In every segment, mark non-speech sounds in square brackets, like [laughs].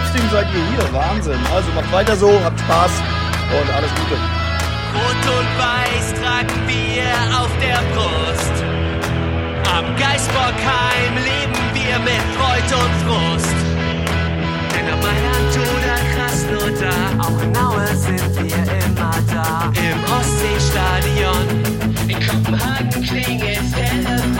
trotzdem seid ihr hier. Wahnsinn. Also macht weiter so, habt Spaß und alles Gute. Rot und Weiß tragen wir auf der Brust. Am Geisbockheim leben wir mit Freud und Frust. Denn am Mailand oder Krasnodar, auch in Aue sind wir immer da. Im Ostseestadion, in Kopenhagen klingelt Telefon.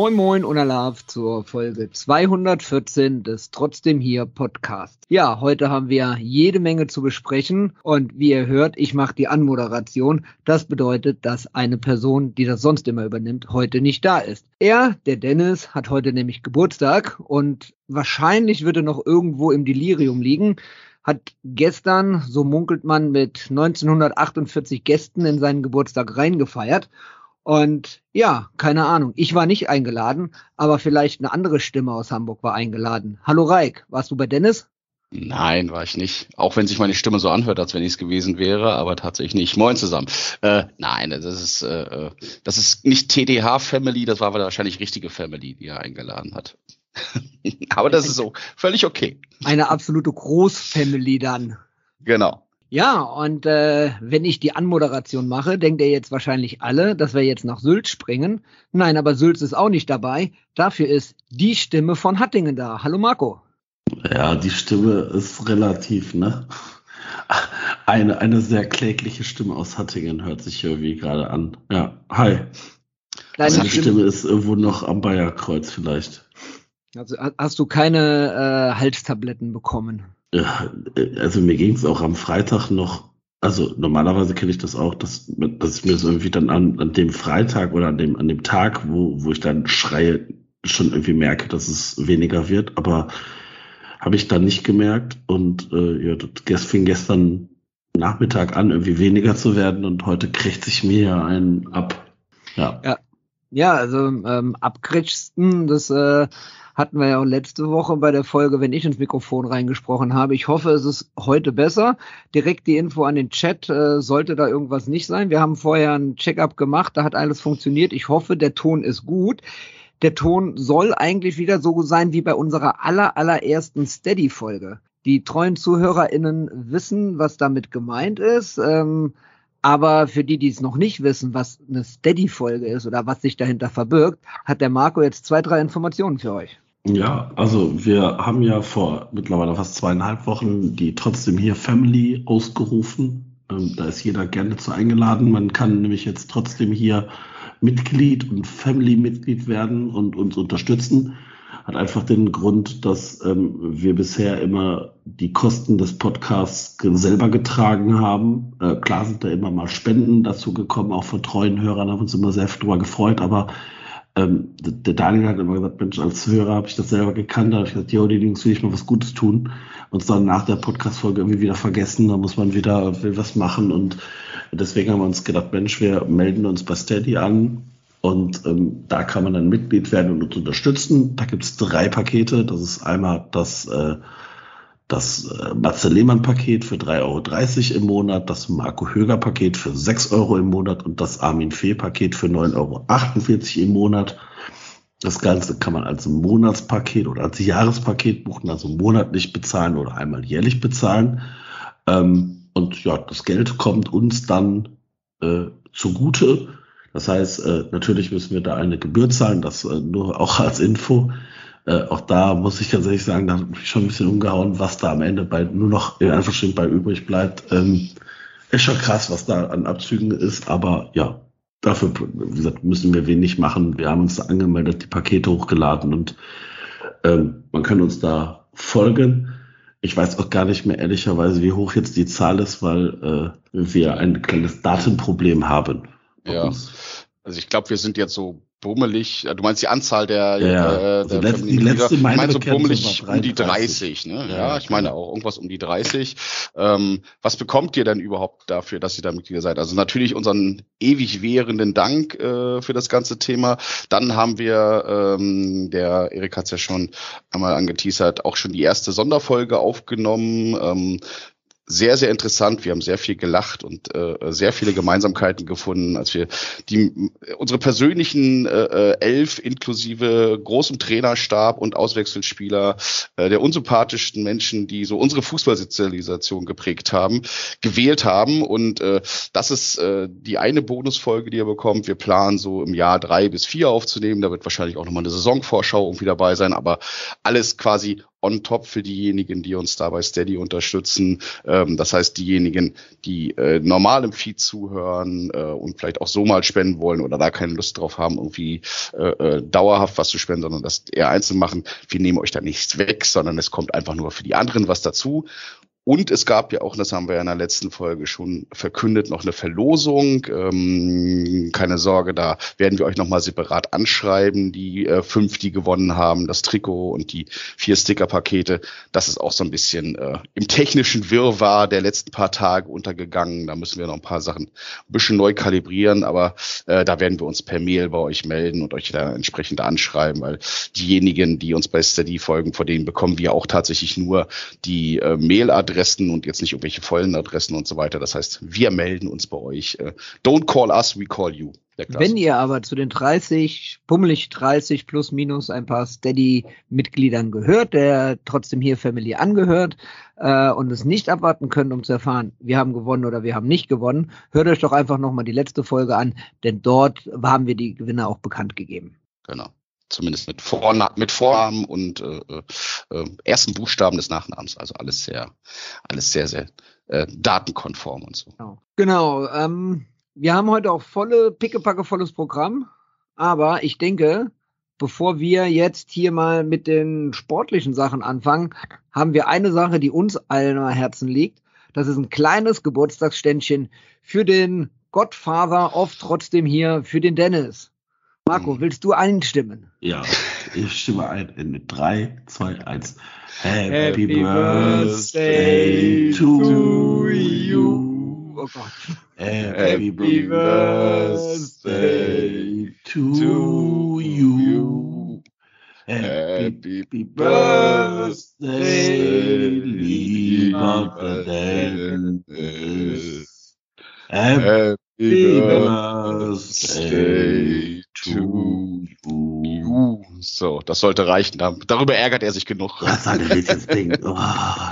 Moin Moin und Alav zur Folge 214 des Trotzdem hier Podcast. Ja, heute haben wir jede Menge zu besprechen und wie ihr hört, ich mache die Anmoderation. Das bedeutet, dass eine Person, die das sonst immer übernimmt, heute nicht da ist. Er, der Dennis, hat heute nämlich Geburtstag und wahrscheinlich wird er noch irgendwo im Delirium liegen. Hat gestern, so munkelt man, mit 1948 Gästen in seinen Geburtstag reingefeiert. Und ja, keine Ahnung. Ich war nicht eingeladen, aber vielleicht eine andere Stimme aus Hamburg war eingeladen. Hallo Reik, warst du bei Dennis? Nein, war ich nicht. Auch wenn sich meine Stimme so anhört, als wenn ich es gewesen wäre, aber tatsächlich nicht. Moin zusammen. Äh, nein, das ist, äh, das ist nicht TDH Family, das war wahrscheinlich richtige Family, die er eingeladen hat. [laughs] aber das ist so völlig okay. Eine absolute Großfamily dann. Genau. Ja, und äh, wenn ich die Anmoderation mache, denkt ihr jetzt wahrscheinlich alle, dass wir jetzt nach Sylt springen. Nein, aber Sylt ist auch nicht dabei. Dafür ist die Stimme von Hattingen da. Hallo Marco. Ja, die Stimme ist relativ, ne? Eine, eine sehr klägliche Stimme aus Hattingen hört sich irgendwie gerade an. Ja, hi. Deine Meine Stimme, Stimme ist irgendwo noch am Bayerkreuz vielleicht. also, ha- hast du keine äh, Halstabletten bekommen? Ja, äh, also mir ging es auch am Freitag noch, also normalerweise kenne ich das auch, dass, dass ich mir so irgendwie dann an, an dem Freitag oder an dem, an dem Tag, wo, wo ich dann schreie, schon irgendwie merke, dass es weniger wird, aber habe ich dann nicht gemerkt und äh, ja, das fing gestern Nachmittag an, irgendwie weniger zu werden und heute kriegt sich mir ja einen ab. Ja. Ja, also ähm, abkritschsten, das äh, hatten wir ja auch letzte Woche bei der Folge, wenn ich ins Mikrofon reingesprochen habe. Ich hoffe, es ist heute besser. Direkt die Info an den Chat, äh, sollte da irgendwas nicht sein. Wir haben vorher ein Check-up gemacht, da hat alles funktioniert. Ich hoffe, der Ton ist gut. Der Ton soll eigentlich wieder so sein wie bei unserer aller, allerersten Steady-Folge. Die treuen ZuhörerInnen wissen, was damit gemeint ist. Ähm, aber für die, die es noch nicht wissen, was eine Steady-Folge ist oder was sich dahinter verbirgt, hat der Marco jetzt zwei, drei Informationen für euch. Ja, also wir haben ja vor mittlerweile fast zweieinhalb Wochen die trotzdem hier Family ausgerufen. Ähm, da ist jeder gerne zu eingeladen. Man kann nämlich jetzt trotzdem hier Mitglied und Family-Mitglied werden und uns unterstützen. Hat einfach den Grund, dass ähm, wir bisher immer die Kosten des Podcasts selber getragen haben. Äh, klar sind da immer mal Spenden dazu gekommen, auch von treuen Hörern haben uns immer sehr drüber gefreut, aber ähm, der Daniel hat immer gesagt, Mensch, als Hörer habe ich das selber gekannt, da habe ich gesagt, jo, die Jungs will ich mal was Gutes tun. Und dann nach der Podcast-Folge irgendwie wieder vergessen, da muss man wieder, was machen und deswegen haben wir uns gedacht, Mensch, wir melden uns bei Steady an und ähm, da kann man dann Mitglied werden und uns unterstützen. Da gibt es drei Pakete. Das ist einmal das, äh, das äh, Matze Lehmann-Paket für 3,30 Euro im Monat, das Marco Höger-Paket für 6 Euro im Monat und das Armin Fee-Paket für 9,48 Euro im Monat. Das Ganze kann man als Monatspaket oder als Jahrespaket buchen, also monatlich bezahlen oder einmal jährlich bezahlen. Ähm, und ja, das Geld kommt uns dann äh, zugute. Das heißt, äh, natürlich müssen wir da eine Gebühr zahlen, das äh, nur auch als Info. Äh, auch da muss ich tatsächlich sagen, da hat mich schon ein bisschen umgehauen, was da am Ende bei nur noch in Anführungsstrichen bei übrig bleibt. Ähm, ist schon krass, was da an Abzügen ist, aber ja, dafür, wie gesagt, müssen wir wenig machen. Wir haben uns da angemeldet, die Pakete hochgeladen und ähm, man kann uns da folgen. Ich weiß auch gar nicht mehr ehrlicherweise, wie hoch jetzt die Zahl ist, weil äh, wir ein kleines Datenproblem haben. Ja. uns. Also ich glaube, wir sind jetzt so bummelig, äh, du meinst die Anzahl der, Ja, äh, Also der letzt- die letzte ich meine meine so bummelig um die 33, 30, ne? Ja, Ja, ich meine auch irgendwas um die 30. Ähm, was bekommt ihr denn überhaupt dafür, dass ihr da Mitglieder seid? Also natürlich unseren ewig währenden Dank äh, für das ganze Thema. Dann haben wir, ähm, der Erik hat es ja schon einmal angeteasert, auch schon die erste Sonderfolge aufgenommen. Ähm, sehr, sehr interessant. Wir haben sehr viel gelacht und äh, sehr viele Gemeinsamkeiten gefunden, als wir die unsere persönlichen äh, äh, elf inklusive großem Trainerstab und Auswechselspieler äh, der unsympathischsten Menschen, die so unsere Fußballsozialisation geprägt haben, gewählt haben. Und äh, das ist äh, die eine Bonusfolge, die ihr bekommt. Wir planen so im Jahr drei bis vier aufzunehmen. Da wird wahrscheinlich auch nochmal eine Saisonvorschau irgendwie dabei sein, aber alles quasi on top für diejenigen, die uns da bei Steady unterstützen. Ähm, das heißt, diejenigen, die äh, normal im Feed zuhören äh, und vielleicht auch so mal spenden wollen oder da keine Lust drauf haben, irgendwie äh, äh, dauerhaft was zu spenden, sondern das eher einzeln machen. Wir nehmen euch da nichts weg, sondern es kommt einfach nur für die anderen was dazu. Und es gab ja auch, das haben wir ja in der letzten Folge schon verkündet, noch eine Verlosung. Ähm, keine Sorge, da werden wir euch nochmal separat anschreiben, die äh, fünf, die gewonnen haben, das Trikot und die vier Sticker-Pakete. Das ist auch so ein bisschen äh, im technischen Wirrwarr der letzten paar Tage untergegangen. Da müssen wir noch ein paar Sachen ein bisschen neu kalibrieren, aber äh, da werden wir uns per Mail bei euch melden und euch da entsprechend anschreiben, weil diejenigen, die uns bei Steady folgen, vor denen bekommen wir auch tatsächlich nur die äh, Mailadressen und jetzt nicht irgendwelche vollen Adressen und so weiter. Das heißt, wir melden uns bei euch. Äh, don't call us, we call you. Wenn ihr aber zu den 30, pummelig 30 plus minus ein paar Steady-Mitgliedern gehört, der trotzdem hier Family angehört äh, und es nicht abwarten könnt, um zu erfahren, wir haben gewonnen oder wir haben nicht gewonnen, hört euch doch einfach nochmal die letzte Folge an, denn dort haben wir die Gewinner auch bekannt gegeben. Genau. Zumindest mit, Vorna mit Vornamen und äh, äh, ersten Buchstaben des Nachnamens. Also alles sehr, alles sehr, sehr äh, datenkonform und so. Genau. Genau. Ähm, wir haben heute auch volle, pickepacke volles Programm. Aber ich denke, bevor wir jetzt hier mal mit den sportlichen Sachen anfangen, haben wir eine Sache, die uns allen am Herzen liegt. Das ist ein kleines Geburtstagsständchen für den Godfather, oft trotzdem hier für den Dennis. Marco, Mhm. willst du einstimmen? Ja, ich stimme ein in 3, 2, 1. Happy, Happy birthday birthday to to you. Oh Gott. Happy birthday birthday to you. Happy birthday, lieber Dennis. Happy birthday to you. So, das sollte reichen. Da- Darüber ärgert er sich genug. [laughs] Was soll denn dieses Ding? Oh,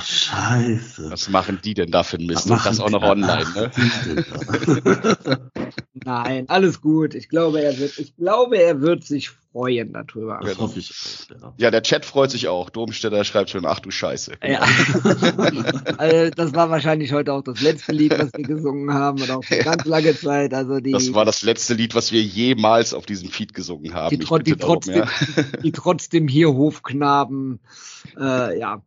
scheiße. Was machen die denn da für einen Mist? Und das auch noch online, ne? [laughs] [laughs] Nein, alles gut. Ich glaube, er wird, ich glaube, er wird sich freuen darüber. da? Das hoffe ich auch, ja. Ja, der Chat freut sich auch. Domstädter schreibt schon, ach du Scheiße. Ja. [laughs] also, das war wahrscheinlich heute auch das letzte Lied, was wir gesungen haben und auch für ganz lange Zeit. Also die, Das war das letzte Lied, was wir jemals auf diesem Feed gesungen haben. die, tro die, trotzdem, ja. die trotzdem hier Hofknaben, äh, ja.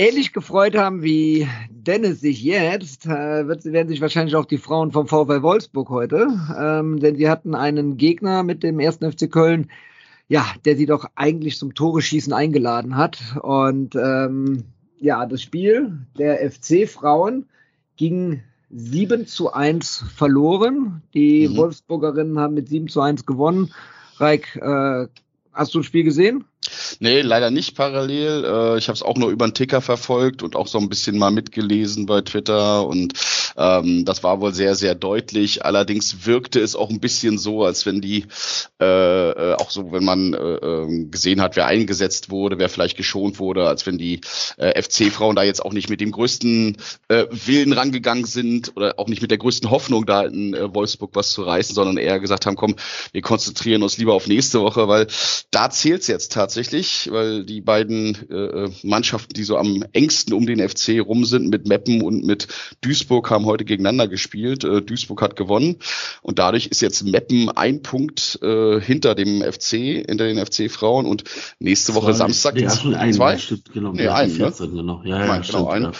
Ähnlich gefreut haben wie Dennis sich jetzt, äh, wird, werden sich wahrscheinlich auch die Frauen vom VfL Wolfsburg heute, ähm, denn sie hatten einen Gegner mit dem ersten FC Köln, ja, der sie doch eigentlich zum Tore schießen eingeladen hat. Und ähm, ja, das Spiel der FC Frauen ging 7 zu 1 verloren. Die Mhm. Wolfsburgerinnen haben mit 7 zu 1 gewonnen. Reik, äh, hast du das Spiel gesehen? Nee, leider nicht parallel. Äh, ich habe es auch nur über den Ticker verfolgt und auch so ein bisschen mal mitgelesen bei Twitter und ähm, das war wohl sehr, sehr deutlich. Allerdings wirkte es auch ein bisschen so, als wenn die, äh, äh, auch so, wenn man äh, äh, gesehen hat, wer eingesetzt wurde, wer vielleicht geschont wurde, als wenn die äh, FC-Frauen da jetzt auch nicht mit dem größten äh, Willen rangegangen sind oder auch nicht mit der größten Hoffnung da in äh, Wolfsburg was zu reißen, sondern eher gesagt haben, komm, wir konzentrieren uns lieber auf nächste Woche, weil da zählt's jetzt tatsächlich, weil die beiden äh, Mannschaften, die so am engsten um den FC rum sind, mit Meppen und mit Duisburg, haben heute gegeneinander gespielt. Äh, Duisburg hat gewonnen und dadurch ist jetzt Meppen ein Punkt äh, hinter dem FC, hinter den FC-Frauen und nächste Woche zwei, Samstag nee, also ein, zwei? Stimmt, genau, nee, ein, 14, ne? genau. Ja, ja, Nein, genau, ein. Ja.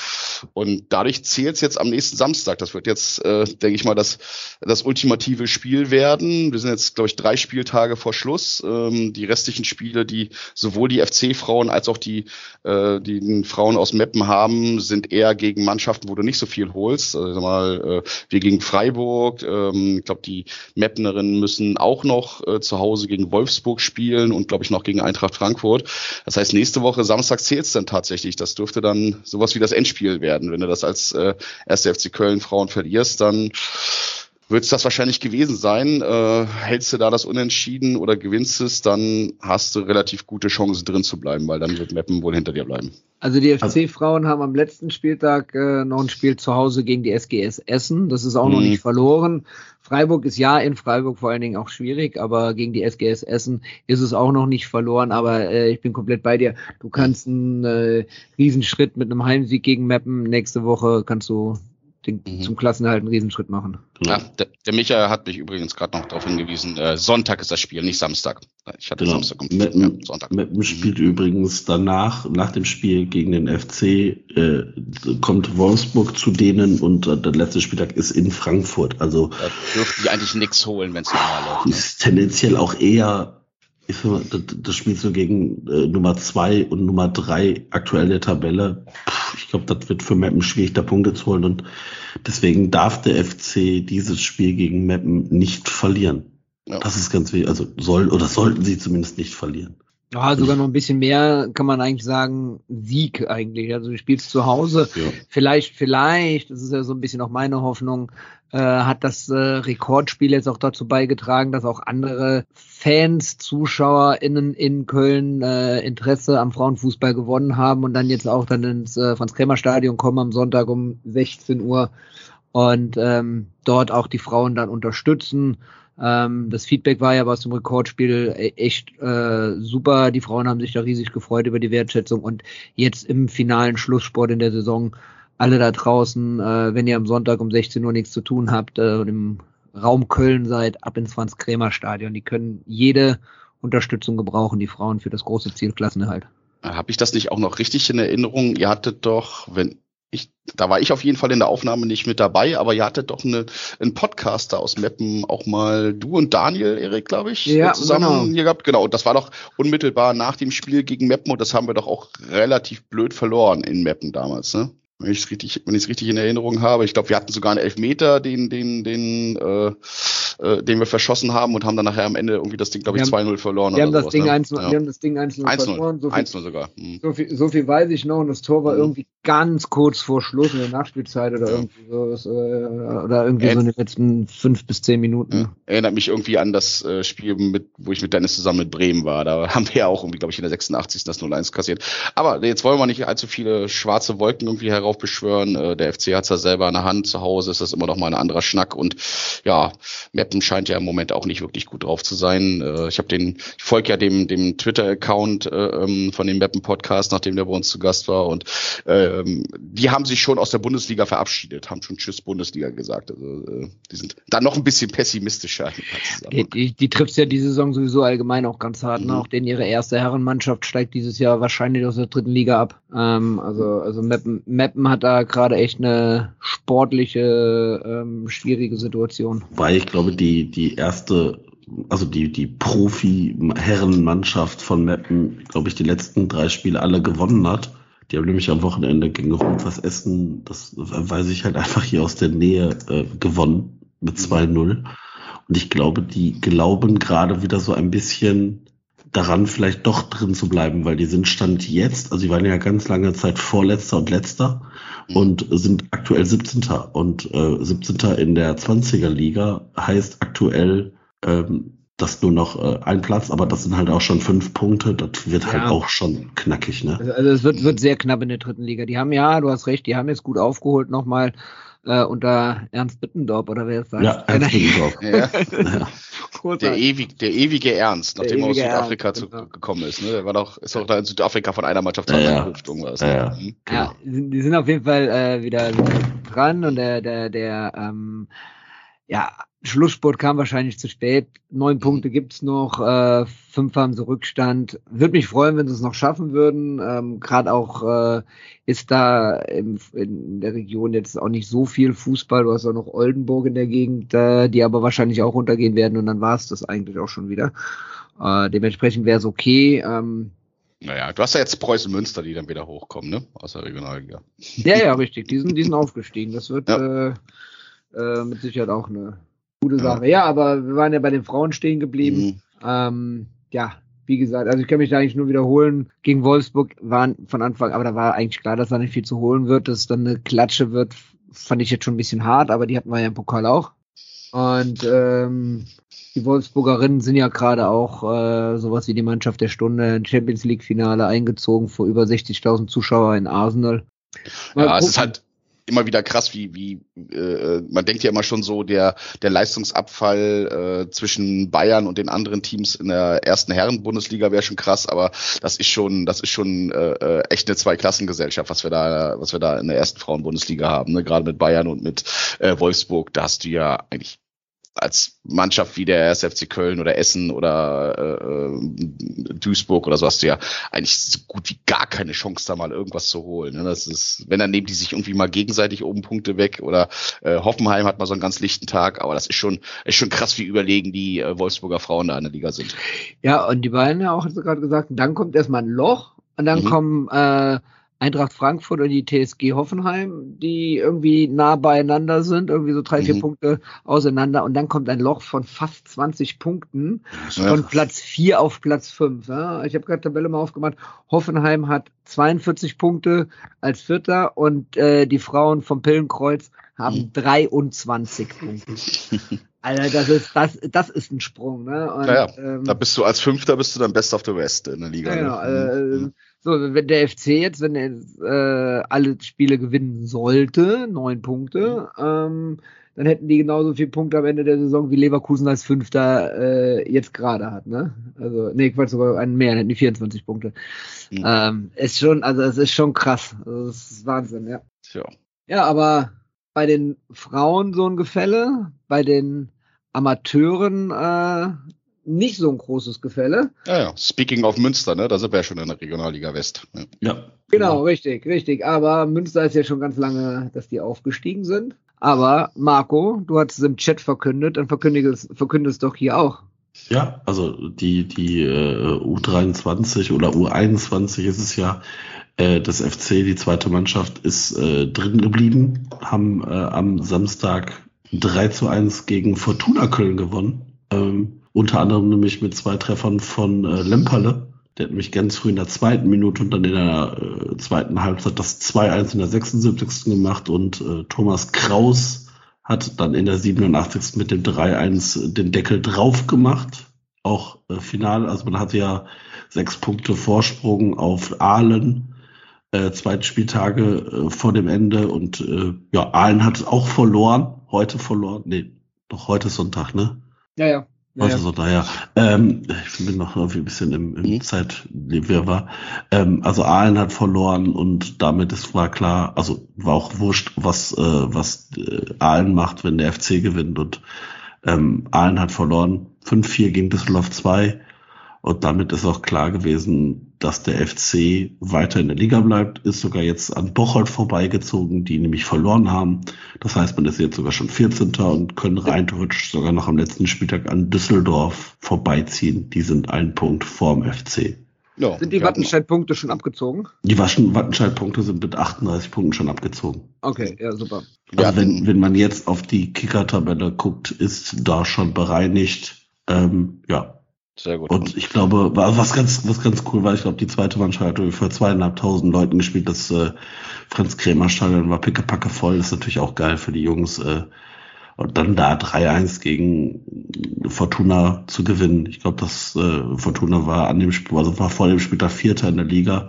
Und dadurch zählt es jetzt am nächsten Samstag. Das wird jetzt, äh, denke ich mal, das, das ultimative Spiel werden. Wir sind jetzt, glaube ich, drei Spieltage vor Schluss. Ähm, die restlichen Spiele, die sowohl die FC-Frauen als auch die, äh, die Frauen aus Meppen haben, sind eher gegen Mannschaften, wo du nicht so viel holst. Also mal, äh, wir gegen Freiburg. Ähm, ich glaube, die Meppnerinnen müssen auch noch äh, zu Hause gegen Wolfsburg spielen und glaube ich noch gegen Eintracht Frankfurt. Das heißt, nächste Woche Samstag zählt es dann tatsächlich. Das dürfte dann sowas wie das Endspiel werden. Wenn du das als äh, erste FC Köln Frauen verlierst, dann wird es das wahrscheinlich gewesen sein. Äh, hältst du da das Unentschieden oder gewinnst es, dann hast du relativ gute Chancen drin zu bleiben, weil dann wird Meppen wohl hinter dir bleiben. Also die FC-Frauen haben am letzten Spieltag äh, noch ein Spiel zu Hause gegen die SGS Essen. Das ist auch mhm. noch nicht verloren. Freiburg ist ja in Freiburg vor allen Dingen auch schwierig, aber gegen die SGS Essen ist es auch noch nicht verloren. Aber äh, ich bin komplett bei dir. Du kannst einen äh, Riesenschritt mit einem Heimsieg gegen Meppen nächste Woche kannst du den, mhm. zum Klassenerhalt einen Riesenschritt machen. Ja, der, der Michael hat mich übrigens gerade noch darauf hingewiesen, äh, Sonntag ist das Spiel, nicht Samstag. Ich hatte genau. Samstag und Meppen, ja, Sonntag. Meppen spielt mhm. übrigens danach, nach dem Spiel gegen den FC, äh, kommt Wolfsburg zu denen und äh, der letzte Spieltag ist in Frankfurt. Also da dürften die eigentlich nichts holen, wenn es normal läuft. Ne? Ist tendenziell auch eher ich finde, das, das spielst du gegen äh, Nummer zwei und Nummer drei aktuell der Tabelle. Ich glaube, das wird für Meppen schwierig, da Punkte zu holen. Und deswegen darf der FC dieses Spiel gegen Meppen nicht verlieren. Ja. Das ist ganz wichtig. Also soll oder sollten sie zumindest nicht verlieren. Ja, sogar noch ein bisschen mehr kann man eigentlich sagen, Sieg eigentlich. Also du spielst zu Hause. Ja. Vielleicht, vielleicht, das ist ja so ein bisschen auch meine Hoffnung, äh, hat das äh, Rekordspiel jetzt auch dazu beigetragen, dass auch andere Fans, ZuschauerInnen in Köln äh, Interesse am Frauenfußball gewonnen haben und dann jetzt auch dann ins äh, Franz Krämer Stadion kommen am Sonntag um 16 Uhr und ähm, dort auch die Frauen dann unterstützen. Ähm, das Feedback war ja aus dem Rekordspiel e-, echt äh, super. Die Frauen haben sich da riesig gefreut über die Wertschätzung und jetzt im finalen Schlusssport in der Saison alle da draußen, äh, wenn ihr am Sonntag um 16 Uhr nichts zu tun habt äh, und im Raum Köln seid, ab ins Franz-Krämer-Stadion. Die können jede Unterstützung gebrauchen, die Frauen für das große Ziel Klassenerhalt. Habe ich das nicht auch noch richtig in Erinnerung? Ihr hattet doch, wenn ich, da war ich auf jeden Fall in der Aufnahme nicht mit dabei, aber ihr hattet doch eine, einen Podcaster aus Meppen, auch mal du und Daniel, Erik, glaube ich, ja, zusammen genau. hier gehabt. Genau, und das war doch unmittelbar nach dem Spiel gegen Meppen und das haben wir doch auch relativ blöd verloren in Meppen damals, ne? Wenn ich es richtig, wenn ich es richtig in Erinnerung habe. Ich glaube, wir hatten sogar einen Elfmeter, den, den, den, äh, äh, den wir verschossen haben und haben dann nachher am Ende irgendwie das Ding, glaube ich, 2-0 verloren. Wir haben, das sowas, Ding ne? 1 ja. wir haben das Ding 1-0 verloren. So viel, 1 sogar. Mhm. So, viel, so viel weiß ich noch und das Tor war mhm. irgendwie ganz kurz vor Schluss in der Nachspielzeit oder ja. irgendwie so, äh, oder irgendwie Ä so in den letzten fünf bis zehn Minuten. Ja. Erinnert mich irgendwie an das äh, Spiel, mit, wo ich mit Dennis zusammen mit Bremen war. Da haben wir ja auch irgendwie, glaube ich, in der 86. das 0-1 kassiert. Aber jetzt wollen wir nicht allzu viele schwarze Wolken irgendwie herauf heraufbeschwören. Äh, der FC hat es ja selber in der Hand. Zu Hause ist das immer noch mal ein anderer Schnack. Und ja, Meppen scheint ja im Moment auch nicht wirklich gut drauf zu sein. Äh, ich habe den, ich folge ja dem, dem Twitter-Account äh, ähm, von dem Meppen-Podcast, nachdem der bei uns zu Gast war. Und ähm, die haben sich schon aus der Bundesliga verabschiedet, haben schon Tschüss Bundesliga gesagt. Also äh, die sind dann noch ein bisschen pessimistischer. Die, die, die trifft ja diese Saison sowieso allgemein auch ganz hart. Ne? Mhm. Ne? Auch denn ihre erste Herrenmannschaft steigt dieses Jahr wahrscheinlich aus der dritten Liga ab. Ähm, also also Meppen, Meppen hat da gerade echt eine sportliche, ähm, schwierige Situation. Weil ich glaube, die, die erste, also die, die Profi-Herrenmannschaft von Meppen, glaube ich, die letzten drei Spiele alle gewonnen hat. Die haben nämlich am Wochenende gegen Rundwas Essen, das weiß ich halt einfach hier aus der Nähe, äh, gewonnen mit 2-0. Und ich glaube, die glauben gerade wieder so ein bisschen daran, vielleicht doch drin zu bleiben, weil die sind Stand jetzt, also die waren ja ganz lange Zeit Vorletzter und Letzter mhm. und sind aktuell 17. Und äh, 17. in der 20er Liga heißt aktuell, ähm, dass nur noch äh, ein Platz, aber das sind halt auch schon fünf Punkte. Das wird halt ja. halt auch schon knackig, ne? Also, also es wird, wird sehr knapp in der dritten Liga. Die haben ja, du hast recht, die haben jetzt gut aufgeholt nochmal äh, unter Ernst Bittendorf oder wer ist das? Ja, Ernst Bittendorf. ja. Der, ewig, der ewige Ernst, nachdem er aus Südafrika Ernst, zu, genau. gekommen ist. Ne? Der war doch, ist doch da in Südafrika von einer Mannschaft zur ja, anderen ja. irgendwas. Ja, ja. Mhm. ja, die sind auf jeden Fall äh, wieder, wieder dran und der, der, der, ähm, ja, Schlusssport kam wahrscheinlich zu spät. Neun Mhm. Punkte gibt's noch, äh, fünf haben sie Rückstand. Würde mich freuen, wenn sie es noch schaffen würden. Ähm, Gerade auch äh, ist da im, in der Region jetzt auch nicht so viel Fußball. Du hast auch noch Oldenburg in der Gegend, äh, die aber wahrscheinlich auch runtergehen werden und dann war es das eigentlich auch schon wieder. Äh, dementsprechend wäre es okay. Ähm, Naja, du hast ja jetzt Preußen Münster, die dann wieder hochkommen, ne? Aus der Regionalliga. ja, ja, [laughs] richtig. Die sind, die sind aufgestiegen. Das wird Ja. äh, äh, mit Sicherheit auch eine gute Sache. Ja. aber wir waren ja bei den Frauen stehen geblieben. Mhm. Ähm, ja, wie gesagt, also ich kann mich da eigentlich nur wiederholen. Gegen Wolfsburg waren von Anfang, aber da war eigentlich klar, dass da nicht viel zu holen wird, dass es dann eine Klatsche wird, fand ich jetzt schon ein bisschen hart, aber die hatten wir ja im Pokal auch. Und ähm, die Wolfsburgerinnen sind ja gerade auch äh, sowas wie die Mannschaft der Stunde in Champions League Finale eingezogen vor über 60.000 Zuschauer in Arsenal. Mal Ja, es gucken. ist halt immer wieder krass, wie, wie äh, man denkt ja immer schon so, der, der Leistungsabfall äh, zwischen Bayern und den anderen Teams in der ersten Herren-Bundesliga wäre schon krass, aber das ist schon, das ist schon äh, äh, echt eine Zweiklassengesellschaft, was wir da, was wir da in der ersten Frauen-Bundesliga haben, ne? gerade mit Bayern und mit äh, Wolfsburg, da hast du ja eigentlich als Mannschaft wie der SFC Köln oder Essen oder äh, äh, Duisburg oder so hast du ja eigentlich so gut wie gar keine Chance, da mal irgendwas zu holen. Ne? Das ist, wenn dann nehmen die sich irgendwie mal gegenseitig oben Punkte weg oder äh, Hoffenheim hat mal so einen ganz lichten Tag, aber das ist schon, ist schon krass, wie überlegen die äh, Wolfsburger Frauen da in der Liga sind. Ja, und die beiden ja auch, hast du gerade gesagt, dann kommt erstmal ein Loch und dann Mhm. kommen äh, Eintracht Frankfurt und die TSG Hoffenheim, die irgendwie nah beieinander sind, irgendwie so drei, vier Mhm. Punkte auseinander und dann kommt ein Loch von fast 20 Punkten Ja. von Platz 4 auf Platz 5. Ja? Ich habe gerade Tabelle mal aufgemacht. Hoffenheim hat 42 Punkte als Vierter und äh, die Frauen vom Pillenkreuz haben Mhm. 23 Punkte. [laughs] Alter, das ist, das, das ist ein Sprung, ne? Und, Naja, ähm, Da bist du als Fünfter bist du dann Best of the West in der Liga. ja, genau. ne? Äh, Mhm. so, wenn der FC jetzt, wenn er jetzt, äh, alle Spiele gewinnen sollte, neun Punkte, ähm, dann hätten die genauso viele Punkte am Ende der Saison wie Leverkusen als Fünfter äh, jetzt gerade hat, ne? Also, nee, Quatsch, sogar einen mehr, dann hätten die 24 Punkte. Mhm. Ähm, ist schon, also es ist schon krass. Also, das ist Wahnsinn, ja. Tja. Ja, aber bei den Frauen so ein Gefälle, bei den Amateuren äh, nicht so ein großes Gefälle. Ja, ja. Speaking of Münster, ne? Da sind wir ja schon in der Regionalliga West. Ja. Ja. Genau, richtig, richtig. Aber Münster ist ja schon ganz lange, dass die aufgestiegen sind. Aber Marco, du hattest es im Chat verkündet, dann verkündige es, verkünde es doch hier auch. Ja, also die, die äh, U23 oder U21 ist es ja, das FC, die zweite Mannschaft, ist äh, drin geblieben, haben äh, am Samstag 3 zu 1 gegen Fortuna Köln gewonnen. Ähm, unter anderem nämlich mit zwei Treffern von äh, Lemperle. Der hat nämlich ganz früh in der zweiten Minute und dann in der äh, zweiten Halbzeit das 2-1 in der 76. gemacht und äh, Thomas Kraus hat dann in der 87. mit dem 3-1 den Deckel drauf gemacht. Auch äh, final, also man hatte ja sechs Punkte Vorsprung auf Aalen, äh, zwei Spieltage äh, vor dem Ende und äh, ja, Aalen hat auch verloren, heute verloren, nee, doch heute ist Sonntag, ne? Ja, ja. ja, Heute ja. Sonntag, ja. Ähm, ich bin noch irgendwie ein bisschen im, im Mhm. Zeitwirrwarr. Ähm, also Aalen hat verloren und damit ist war klar, also war auch wurscht, was, äh, was äh, Aalen macht, wenn der FC gewinnt und ähm, Aalen hat verloren. 5-4 gegen Düsseldorf 2 und damit ist auch klar gewesen, dass der FC weiter in der Liga bleibt, ist sogar jetzt an Bocholt vorbeigezogen, die nämlich verloren haben. Das heißt, man ist jetzt sogar schon 14. und können rein theoretisch sogar noch am letzten Spieltag an Düsseldorf vorbeiziehen. Die sind einen Punkt vorm FC. Ja, Sind die Wattenscheid-Punkte schon abgezogen? Die Wattenscheid-Punkte sind mit 38 Punkten schon abgezogen. Okay, ja, super. Also wenn, hatten- wenn man jetzt auf die Kicker-Tabelle guckt, ist da schon bereinigt. Ähm, ja, Sehr gut. Und ich glaube, was ganz, was ganz cool war, ich glaube, die zweite Mannschaft hat vor zweieinhalbtausend Leuten gespielt. Das äh, Franz Krämer Stadion war pickepacke voll. Das ist natürlich auch geil für die Jungs. Äh, und dann da 3-1 gegen Fortuna zu gewinnen. Ich glaube, das äh, Fortuna war an dem Spiel, also war vor dem Spiel der Vierter in der Liga.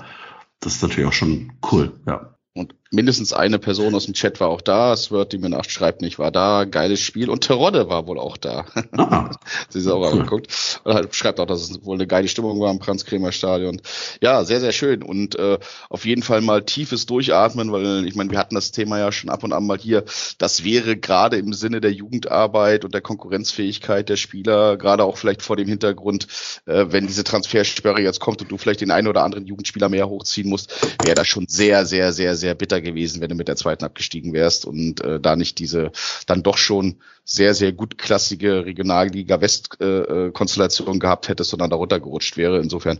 Das ist natürlich auch schon cool, ja. Und mindestens eine Person aus dem Chat war auch da. Sword, die mir nachschreibt, nicht war da. Geiles Spiel. Und Terodde war wohl auch da. Ah. [laughs] Sie ist auch cool. angeguckt. Und halt schreibt auch, dass es wohl eine geile Stimmung war im Franz-Kremer-Stadion. Ja, sehr, sehr schön. Und äh, auf jeden Fall mal tiefes Durchatmen, weil ich meine, wir hatten das Thema ja schon ab und an mal hier. Das wäre gerade im Sinne der Jugendarbeit und der Konkurrenzfähigkeit der Spieler, gerade auch vielleicht vor dem Hintergrund, äh, wenn diese Transfersperre jetzt kommt und du vielleicht den einen oder anderen Jugendspieler mehr hochziehen musst, wäre das schon sehr, sehr, sehr, sehr bitter gewesen, wenn du mit der zweiten abgestiegen wärst und äh, da nicht diese dann doch schon sehr, sehr gutklassige Regionalliga West-Konstellation äh, äh gehabt hättest, sondern darunter gerutscht wäre. Insofern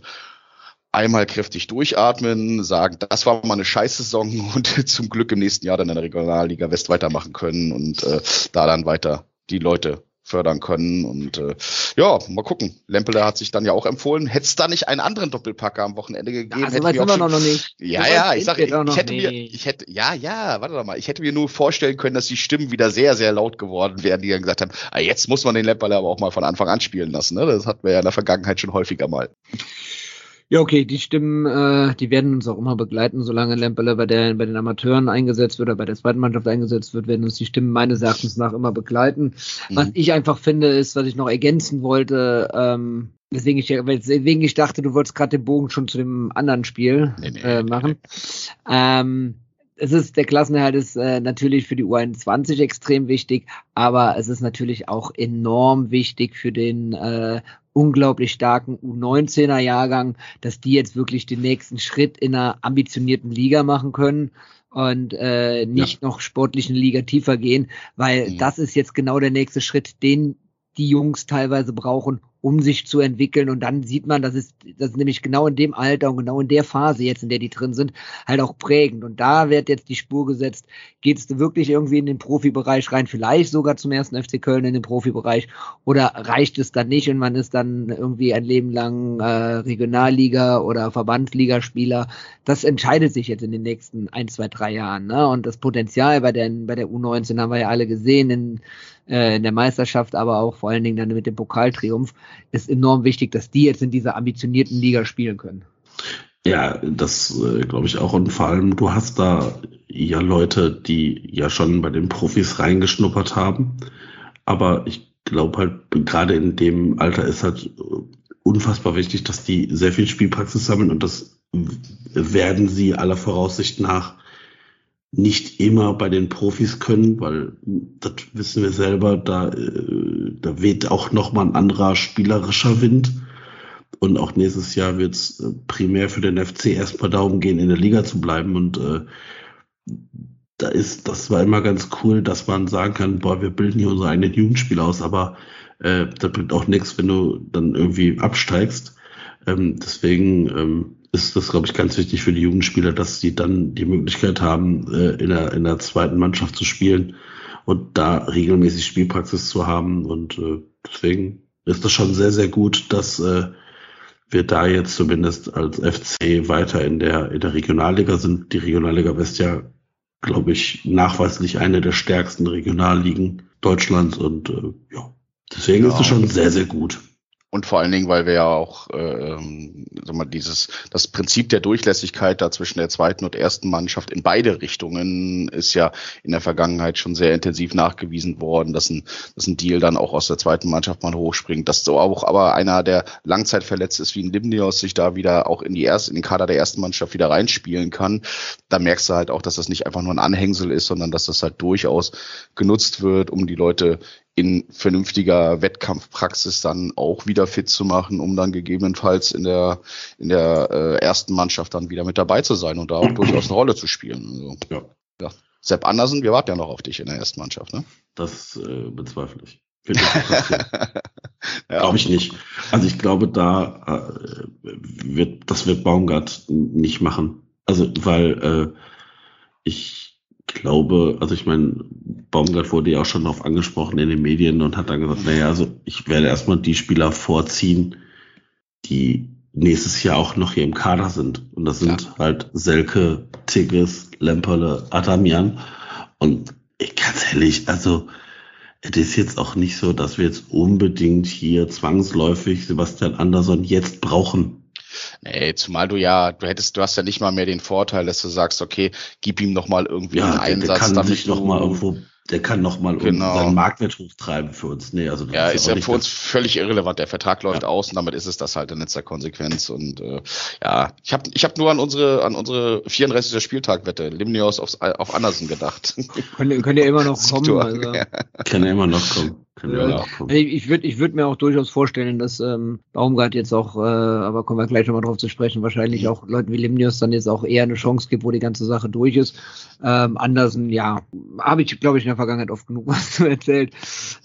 einmal kräftig durchatmen, sagen, das war mal eine Scheißsaison [laughs] und zum Glück im nächsten Jahr dann in der Regionalliga West weitermachen können und äh, da dann weiter die Leute fördern können. Und äh, ja, mal gucken. Lempele hat sich dann ja auch empfohlen. Hätte es da nicht einen anderen Doppelpacker am Wochenende gegeben? Ja, so weit sind wir noch nicht. Ja, so ja, ich sage, ich, ich hätte mir, ich hätte, ja, ja, warte doch mal, ich hätte mir nur vorstellen können, dass die Stimmen wieder sehr, sehr laut geworden wären, die dann gesagt haben, ah, jetzt muss man den Lempele aber auch mal von Anfang an spielen lassen. Ne? Das hatten wir ja in der Vergangenheit schon häufiger mal. Ja, okay, die Stimmen, äh, die werden uns auch immer begleiten, solange Lemperle bei, der, bei den Amateuren eingesetzt wird oder bei der zweiten Mannschaft eingesetzt wird, werden uns die Stimmen meines Erachtens nach immer begleiten. Mhm. Was ich einfach finde, ist, was ich noch ergänzen wollte, ähm, weswegen ich, weswegen ich dachte, du wolltest gerade den Bogen schon zu dem anderen Spiel nee, nee, äh, machen. Nee. Ähm, es ist, der Klassenerhalt ist äh, natürlich für die U21 extrem wichtig, aber es ist natürlich auch enorm wichtig für den äh, unglaublich starken U19er Jahrgang, dass die jetzt wirklich den nächsten Schritt in einer ambitionierten Liga machen können und äh, nicht ja. noch sportlichen Liga tiefer gehen, weil mhm. das ist jetzt genau der nächste Schritt, den die Jungs teilweise brauchen, um sich zu entwickeln. Und dann sieht man, das ist, das ist nämlich genau in dem Alter und genau in der Phase jetzt, in der die drin sind, halt auch prägend. Und da wird jetzt die Spur gesetzt, geht es wirklich irgendwie in den Profibereich rein, vielleicht sogar zum ersten FC Köln in den Profibereich, oder reicht es dann nicht und man ist dann irgendwie ein Leben lang äh, Regionalliga oder Verbandsligaspieler. Das entscheidet sich jetzt in den nächsten ein, zwei, drei Jahren. Ne? Und das Potenzial bei der, bei der U19 haben wir ja alle gesehen in äh, in der Meisterschaft, aber auch vor allen Dingen dann mit dem Pokaltriumph, ist enorm wichtig, dass die jetzt in dieser ambitionierten Liga spielen können. Ja, das äh, glaube ich auch. Und vor allem, du hast da ja Leute, die ja schon bei den Profis reingeschnuppert haben. Aber ich glaube halt, gerade in dem Alter ist halt unfassbar wichtig, dass die sehr viel Spielpraxis sammeln und das werden sie aller Voraussicht nach nicht immer bei den Profis können, weil das wissen wir selber, da, äh, da weht auch nochmal ein anderer spielerischer Wind. Und auch nächstes Jahr wird es äh, primär für den FC erstmal darum gehen, in der Liga zu bleiben. Und äh, da ist, das war immer ganz cool, dass man sagen kann, boah, wir bilden hier unsere eigenen Jugendspieler aus, aber äh, das bringt auch nichts, wenn du dann irgendwie absteigst. Ähm, deswegen ähm, ist das, glaube ich, ganz wichtig für die Jugendspieler, dass sie dann die Möglichkeit haben, äh, in, der, in der zweiten Mannschaft zu spielen und da regelmäßig Spielpraxis zu haben. Und äh, deswegen ist das schon sehr, sehr gut, dass äh, wir da jetzt zumindest als FC weiter in der, in der Regionalliga sind. Die Regionalliga West ja, glaube ich, nachweislich eine der stärksten Regionalligen Deutschlands und äh, ja, deswegen ja. ist es schon sehr, sehr gut. Und vor allen Dingen, weil wir ja auch äh, ähm, sag mal, dieses das Prinzip der Durchlässigkeit da zwischen der zweiten und ersten Mannschaft in beide Richtungen ist ja in der Vergangenheit schon sehr intensiv nachgewiesen worden, dass ein, dass ein Deal dann auch aus der zweiten Mannschaft mal hochspringt. Dass so auch aber einer, der langzeitverletzt ist wie ein Limnios, sich da wieder auch in die erste, in den Kader der ersten Mannschaft wieder reinspielen kann. Da merkst du halt auch, dass das nicht einfach nur ein Anhängsel ist, sondern dass das halt durchaus genutzt wird, um die Leute in vernünftiger Wettkampfpraxis dann auch wieder fit zu machen, um dann gegebenenfalls in der in der äh, ersten Mannschaft dann wieder mit dabei zu sein und da auch durchaus eine Rolle zu spielen. Also, ja. ja. Sepp Andersen, wir warten ja noch auf dich in der ersten Mannschaft, ne? Das äh, bezweifle ich. [laughs] ja. Glaube ich nicht. Also ich glaube, da äh, wird das wird Baumgart nicht machen. Also weil äh, ich glaube, also ich meine, Baumgart wurde ja auch schon darauf angesprochen in den Medien und hat dann gesagt, naja, also ich werde erstmal die Spieler vorziehen, die nächstes Jahr auch noch hier im Kader sind. Und das sind ja. halt Selke, Tigges, Lemperle, Adamian. Und ich ganz ehrlich, also es ist jetzt auch nicht so, dass wir jetzt unbedingt hier zwangsläufig Sebastian Andersson jetzt brauchen. Nee, zumal du ja, du hättest, du hast ja nicht mal mehr den Vorteil, dass du sagst, okay, gib ihm noch mal irgendwie Ja, einen der, der Einsatz, kann damit sich noch mal irgendwo, der kann noch mal Genau. seinen Marktwert hochtreiben für uns. Nee, also das Ja, ist ja auch nicht für uns völlig irrelevant. Der Vertrag läuft Ja. aus und damit ist es das halt in letzter Konsequenz. Und äh, ja, ich habe ich hab nur an unsere an unsere 34. Spieltagwette Limnios aufs, auf Andersen gedacht. Könnt, könnt ihr immer noch [laughs] kommen. Also. Ja. Kann ja immer noch kommen. Ja ich würde ich würd mir auch durchaus vorstellen, dass ähm, Baumgart jetzt auch, äh, aber kommen wir gleich nochmal drauf zu sprechen, wahrscheinlich auch Leuten wie Limnius dann jetzt auch eher eine Chance gibt, wo die ganze Sache durch ist. Ähm, Andersen, ja, habe ich, glaube ich, in der Vergangenheit oft genug [laughs] was zu erzählt.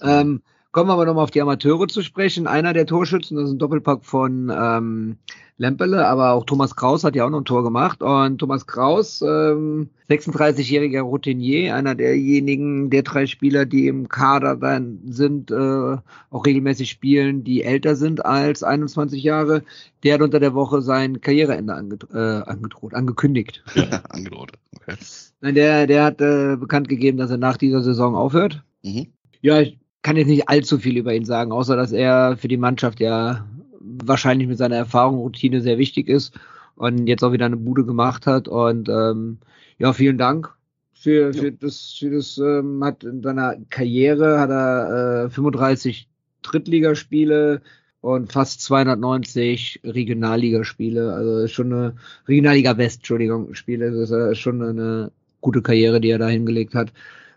Ähm, kommen wir aber nochmal auf die Amateure zu sprechen. Einer der Torschützen, das ist ein Doppelpack von ähm, Lempele, aber auch Thomas Kraus hat ja auch noch ein Tor gemacht. Und Thomas Kraus, ähm, 36-jähriger Routinier, einer derjenigen, der drei Spieler, die im Kader dann sind, äh, auch regelmäßig spielen, die älter sind als 21 Jahre, der hat unter der Woche sein Karriereende anged äh, angedroht, angekündigt. [laughs] Angedroht. Okay. Nein, der, der hat äh, bekannt gegeben, dass er nach dieser Saison aufhört. Mhm. Ja, ich kann jetzt nicht allzu viel über ihn sagen, außer dass er für die Mannschaft ja wahrscheinlich mit seiner Erfahrung, Routine sehr wichtig ist und jetzt auch wieder eine Bude gemacht hat. Und ähm, ja, vielen Dank für, für das, für das ähm, hat in seiner Karriere hat er äh, 35 Drittligaspiele und fast 290 Regionalligaspiele. Also ist schon eine Regionalliga West, Entschuldigung, Spiele. Das ist äh, schon eine gute Karriere, die er da hingelegt hat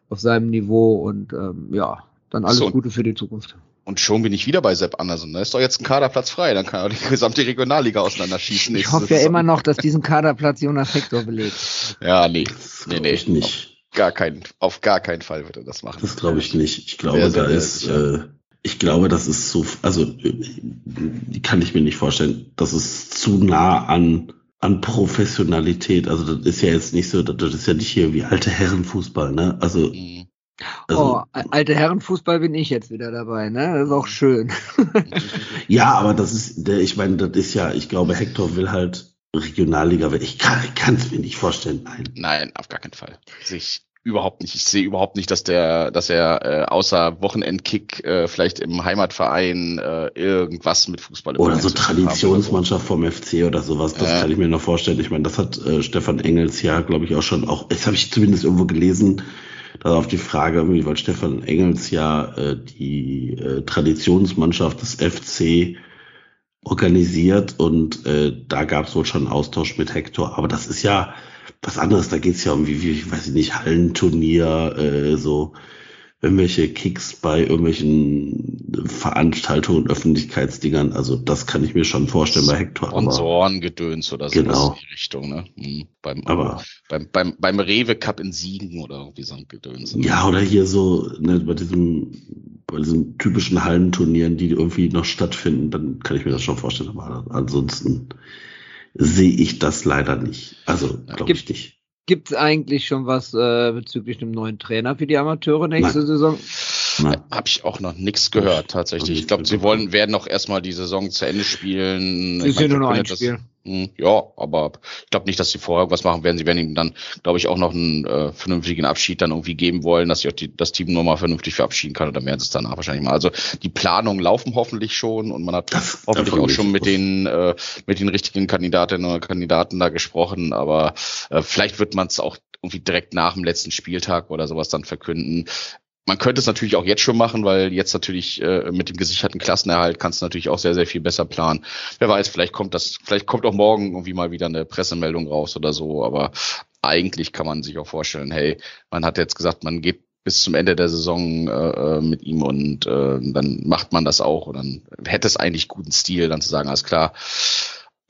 auf seinem Niveau und ähm, ja, dann alles So. Gute für die Zukunft. Und schon bin ich wieder bei Sepp Andersen. Da ist doch jetzt ein Kaderplatz frei. Dann kann er die gesamte Regionalliga auseinanderschießen. Ich hoffe ja Saison. immer noch, dass diesen Kaderplatz Jonas Hector belegt. [laughs] Ja, nee. Nee, nee. ich nicht. Gar kein, auf gar keinen Fall wird er das machen. Das glaube ich nicht. Ich glaube, Sehr, sehr, da ist, äh, ich glaube, das ist so, also kann ich mir nicht vorstellen. Das ist zu nah an an Professionalität. Also das ist ja jetzt nicht so, das ist ja nicht hier wie alte Herrenfußball, ne? Also, Mhm. Also oh, alte Herrenfußball bin ich jetzt wieder dabei, ne? Das ist auch schön. [laughs] ja, aber das ist, der, ich meine, das ist ja, ich glaube, Hector will halt Regionalliga. Ich kann es mir nicht vorstellen. Nein. Nein, auf gar keinen Fall. Sehe ich überhaupt nicht. Ich sehe überhaupt nicht, dass der, dass er äh, außer Wochenendkick äh, vielleicht im Heimatverein äh, irgendwas mit Fußball Oder so Traditionsmannschaft vom FC oder sowas, das Ja. kann ich mir noch vorstellen. Ich meine, das hat äh, Stefan Engels ja, glaube ich, auch schon, auch, das habe ich zumindest irgendwo gelesen, da auf die Frage, irgendwie, weil Stefan Engels ja äh, die äh, Traditionsmannschaft des FC organisiert und äh, da gab es wohl schon einen Austausch mit Hector, aber das ist ja was anderes, da geht es ja um, wie, wie, ich weiß nicht, Hallenturnier, äh, so irgendwelche Kicks bei irgendwelchen Veranstaltungen, Öffentlichkeitsdingern. Also das kann ich mir schon vorstellen bei Hector. Sponsorengedöns oder so Genau. in die Richtung, ne? Hm. Beim, aber beim, beim, beim Rewe Cup in Siegen oder irgendwie so ein Gedöns. ja, oder hier so ne, bei diesem bei diesen typischen Hallenturnieren, die irgendwie noch stattfinden, dann kann ich mir das schon vorstellen. Aber ansonsten sehe ich das leider nicht. Also glaube ich nicht. Gibt es eigentlich schon was äh, bezüglich einem neuen Trainer für die Amateure nächste Nein. Saison? Nein. Habe ich auch noch nichts gehört, tatsächlich. Ich glaube, sie wollen, werden noch erstmal die Saison zu Ende spielen. Ist Ich meine, nur noch ein das- Spiel. Hm, Ja, aber ich glaube nicht, dass sie vorher irgendwas machen werden. Sie werden ihm dann, glaube ich, auch noch einen äh, vernünftigen Abschied dann irgendwie geben wollen, dass sich auch die, das Team nochmal vernünftig verabschieden kann. Und dann werden sie es danach wahrscheinlich mal. Also die Planungen laufen hoffentlich schon und man hat Das- hoffentlich auch schon mit den äh, mit den richtigen Kandidatinnen oder Kandidaten da gesprochen. Aber äh, vielleicht wird man es auch irgendwie direkt nach dem letzten Spieltag oder sowas dann verkünden. Man könnte es natürlich auch jetzt schon machen, weil jetzt natürlich äh, mit dem gesicherten Klassenerhalt kannst du natürlich auch sehr, sehr viel besser planen. Wer weiß, vielleicht kommt das, vielleicht kommt auch morgen irgendwie mal wieder eine Pressemeldung raus oder so, aber eigentlich kann man sich auch vorstellen, hey, man hat jetzt gesagt, man geht bis zum Ende der Saison äh, äh, mit ihm und äh, dann macht man das auch und dann hätte es eigentlich guten Stil, dann zu sagen, alles klar,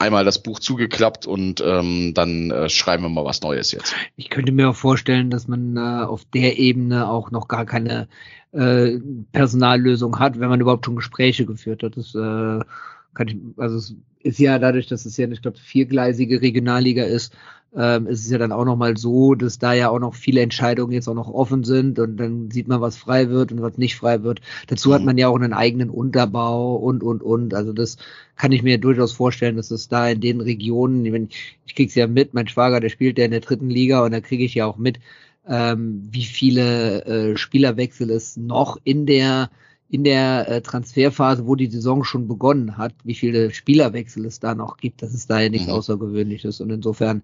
einmal das Buch zugeklappt und ähm, dann äh, schreiben wir mal was Neues jetzt. Ich könnte mir auch vorstellen, dass man äh, auf der Ebene auch noch gar keine äh, Personallösung hat, wenn man überhaupt schon Gespräche geführt hat. Das äh, kann ich, also es ist ja dadurch, dass es ja, ich glaube, viergleisige Regionalliga ist, ähm, ist es ja dann auch noch mal so, dass da ja auch noch viele Entscheidungen jetzt auch noch offen sind und dann sieht man, was frei wird und was nicht frei wird. Dazu hat Mhm. man ja auch einen eigenen Unterbau und und und. Also das kann ich mir durchaus vorstellen, dass es da in den Regionen, ich, mein, ich krieg's ja mit, mein Schwager, der spielt ja in der dritten Liga und da kriege ich ja auch mit, ähm, wie viele äh, Spielerwechsel es noch in der in der äh, Transferphase, wo die Saison schon begonnen hat, wie viele Spielerwechsel es da noch gibt. Das ist da ja nichts mhm. Außergewöhnliches. Und insofern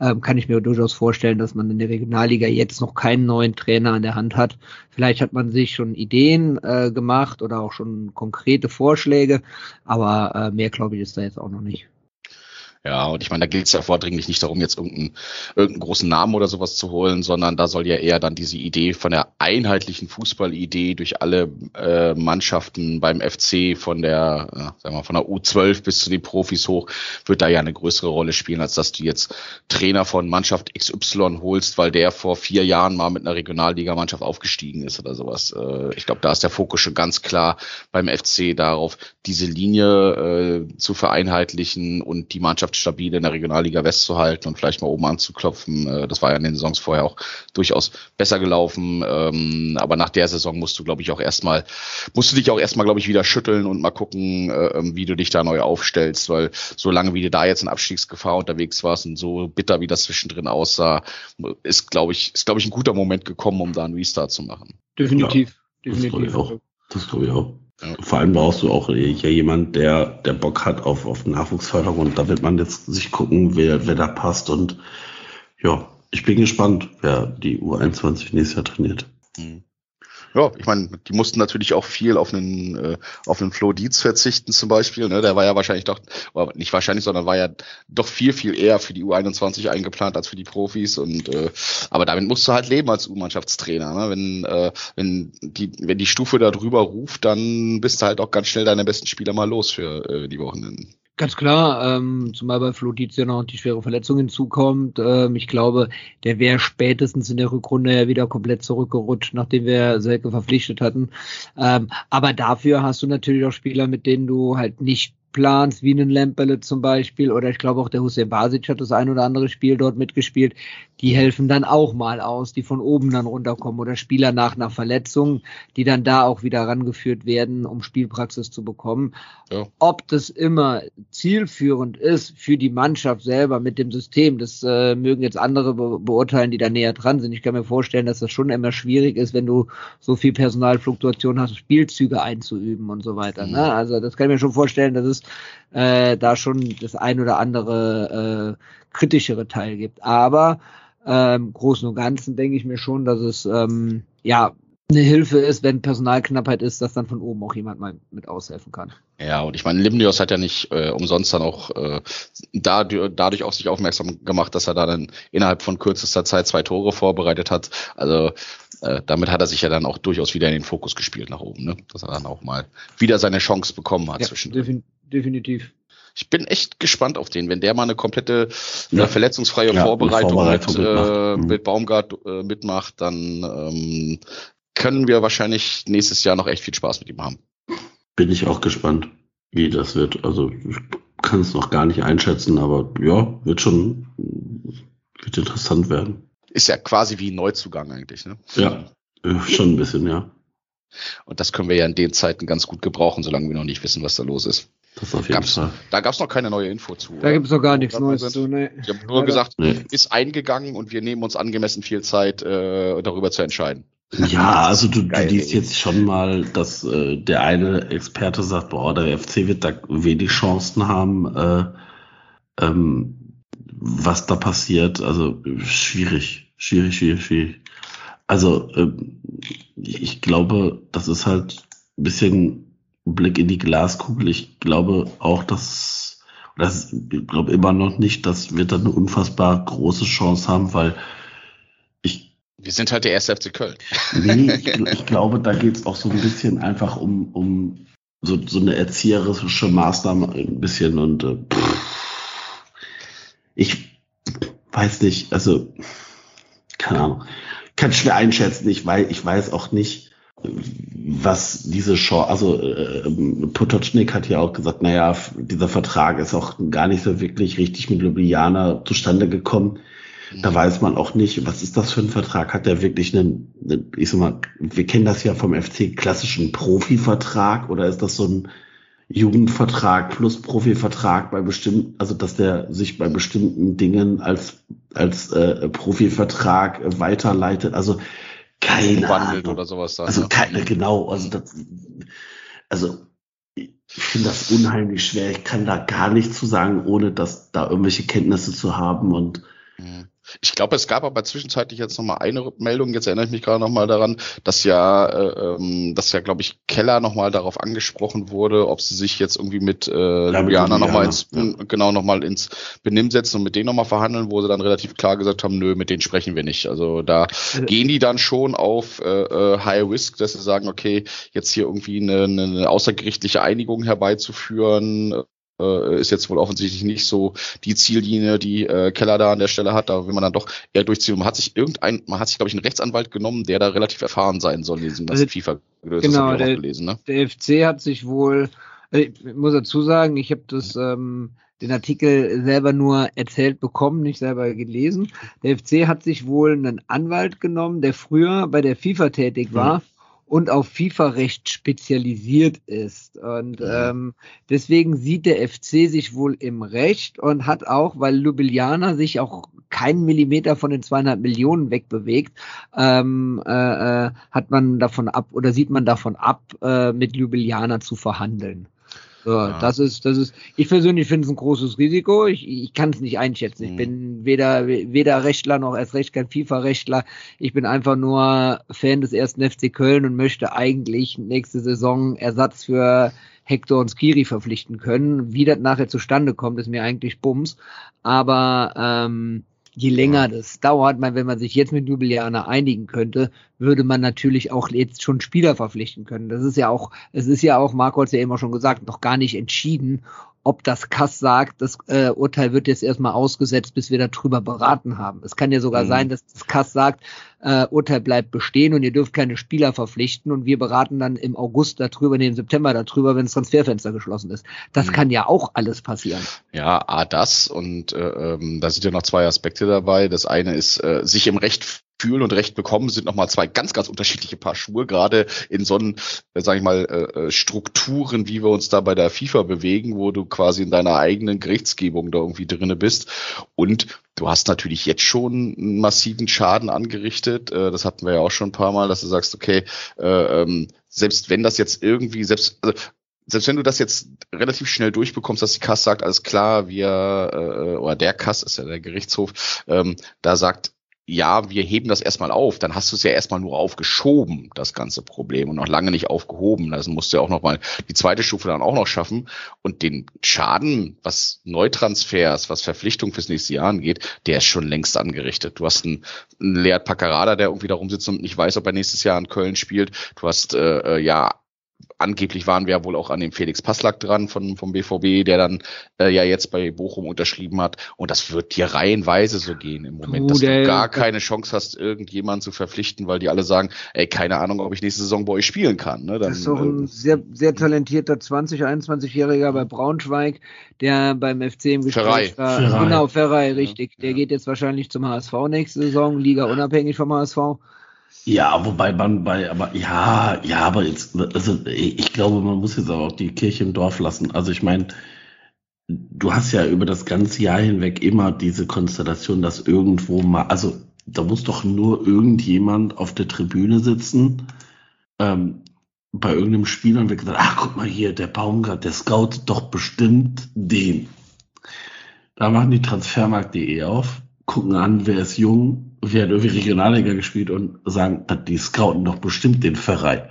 ähm, kann ich mir durchaus vorstellen, dass man in der Regionalliga jetzt noch keinen neuen Trainer an der Hand hat. Vielleicht hat man sich schon Ideen äh, gemacht oder auch schon konkrete Vorschläge, aber äh, mehr glaube ich ist da jetzt auch noch nicht. Ja, und ich meine, da gilt es ja vordringlich nicht darum, jetzt irgendeinen, irgendeinen großen Namen oder sowas zu holen, sondern da soll ja eher dann diese Idee von der einheitlichen Fußballidee durch alle äh, Mannschaften beim FC von der, äh, sagen wir, von der U12 bis zu den Profis hoch, wird da ja eine größere Rolle spielen, als dass du jetzt Trainer von Mannschaft XY holst, weil der vor vier Jahren mal mit einer Regionalligamannschaft aufgestiegen ist oder sowas. Äh, ich glaube, da ist der Fokus schon ganz klar beim FC darauf, diese Linie äh, zu vereinheitlichen und die Mannschaft Mannschaft stabil in der Regionalliga West zu halten und vielleicht mal oben anzuklopfen. Äh, das war ja in den Saisons vorher auch durchaus besser gelaufen. Ähm, aber nach der Saison musst du, glaube ich, auch erstmal, musst du dich auch erstmal, glaube ich, wieder schütteln und mal gucken, äh, ähm, wie du dich da neu aufstellst, weil so lange wie du da jetzt in Abstiegsgefahr unterwegs warst und so bitter, wie das zwischendrin aussah, ist, glaube ich, ist, glaube ich, ein guter Moment gekommen, um da einen Restart zu machen. Definitiv. Ja, Definitiv. Das glaube ich auch. Vor allem brauchst du auch ja jemand, der, der Bock hat auf, auf Nachwuchsförderung. Und da wird man jetzt sich gucken, wer, wer da passt. Und ja, ich bin gespannt, wer die U21 nächstes Jahr trainiert. Mhm ja, ich meine, die mussten natürlich auch viel auf einen, äh, auf einen Flo Dietz verzichten zum Beispiel. Ne? Der war ja wahrscheinlich doch, nicht wahrscheinlich, sondern war ja doch viel, viel eher für die U21 eingeplant als für die Profis. Und äh, aber damit musst du halt leben als U-Mannschaftstrainer. Ne? Wenn, äh, wenn, die, wenn die Stufe da drüber ruft, dann bist du halt auch ganz schnell deine besten Spieler mal los für äh, die Wochenenden. Ganz klar, ähm, zumal bei Flo ja noch die schwere Verletzung hinzukommt. Ähm, ich glaube, der wäre spätestens in der Rückrunde ja wieder komplett zurückgerutscht, nachdem wir Selke verpflichtet hatten. Ähm, aber dafür hast du natürlich auch Spieler, mit denen du halt nicht planst, wie einen Lempele zum Beispiel, oder ich glaube auch der Hussein Basic hat das ein oder andere Spiel dort mitgespielt, die helfen dann auch mal aus, die von oben dann runterkommen oder Spieler nach einer Verletzung, die dann da auch wieder rangeführt werden, um Spielpraxis zu bekommen. Ja. Ob das immer zielführend ist für die Mannschaft selber mit dem System, das äh, mögen jetzt andere be beurteilen, die da näher dran sind. Ich kann mir vorstellen, dass das schon immer schwierig ist, wenn du so viel Personalfluktuation hast, Spielzüge einzuüben und so weiter. Mhm. Ne? Also das kann ich mir schon vorstellen, dass es äh, da schon das ein oder andere äh, kritischere Teil gibt. Aber ähm, Großen und Ganzen denke ich mir schon, dass es ähm, ja eine Hilfe ist, wenn Personalknappheit ist, dass dann von oben auch jemand mal mit aushelfen kann. Ja, und ich meine, Limnios hat ja nicht äh, umsonst dann auch äh, dadurch, dadurch auf sich aufmerksam gemacht, dass er da dann innerhalb von kürzester Zeit zwei Tore vorbereitet hat. Also äh, damit hat er sich ja dann auch durchaus wieder in den Fokus gespielt nach oben, ne? dass er dann auch mal wieder seine Chance bekommen hat ja, zwischen. Defin definitiv ich bin echt gespannt auf den, wenn der mal eine komplette ja. verletzungsfreie ja, Vorbereitung, Vorbereitung, mit, äh, mhm. mit Baumgart äh, mitmacht, dann ähm, können wir wahrscheinlich nächstes Jahr noch echt viel Spaß mit ihm haben. Bin ich auch gespannt, wie das wird. Also ich kann es noch gar nicht einschätzen, aber ja, wird schon wird interessant werden. Ist ja quasi wie ein Neuzugang eigentlich, ne? Ja, schon ein bisschen, ja. Und das können wir ja in den Zeiten ganz gut gebrauchen, solange wir noch nicht wissen, was da los ist. Das auf jeden gab's, Fall. Da gab es noch keine neue Info zu. Da gibt es noch gar nichts Neues zu. Nee. Ich habe nur ja, gesagt, nee. ist eingegangen und wir nehmen uns angemessen viel Zeit, äh, darüber zu entscheiden. Ja, also du, du liest jetzt schon mal, dass äh, der eine Experte sagt, boah, der FC wird da wenig Chancen haben, äh, ähm, was da passiert. Also schwierig, schwierig, schwierig, schwierig. Also äh, ich glaube, das ist halt ein bisschen Blick in die Glaskugel. Ich glaube auch, dass, das, ich glaube immer noch nicht, dass wir da eine unfassbar große Chance haben, weil ich. Wir sind halt der erste FC Köln. Nee, ich, [laughs] ich glaube, da geht es auch so ein bisschen einfach um, um so, so eine erzieherische Maßnahme ein bisschen und äh, ich weiß nicht, also keine Ahnung, kann schwer einschätzen. Ich weiß, ich weiß auch nicht, was diese Show, also äh, Potocznik hat ja auch gesagt, naja, dieser Vertrag ist auch gar nicht so wirklich richtig mit Ljubljana zustande gekommen. Da mhm. weiß man auch nicht, was ist das für ein Vertrag? Hat der wirklich einen, ich sag mal, wir kennen das ja vom FC klassischen Profivertrag oder ist das so ein Jugendvertrag plus Profivertrag bei bestimmten, also dass der sich bei bestimmten Dingen als als äh, Profivertrag weiterleitet? Also keine Ahnung. oder sowas dann. Also ja. keine, genau. Also das, also ich finde das unheimlich schwer. Ich kann da gar nichts zu sagen, ohne dass da irgendwelche Kenntnisse zu haben und Mhm. Ich glaube, es gab aber zwischenzeitlich jetzt nochmal eine Rückmeldung, jetzt erinnere ich mich gerade nochmal daran, dass ja, äh, ähm, dass ja, glaube ich, Keller nochmal darauf angesprochen wurde, ob sie sich jetzt irgendwie mit äh, ja, Juliana nochmal ins, ja. genau, nochmal ins Benimm setzen und mit denen nochmal verhandeln, wo sie dann relativ klar gesagt haben, nö, mit denen sprechen wir nicht. Also da äh. gehen die dann schon auf äh, äh, High Risk, dass sie sagen, okay, jetzt hier irgendwie eine, eine außergerichtliche Einigung herbeizuführen, äh, ist jetzt wohl offensichtlich nicht so die Ziellinie, die äh, Keller da an der Stelle hat. Da will man dann doch eher durchziehen. Man hat sich irgendein, man hat sich, glaube ich, einen Rechtsanwalt genommen, der da relativ erfahren sein soll in diesem also, FIFA. Das genau, der, gelesen, ne? der FC hat sich wohl, also ich muss dazu sagen, ich habe das ähm, den Artikel selber nur erzählt bekommen, nicht selber gelesen. Der FC hat sich wohl einen Anwalt genommen, der früher bei der FIFA tätig war. Mhm und auf FIFA-Recht spezialisiert ist. Und ähm, deswegen sieht der FC sich wohl im Recht und hat auch, weil Ljubljana sich auch keinen Millimeter von den zweieinhalb Millionen wegbewegt, ähm, äh, äh, hat man davon ab oder sieht man davon ab, äh, mit Ljubljana zu verhandeln. So, ja. das ist, das ist, ich persönlich finde es ein großes Risiko. Ich, ich kann es nicht einschätzen. Ich mhm. bin weder, weder Rechtler noch erst recht kein FIFA-Rechtler. Ich bin einfach nur Fan des ersten FC Köln und möchte eigentlich nächste Saison Ersatz für Hector und Skiri verpflichten können. Wie das nachher zustande kommt, ist mir eigentlich Bums. Aber ähm, je länger das dauert, man, wenn man sich jetzt mit Ljubljana einigen könnte, würde man natürlich auch jetzt schon Spieler verpflichten können. Das ist ja auch, es ist ja auch, Marco hat es ja immer schon gesagt, noch gar nicht entschieden, ob das Kass sagt, das äh, Urteil wird jetzt erstmal ausgesetzt, bis wir darüber beraten haben. Es kann ja sogar mhm. sein, dass das Kass sagt, äh, Urteil bleibt bestehen und ihr dürft keine Spieler verpflichten und wir beraten dann im August darüber, nee, im September darüber, wenn das Transferfenster geschlossen ist. Das mhm. kann ja auch alles passieren. Ja, A, das und äh, ähm, da sind ja noch zwei Aspekte dabei. Das eine ist, äh, sich im Recht fühlen und Recht bekommen sind nochmal zwei ganz, ganz unterschiedliche Paar Schuhe, gerade in so einen, äh, sag ich mal, äh, äh, Strukturen, wie wir uns da bei der FIFA bewegen, wo du quasi in deiner eigenen Gerichtsgebung da irgendwie drinne bist. Und du hast natürlich jetzt schon einen massiven Schaden angerichtet. Das hatten wir ja auch schon ein paar Mal, dass du sagst, okay, äh, ähm, selbst wenn das jetzt irgendwie, selbst, also selbst wenn du das jetzt relativ schnell durchbekommst, dass die Kass sagt, alles klar, wir, äh, oder der Kass ist ja der Gerichtshof, ähm, da sagt, ja, wir heben das erstmal auf, dann hast du es ja erstmal nur aufgeschoben, das ganze Problem, und noch lange nicht aufgehoben. Also musst du ja auch noch mal die zweite Stufe dann auch noch schaffen. Und den Schaden, was Neutransfers, was Verpflichtung fürs nächste Jahr angeht, der ist schon längst angerichtet. Du hast einen, einen Lead Paccarada, der irgendwie da rumsitzt und nicht weiß, ob er nächstes Jahr in Köln spielt. Du hast äh, äh ja angeblich waren wir ja wohl auch an dem Felix Passlack dran von, vom BVB, der dann äh, ja jetzt bei Bochum unterschrieben hat. Und das wird dir reihenweise so gehen im Moment, du, dass du gar keine Chance hast, irgendjemanden zu verpflichten, weil die alle sagen, ey, keine Ahnung, ob ich nächste Saison bei euch spielen kann. Ne? Dann, das ist doch ein äh, sehr, sehr talentierter 20-, 21-Jähriger bei Braunschweig, der beim FC im Gespräch war. Ferrei. Genau, Ferrei, richtig. Ja, der ja. geht jetzt wahrscheinlich zum HSV nächste Saison, Liga unabhängig vom HSV. Ja, wobei man bei, aber ja, ja, aber jetzt, also ich glaube, man muss jetzt auch die Kirche im Dorf lassen. Also ich meine, du hast ja über das ganze Jahr hinweg immer diese Konstellation, dass irgendwo mal, also da muss doch nur irgendjemand auf der Tribüne sitzen, ähm, bei irgendeinem Spiel und wird gesagt, ach guck mal hier, der Baumgart, der scoutet doch bestimmt den. Da machen die Transfermarkt.de auf, gucken an, wer ist jung, wir haben irgendwie Regionalliga gespielt und sagen, die scouten doch bestimmt den Verein.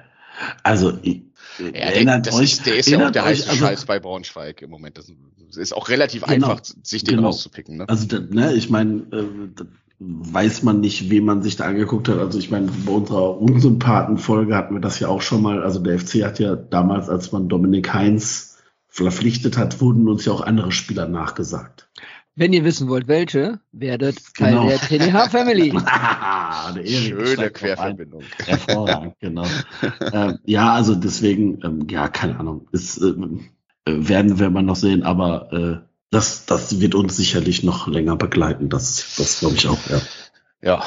Also, ich, ja, der, das euch, ist, der ist ja auch der heiße also, Scheiß bei Braunschweig im Moment. Das ist auch relativ genau, einfach, sich den genau. rauszupicken. Ne? Also, ne, ich meine, äh, weiß man nicht, wen man sich da angeguckt hat. Also ich meine, bei unserer Unsympathen-Folge hatten wir das ja auch schon mal. Also der FC hat ja damals, als man Dominik Heinz verpflichtet hat, wurden uns ja auch andere Spieler nachgesagt. Wenn ihr wissen wollt, welche, werdet Teil genau. der TDH Family. [laughs] der Schöne Querverbindung. Hervorragend, genau. [laughs] ähm, ja, also deswegen, ähm, ja, keine Ahnung, ist, ähm, äh, werden wir mal noch sehen, aber äh, das, das wird uns sicherlich noch länger begleiten. Das, das glaube ich auch, ja. Ja,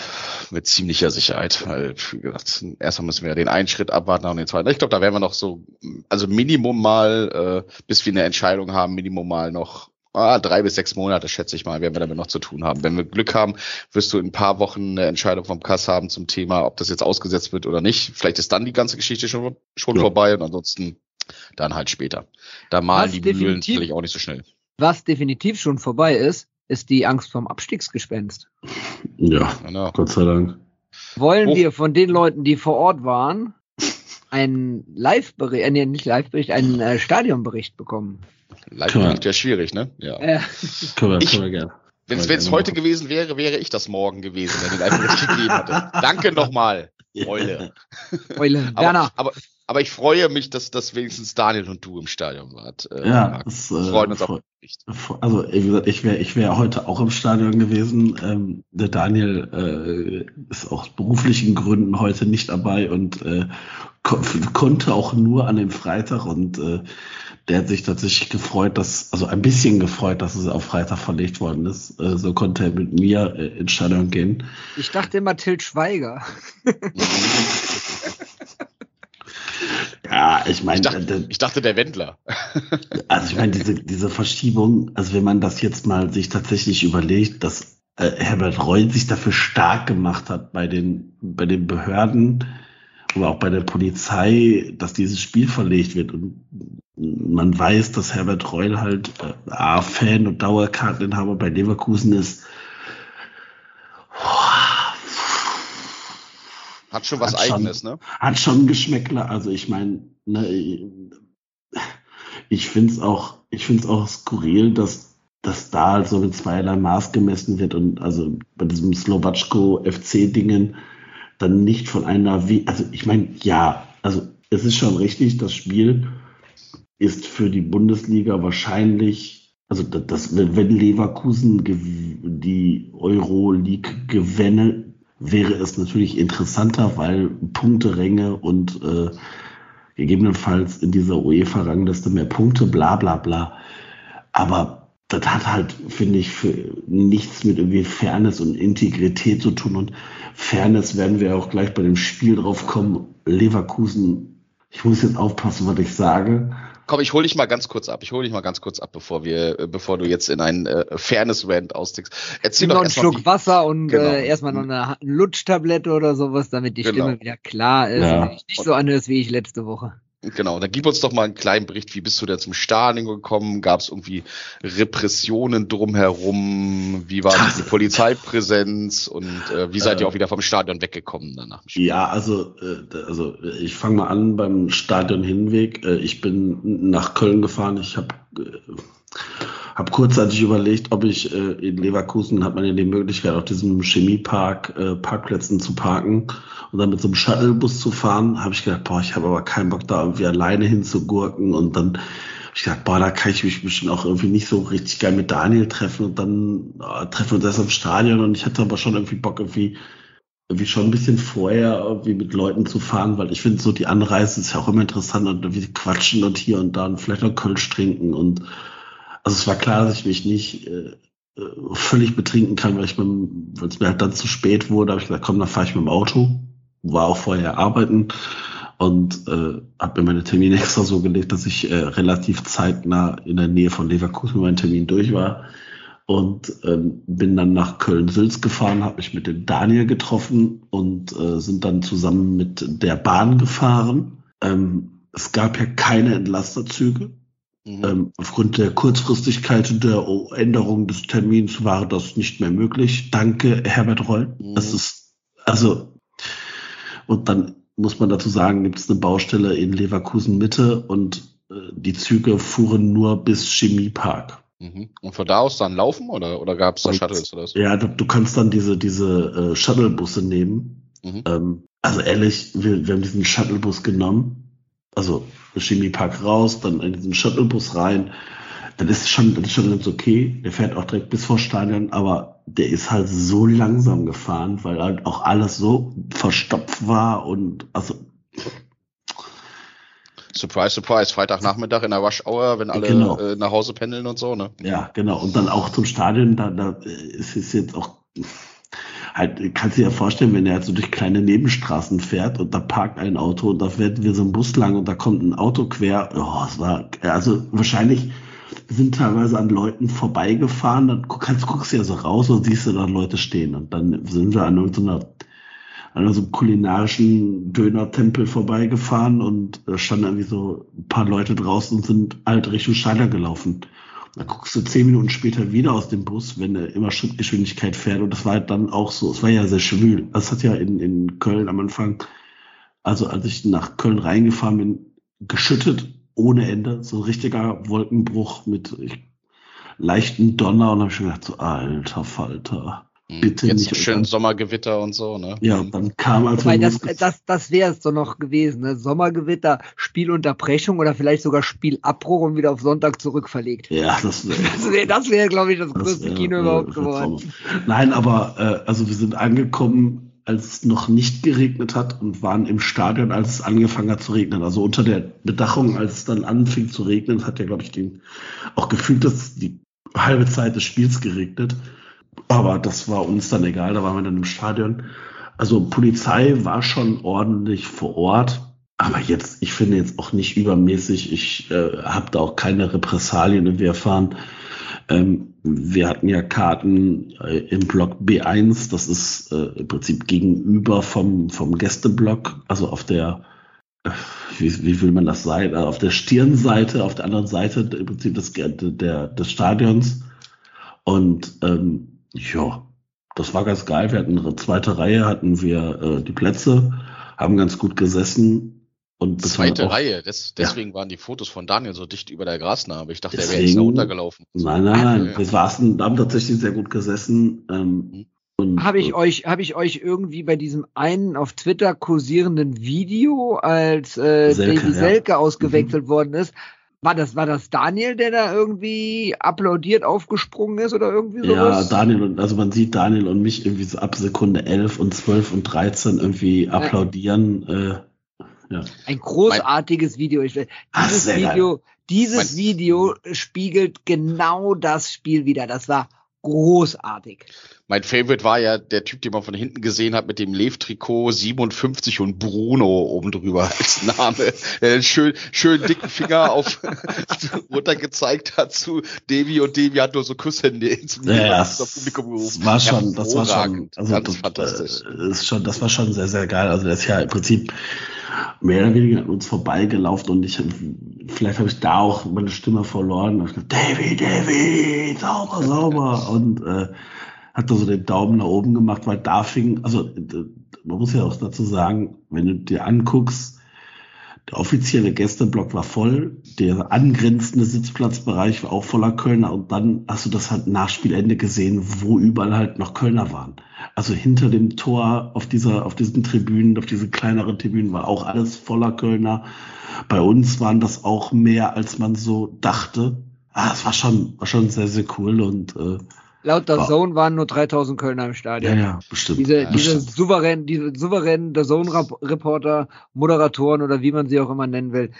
mit ziemlicher Sicherheit, weil, wie gesagt, erstmal müssen wir den einen Schritt abwarten und den zweiten. Ich glaube, da werden wir noch so, also Minimum mal, äh, bis wir eine Entscheidung haben, Minimum mal noch ah, drei bis sechs Monate, schätze ich mal, werden wir damit noch zu tun haben. Wenn wir Glück haben, wirst du in ein paar Wochen eine Entscheidung vom Kass haben zum Thema, ob das jetzt ausgesetzt wird oder nicht. Vielleicht ist dann die ganze Geschichte schon, schon ja. vorbei und ansonsten dann halt später. Da malen Was die Mühlen definitiv- sicherlich auch nicht so schnell. Was definitiv schon vorbei ist, ist die Angst vom Abstiegsgespenst. Ja, Genau. Gott sei Dank. Wollen Oh. wir von den Leuten, die vor Ort waren, einen Live-Bericht, äh, nee, nicht Live-Bericht, einen äh, Stadionbericht bekommen? Live Klar. ist ja schwierig, ne? Ja. Äh, Können wir, Ich- können wir gerne. Wenn es heute machen. gewesen wäre, wäre ich das morgen gewesen, wenn den Live [laughs] gegeben hätte. Danke nochmal, Eule. Eule, Aber, Werner, aber, aber ich freue mich, dass, dass wenigstens Daniel und du im Stadion wart. Äh, Ja, das, Wir äh, freuen uns den Bericht. Also, wie gesagt, ich wäre ich wär heute auch im Stadion gewesen. Ähm, der Daniel äh, ist aus beruflichen Gründen heute nicht dabei und äh, ko konnte auch nur an dem Freitag und äh, der hat sich tatsächlich gefreut, dass, also ein bisschen gefreut, dass es auf Freitag verlegt worden ist. Äh, so konnte er mit mir äh, ins Stadion gehen. ich dachte immer Til Schweiger. [laughs] [laughs] Ja, ich meine, Ich dachte, ich dachte, der Wendler. [laughs] Also ich meine, diese, diese Verschiebung, also wenn man das jetzt mal sich tatsächlich überlegt, dass äh, Herbert Reul sich dafür stark gemacht hat bei den, bei den Behörden oder auch bei der Polizei, dass dieses Spiel verlegt wird. Und man weiß, dass Herbert Reul halt äh, A, Fan und Dauerkarteninhaber bei Leverkusen ist. Hat schon was Hat schon- Eigenes, ne? hat schon Geschmäckler. Also ich meine, ne, ich finde es auch, ich finde es auch skurril, dass, dass da halt so mit zweierlei Maß gemessen wird und also bei diesem Slowatschko FC-Dingen dann nicht von einer, wie, also ich meine, ja, also es ist schon richtig, das Spiel ist für die Bundesliga wahrscheinlich, also das, wenn Leverkusen die Euroleague gewinne, wäre es natürlich interessanter, weil Punkteränge und äh, gegebenenfalls in dieser UEFA-Rangliste mehr Punkte, bla bla bla. Aber das hat halt, finde ich, nichts mit irgendwie Fairness und Integrität zu tun. Und Fairness werden wir auch gleich bei dem Spiel drauf kommen. Leverkusen, ich muss jetzt aufpassen, was ich sage. Komm, ich hole dich mal ganz kurz ab. Ich hole dich mal ganz kurz ab, bevor wir, äh, bevor du jetzt in einen äh, Fairness-Rant ausstiegst. Erzähl noch doch einen erstmal, Schluck Wasser und Genau. äh, erstmal noch eine, eine Lutschtablette oder sowas, damit die Genau. Stimme wieder klar ist Ja. und ich nicht so anhörst wie ich letzte Woche. Genau, dann gib uns doch mal einen kleinen Bericht. Wie bist du da zum Stadion gekommen? Gab es irgendwie Repressionen drumherum? Wie war die Polizeipräsenz? Und äh, wie seid ihr Äh. auch wieder vom Stadion weggekommen danach? Ja, also, äh, also ich fange mal an beim Stadion Hinweg. Äh, ich bin nach Köln gefahren. Ich habe äh, hab kurzzeitig überlegt, ob ich äh, in Leverkusen hat man ja die Möglichkeit, auf diesem Chemiepark äh, Parkplätzen zu parken und dann mit so einem Shuttlebus zu fahren. Habe ich gedacht, boah, ich habe aber keinen Bock da irgendwie alleine hinzugurken. Und dann hab ich gedacht, boah, da kann ich mich bestimmt auch irgendwie nicht so richtig geil mit Daniel treffen. Und dann äh, treffen wir uns erst im Stadion. Und ich hatte aber schon irgendwie Bock irgendwie irgendwie schon ein bisschen vorher irgendwie mit Leuten zu fahren, weil ich finde so die Anreise ist ja auch immer interessant und irgendwie quatschen und hier und da und vielleicht noch Kölsch trinken und also es war klar, dass ich mich nicht äh, äh, völlig betrinken kann, weil ich beim, weil es mir halt dann zu spät wurde, habe ich gesagt, komm, dann fahre ich mit dem Auto, war auch vorher arbeiten und äh, habe mir meine Termine [laughs] extra so gelegt, dass ich äh, relativ zeitnah in der Nähe von Leverkusen mit meinem Termin durch war und ähm, bin dann nach Köln-Sülz gefahren, habe mich mit dem Daniel getroffen und äh, sind dann zusammen mit der Bahn gefahren. Ähm, es gab ja keine Entlasterzüge. Mhm. Ähm, aufgrund der Kurzfristigkeit der O- Änderung des Termins war das nicht mehr möglich. Danke, Herbert Reul. Mhm. Das ist, also, und dann muss man dazu sagen, gibt es eine Baustelle in Leverkusen Mitte und äh, die Züge fuhren nur bis Chemiepark. Mhm. Und von da aus dann laufen oder, oder gab es da Und- Shuttles oder so? Ja, du, du kannst dann diese, diese äh, Shuttlebusse nehmen. Mhm. Ähm, also ehrlich, wir, wir haben diesen Shuttlebus genommen. Also Chemiepark raus, dann in diesen Shuttlebus rein. Das ist schon, das ist schon ganz okay. Der fährt auch direkt bis vor Stadion, aber der ist halt so langsam gefahren, weil halt auch alles so verstopft war und also Surprise, surprise, Freitagnachmittag in der Rush Hour, wenn alle Genau. äh, nach Hause pendeln und so, ne? Ja, genau. Und dann auch zum Stadion, da, da ist es jetzt auch halt, kannst du dir ja vorstellen, wenn er halt so durch kleine Nebenstraßen fährt und da parkt ein Auto und da fährt wir so ein Bus lang und da kommt ein Auto quer. Oh, es war, also wahrscheinlich sind teilweise an Leuten vorbeigefahren, dann kannst, guckst du ja so raus und siehst du da Leute stehen und dann sind wir an irgendeiner an so einem kulinarischen Döner-Tempel vorbeigefahren und da standen irgendwie so ein paar Leute draußen und sind halt Richtung Stadion gelaufen. Da guckst du zehn Minuten später wieder aus dem Bus, wenn er immer Schrittgeschwindigkeit fährt. Und das war halt dann auch so, es war ja sehr schwül. Das hat ja in, in Köln am Anfang, also als ich nach Köln reingefahren bin, geschüttet ohne Ende. So ein richtiger Wolkenbruch mit leichten Donner. Und habe ich schon gedacht, so alter Falter. Hm. Bitte Jetzt nicht. schön Sommergewitter und so, ne? ja, dann kam als Wobei das, das, das wäre es doch noch gewesen. Ne? Sommergewitter, Spielunterbrechung oder vielleicht sogar Spielabbruch und wieder auf Sonntag zurückverlegt. ja, das wäre Das [laughs] wäre, das wär, glaube ich, das Das größte wär, Kino äh, überhaupt wär geworden. Nein, aber äh, also wir sind angekommen, als es noch nicht geregnet hat und waren im Stadion, als es angefangen hat zu regnen. Also unter der Bedachung, als es dann anfing zu regnen, hat ja, glaube ich, den, auch gefühlt, dass die halbe Zeit des Spiels geregnet. Aber das war uns dann egal, da waren wir dann im Stadion. Also Polizei war schon ordentlich vor Ort. Aber jetzt, ich finde jetzt auch nicht übermäßig. Ich äh, habe da auch keine Repressalien irgendwie erfahren. Ähm, wir hatten ja Karten äh, im Block B1, das ist äh, im Prinzip gegenüber vom, vom Gästeblock, also auf der, äh, wie, wie will man das sein, äh, auf der Stirnseite, auf der anderen Seite im Prinzip des, der, des Stadions. Und ähm, ja, das war ganz geil. Wir hatten eine zweite Reihe, hatten wir äh, die Plätze, haben ganz gut gesessen. Und Zweite auch- Reihe, des, Ja. deswegen waren die Fotos von Daniel so dicht über der Grasnarbe. Ich dachte, er wäre Deswegen- jetzt da runtergelaufen. Nein, nein, nein. Ja. Wir saßen, haben tatsächlich sehr gut gesessen. Ähm, und, Habe ich äh, euch, habe ich euch irgendwie bei diesem einen auf Twitter kursierenden Video, als äh, Selke, Davy ja. Selke ausgewechselt worden ist, war das, war das Daniel, der da irgendwie applaudiert aufgesprungen ist oder irgendwie Ja, sowas? Daniel und, also man sieht Daniel und mich irgendwie so ab Sekunde 11 und 12 und 13 irgendwie applaudieren. Äh, ja. Ein großartiges Video. Ich, dieses geil. Video, dieses Mein- Video spiegelt genau das Spiel wieder. Das war großartig. Mein Favorite war ja der Typ, den man von hinten gesehen hat mit dem Lev-Trikot 57 und Bruno oben drüber [laughs] als Name. Der schön, schön dicken Finger auf [laughs] runter gezeigt hat zu Devi und Devi hat nur so Kusshände ins Ja, ins Publikum gerufen. das war schon, das war schon, also ganz das, fantastisch. äh, ist schon, das war schon sehr, sehr geil. Also der ist ja im Prinzip mehr oder weniger an uns vorbeigelaufen und ich, vielleicht habe ich da auch meine Stimme verloren. Und ich gesagt, Davy, Davy, sauber, sauber [laughs] und äh, hat da so den Daumen nach oben gemacht, weil da fing, also man muss ja auch dazu sagen, wenn du dir anguckst, der offizielle Gästeblock war voll, der angrenzende Sitzplatzbereich war auch voller Kölner und dann hast du das halt nach Spielende gesehen, wo überall halt noch Kölner waren. Also hinter dem Tor auf dieser, auf diesen Tribünen, auf diesen kleineren Tribünen war auch alles voller Kölner. Bei uns waren das auch mehr, als man so dachte. Ah, es war schon, war schon sehr, sehr cool und äh, Laut der. Zone waren nur 3000 Kölner im ja, Stadion. ja, bestimmt. Diese, Ja, diese bestimmt. souveränen, diese souveränen der Zone-Reporter, Moderatoren oder wie man sie auch immer nennen will,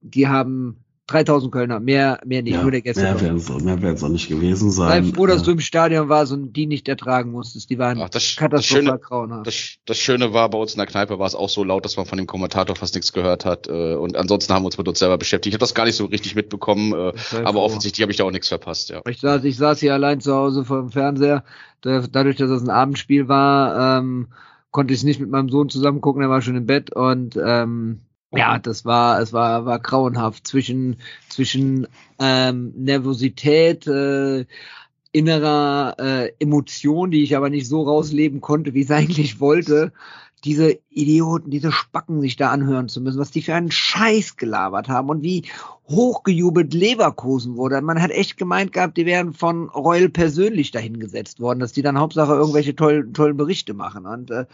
die haben 3000 Kölner, mehr, mehr nicht, ja, nur der Gäste. mehr werden es auch nicht gewesen sein. Sei froh, dass Äh, du im Stadion warst und die nicht ertragen musstest. Die waren Ach, das, das, katastrophal Schöne, grauenhaft. das, das Schöne war, bei uns in der Kneipe war es auch so laut, dass man von dem Kommentator fast nichts gehört hat. äh, Und ansonsten haben wir uns mit uns selber beschäftigt. Ich habe das gar nicht so richtig mitbekommen, äh, aber froh. offensichtlich habe ich da auch nichts verpasst, ja. Ich saß, ich saß hier allein zu Hause vor dem Fernseher. Da, dadurch, dass es ein Abendspiel war, ähm, konnte ich nicht mit meinem Sohn zusammen gucken. Er war schon im Bett und ähm, ja, das war, es war, war grauenhaft zwischen zwischen ähm, Nervosität, äh, innerer äh, Emotion, die ich aber nicht so rausleben konnte, wie ich es [laughs] eigentlich wollte. Diese Idioten, diese Spacken sich da anhören zu müssen, was die für einen Scheiß gelabert haben und wie hochgejubelt Leverkusen wurde. Man hat echt gemeint gehabt, die wären von Reul persönlich dahingesetzt worden, dass die dann Hauptsache irgendwelche tollen, tollen Berichte machen. Und äh,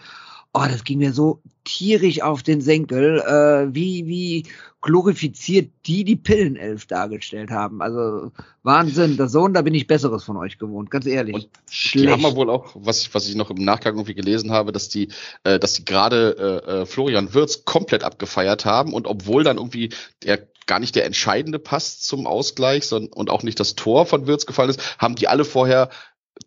oh, das ging mir so tierisch auf den Senkel, äh, wie, wie glorifiziert die die Pillenelf dargestellt haben. Also Wahnsinn, der Sohn, da bin ich Besseres von euch gewohnt, ganz ehrlich. Und Die Schlecht. haben wir wohl auch, was ich, was ich noch im Nachgang irgendwie gelesen habe, dass die, äh, dass die gerade äh, äh, Florian Wirz komplett abgefeiert haben und obwohl dann irgendwie der gar nicht der entscheidende Pass zum Ausgleich sondern, und auch nicht das Tor von Wirz gefallen ist, haben die alle vorher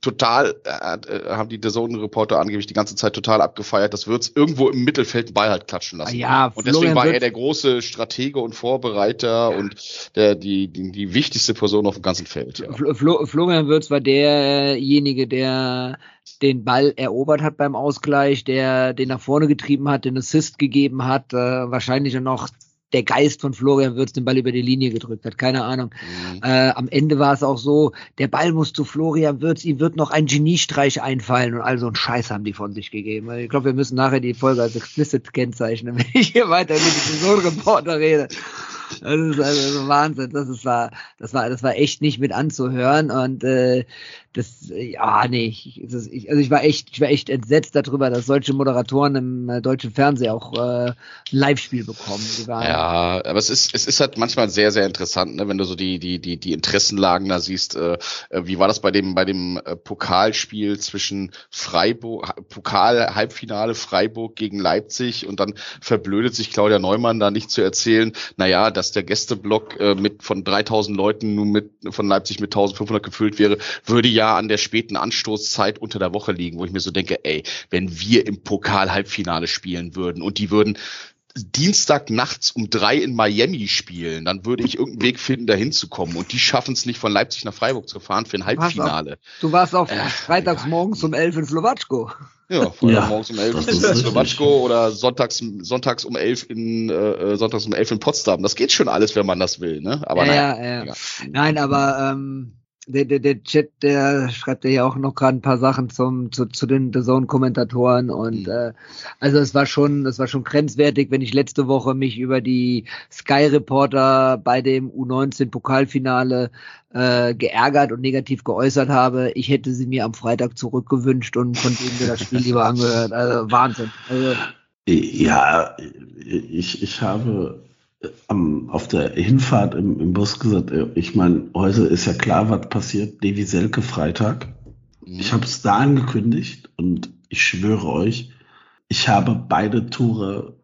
total, äh, äh haben die Zone-Reporter angeblich die ganze Zeit total abgefeiert, dass Würz irgendwo im Mittelfeld den Ball halt klatschen lassen. Ja, und deswegen Florian war er der große Stratege und Vorbereiter und der, die, die, die wichtigste Person auf dem ganzen Feld. Ja. Flo, Flo, Florian Würz war derjenige, der den Ball erobert hat beim Ausgleich, der den nach vorne getrieben hat, den Assist gegeben hat, äh, wahrscheinlich noch der Geist von Florian Würz den Ball über die Linie gedrückt hat, keine Ahnung. Mhm. Äh, am Ende war es auch so, der Ball muss zu Florian Würz, ihm wird noch ein Geniestreich einfallen und all so einen Scheiß haben die von sich gegeben. Ich glaube, wir müssen nachher die Folge als explicit kennzeichnen, [laughs] wenn ich hier weiter mit diesem Sohn-Reporter rede. Das ist also Wahnsinn. Das ist, war, das war, das war echt nicht mit anzuhören und äh, das, äh, ja, nee, ich, das, ich, also ich war echt, ich war echt entsetzt darüber, dass solche Moderatoren im äh, deutschen Fernsehen auch äh, Live-Spiel bekommen. Ja, aber es ist, es ist halt manchmal sehr, sehr interessant, ne, wenn du so die, die, die, die Interessenlagen da siehst. Äh, äh, wie war das bei dem, bei dem Pokalspiel zwischen Freiburg, Ha- Pokal-Halbfinale Freiburg gegen Leipzig und dann verblödet sich Claudia Neumann da nicht zu erzählen, naja, dass der Gästeblock äh, mit von 3000 Leuten nun mit, von Leipzig mit 1500 gefüllt wäre, würde ja an der späten Anstoßzeit unter der Woche liegen, wo ich mir so denke, ey, wenn wir im Pokal-Halbfinale spielen würden und die würden Dienstag nachts um drei in Miami spielen, dann würde ich irgendeinen Weg finden, da hinzukommen. Und die schaffen es nicht von Leipzig nach Freiburg zu fahren für ein Halbfinale. Du warst auch Äh, freitags morgens um elf in Slowatschko. Ja, von Ja, morgens um elf in. Slowatschko oder sonntags, sonntags um elf in äh, sonntags um elf in Potsdam. Das geht schon alles, wenn man das will, ne? Aber ja, naja. ja, ja. Nein, aber ähm, der, der, der Chat, der schreibt ja auch noch gerade ein paar Sachen zum, zu, zu den The Zone-Kommentatoren und Mhm. äh, also es war schon, es war schon grenzwertig, wenn ich letzte Woche mich über die Sky-Reporter bei dem U19-Pokalfinale äh, geärgert und negativ geäußert habe. Ich hätte sie mir am Freitag zurückgewünscht und von denen mir das Spiel lieber [laughs] angehört. Also Wahnsinn. Also, Ja, ich, ich habe am, auf der Hinfahrt im, im Bus gesagt, äh, ich meine, heute ist ja klar, was passiert. Levi Selke Freitag. Mhm. Ich habe es da angekündigt und ich schwöre euch, ich habe beide Tore,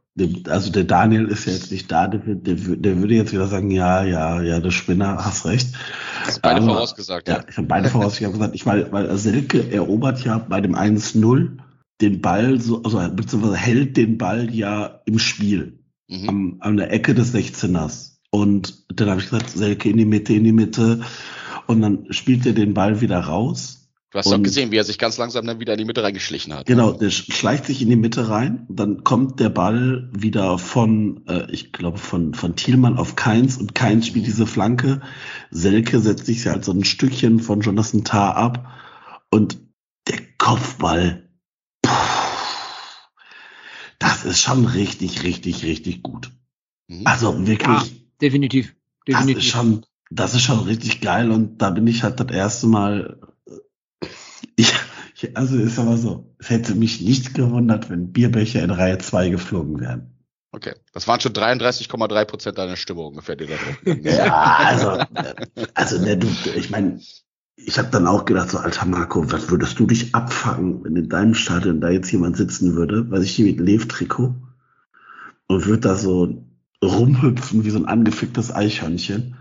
also der Daniel ist ja jetzt nicht da, der, der, der würde jetzt wieder sagen, ja, ja, ja, der Spinner, hast recht. Das ist beide Aber- vorausgesagt, ja. Ja, ich habe beide voraus. Ich habe gesagt, ich meine, weil Selke erobert ja bei dem 1-0 den Ball, so, also beziehungsweise hält den Ball ja im Spiel Mhm. am, an der Ecke des 16ers. Und dann habe ich gesagt, Selke in die Mitte, in die Mitte. Und dann spielt er den Ball wieder raus. Du hast doch gesehen, wie er sich ganz langsam dann wieder in die Mitte reingeschlichen hat. Genau, der sch- schleicht sich in die Mitte rein. Dann kommt der Ball wieder von, äh, ich glaube, von, von Thielmann auf Keins und Keins spielt diese Flanke. Selke setzt sich halt so ein Stückchen von Jonathan Tah ab und der Kopfball, das ist schon richtig, richtig, richtig gut. Mhm. Also wirklich. ja, definitiv. Das Definitiv. ist schon, das ist schon richtig geil und da bin ich halt das erste Mal. äh, Ich, ich, also ist aber so, es hätte mich nicht gewundert, wenn Bierbecher in Reihe 2 geflogen wären. Okay. Das waren schon 33,3 Prozent deiner Stimme ungefähr, die da drauf. Ja, also, also ne, du, ich meine, ich habe dann auch gedacht, so, alter Marco, was würdest du dich abfangen, wenn in deinem Stadion da jetzt jemand sitzen würde, weiß ich hier mit Lev-Trikot und würde da so rumhüpfen wie so ein angeficktes Eichhörnchen.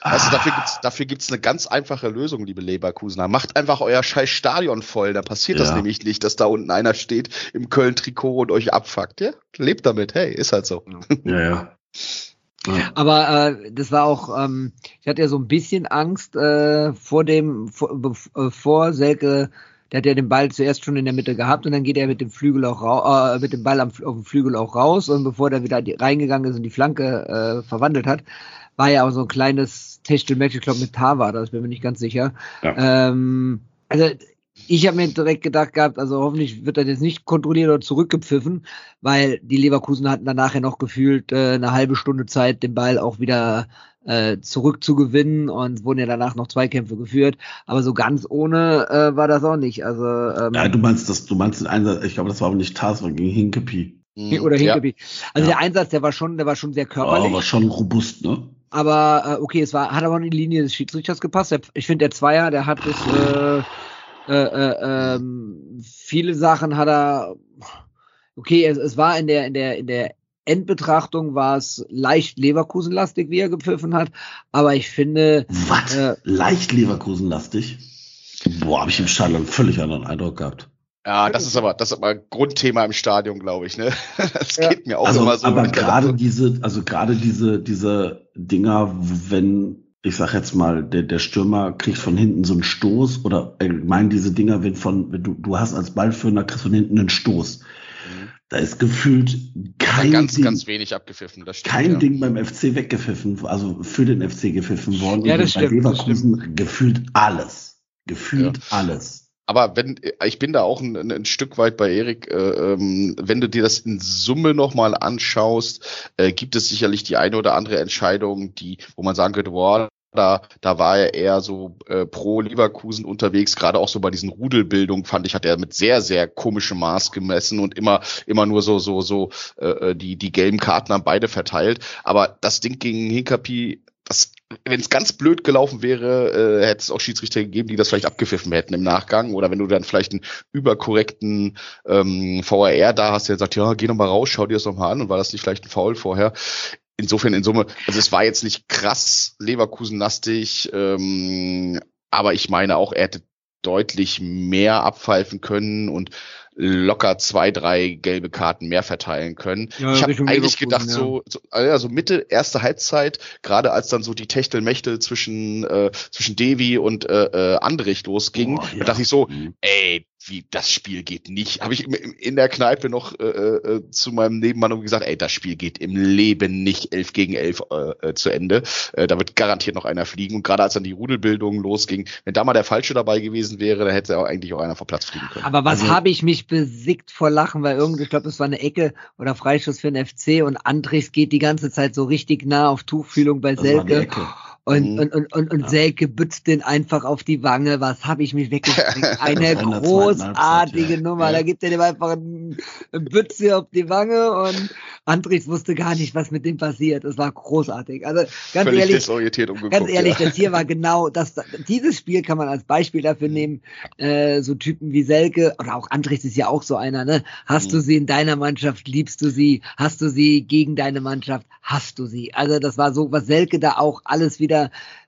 Also dafür gibt's, dafür gibt's eine ganz einfache Lösung, liebe Leverkusener. Macht einfach euer scheiß Stadion voll. Da passiert das Ja. nämlich nicht, dass da unten einer steht im Köln-Trikot und euch abfuckt. Ja? Lebt damit. Hey, ist halt so. Ja, ja. [laughs] ja. Aber äh, das war auch, ähm, ich hatte ja so ein bisschen Angst äh, vor dem, vor, äh, vor Selke, der hat ja den Ball zuerst schon in der Mitte gehabt und dann geht er mit dem Flügel auch raus, äh, mit dem Ball am, auf dem Flügel auch raus und bevor der wieder reingegangen ist und die Flanke äh, verwandelt hat, war ja auch so ein kleines Techtelmechtel, ich glaube mit Tar war das, bin mir nicht ganz sicher. Ähm, also ich habe mir direkt gedacht gehabt, also hoffentlich wird das jetzt nicht kontrolliert oder zurückgepfiffen, weil die Leverkusen hatten dann nachher noch gefühlt äh, eine halbe Stunde Zeit, den Ball auch wieder äh, zurückzugewinnen und es wurden ja danach noch Zweikämpfe geführt. Aber so ganz ohne äh, war das auch nicht. Also ähm, Ja, du meinst das, du meinst den Einsatz, ich glaube, das war aber nicht Tars, sondern gegen Hinkepie. Mhm. oder ja. Hinkepi. Also Ja. der Einsatz, der war schon, der war schon sehr Ja, körperlich. aber schon robust, ne? Aber äh, okay, es war, hat aber in die Linie des Schiedsrichters gepasst. Der, ich finde, der Zweier, der hat es, äh, äh, äh, ähm, viele Sachen hat er, okay, es, es war in der, in der, in der Endbetrachtung war es leicht Leverkusenlastig, wie er gepfiffen hat. Aber ich finde, Was? Äh, Leicht Leverkusenlastig? Boah, habe ich im Stadion völlig anderen Eindruck gehabt. Ja, das ist aber das ist aber Grundthema im Stadion, glaube ich. Ne? [laughs] Das Ja. geht mir auch also, immer so. aber gerade diese, also gerade diese, diese Dinger, wenn, ich sag jetzt mal, der, der Stürmer kriegt von hinten so einen Stoß oder allgemein diese Dinger, wenn von, wenn du, du hast als Ballführender kriegst von hinten einen Stoß. Da ist gefühlt kein ganz, Ding, ganz wenig abgepfiffen. Das stimmt, kein ja. Ding beim FC weggepfiffen, also für den FC gepfiffen worden. Ja, das bei stimmt, das Leverkusen gefühlt alles. Gefühlt alles. Aber wenn, ich bin da auch ein, ein, ein Stück weit bei Erik, äh, ähm, wenn du dir das in Summe nochmal anschaust, äh, gibt es sicherlich die eine oder andere Entscheidung, die, wo man sagen könnte, boah, da, da war er eher so äh, pro Leverkusen unterwegs, gerade auch so bei diesen Rudelbildungen fand ich, hat er mit sehr, sehr komischem Maß gemessen und immer, immer nur so, so, so äh, die, die gelben Karten haben beide verteilt. Aber das Ding gegen Hinkapi, das, wenn es ganz blöd gelaufen wäre, äh, hätte es auch Schiedsrichter gegeben, die das vielleicht abgepfiffen hätten im Nachgang. Oder wenn du dann vielleicht einen überkorrekten ähm, VAR da hast, der sagt, ja, geh noch mal raus, schau dir das noch mal an und war das nicht vielleicht ein Foul vorher? Insofern in Summe, also es war jetzt nicht krass Leverkusen-lastig, ähm, aber ich meine auch, er hätte deutlich mehr abpfeifen können und locker zwei, drei gelbe Karten mehr verteilen können. Ja, ich habe eigentlich gedacht, so, so, also Mitte, erste Halbzeit, gerade als dann so die Techtelmechtel zwischen, äh, zwischen Devi und äh, äh, Andrich losging, da ja. dachte ich so, Mhm. ey, wie das Spiel geht nicht. Habe ich im- im- in der Kneipe noch äh, äh, zu meinem Nebenmann gesagt, ey, das Spiel geht im Leben nicht elf gegen elf äh, äh, zu Ende. Äh, da wird garantiert noch einer fliegen. Und gerade als dann die Rudelbildung losging, wenn da mal der Falsche dabei gewesen wäre, dann hätte auch eigentlich auch einer vom Platz fliegen können. Aber was Also- habe ich mich besickt vor Lachen, weil irgendwie, ich glaube, das war eine Ecke oder Freischuss für den FC und Andrichs geht die ganze Zeit so richtig nah auf Tuchfühlung bei Selke. Und, Mhm. und, und, und, und Ja. Selke bützt den einfach auf die Wange. Was habe ich mich weggekriegt? [laughs] Eine großartige ja. Nummer. Ja. Da gibt er dem einfach einen einen Bütze auf die Wange und Andrichs wusste gar nicht, was mit dem passiert. Das war großartig. Also ganz Völlig ehrlich, desorientiert umgeguckt. Ganz ehrlich, ja. das hier war genau das. Dieses Spiel kann man als Beispiel dafür nehmen. Äh, so Typen wie Selke oder auch Andrichs ist ja auch so einer. Ne? Hast du Mhm. sie in deiner Mannschaft, liebst du sie? Hast du sie gegen deine Mannschaft, hast du sie? Also das war so, was Selke da auch alles wieder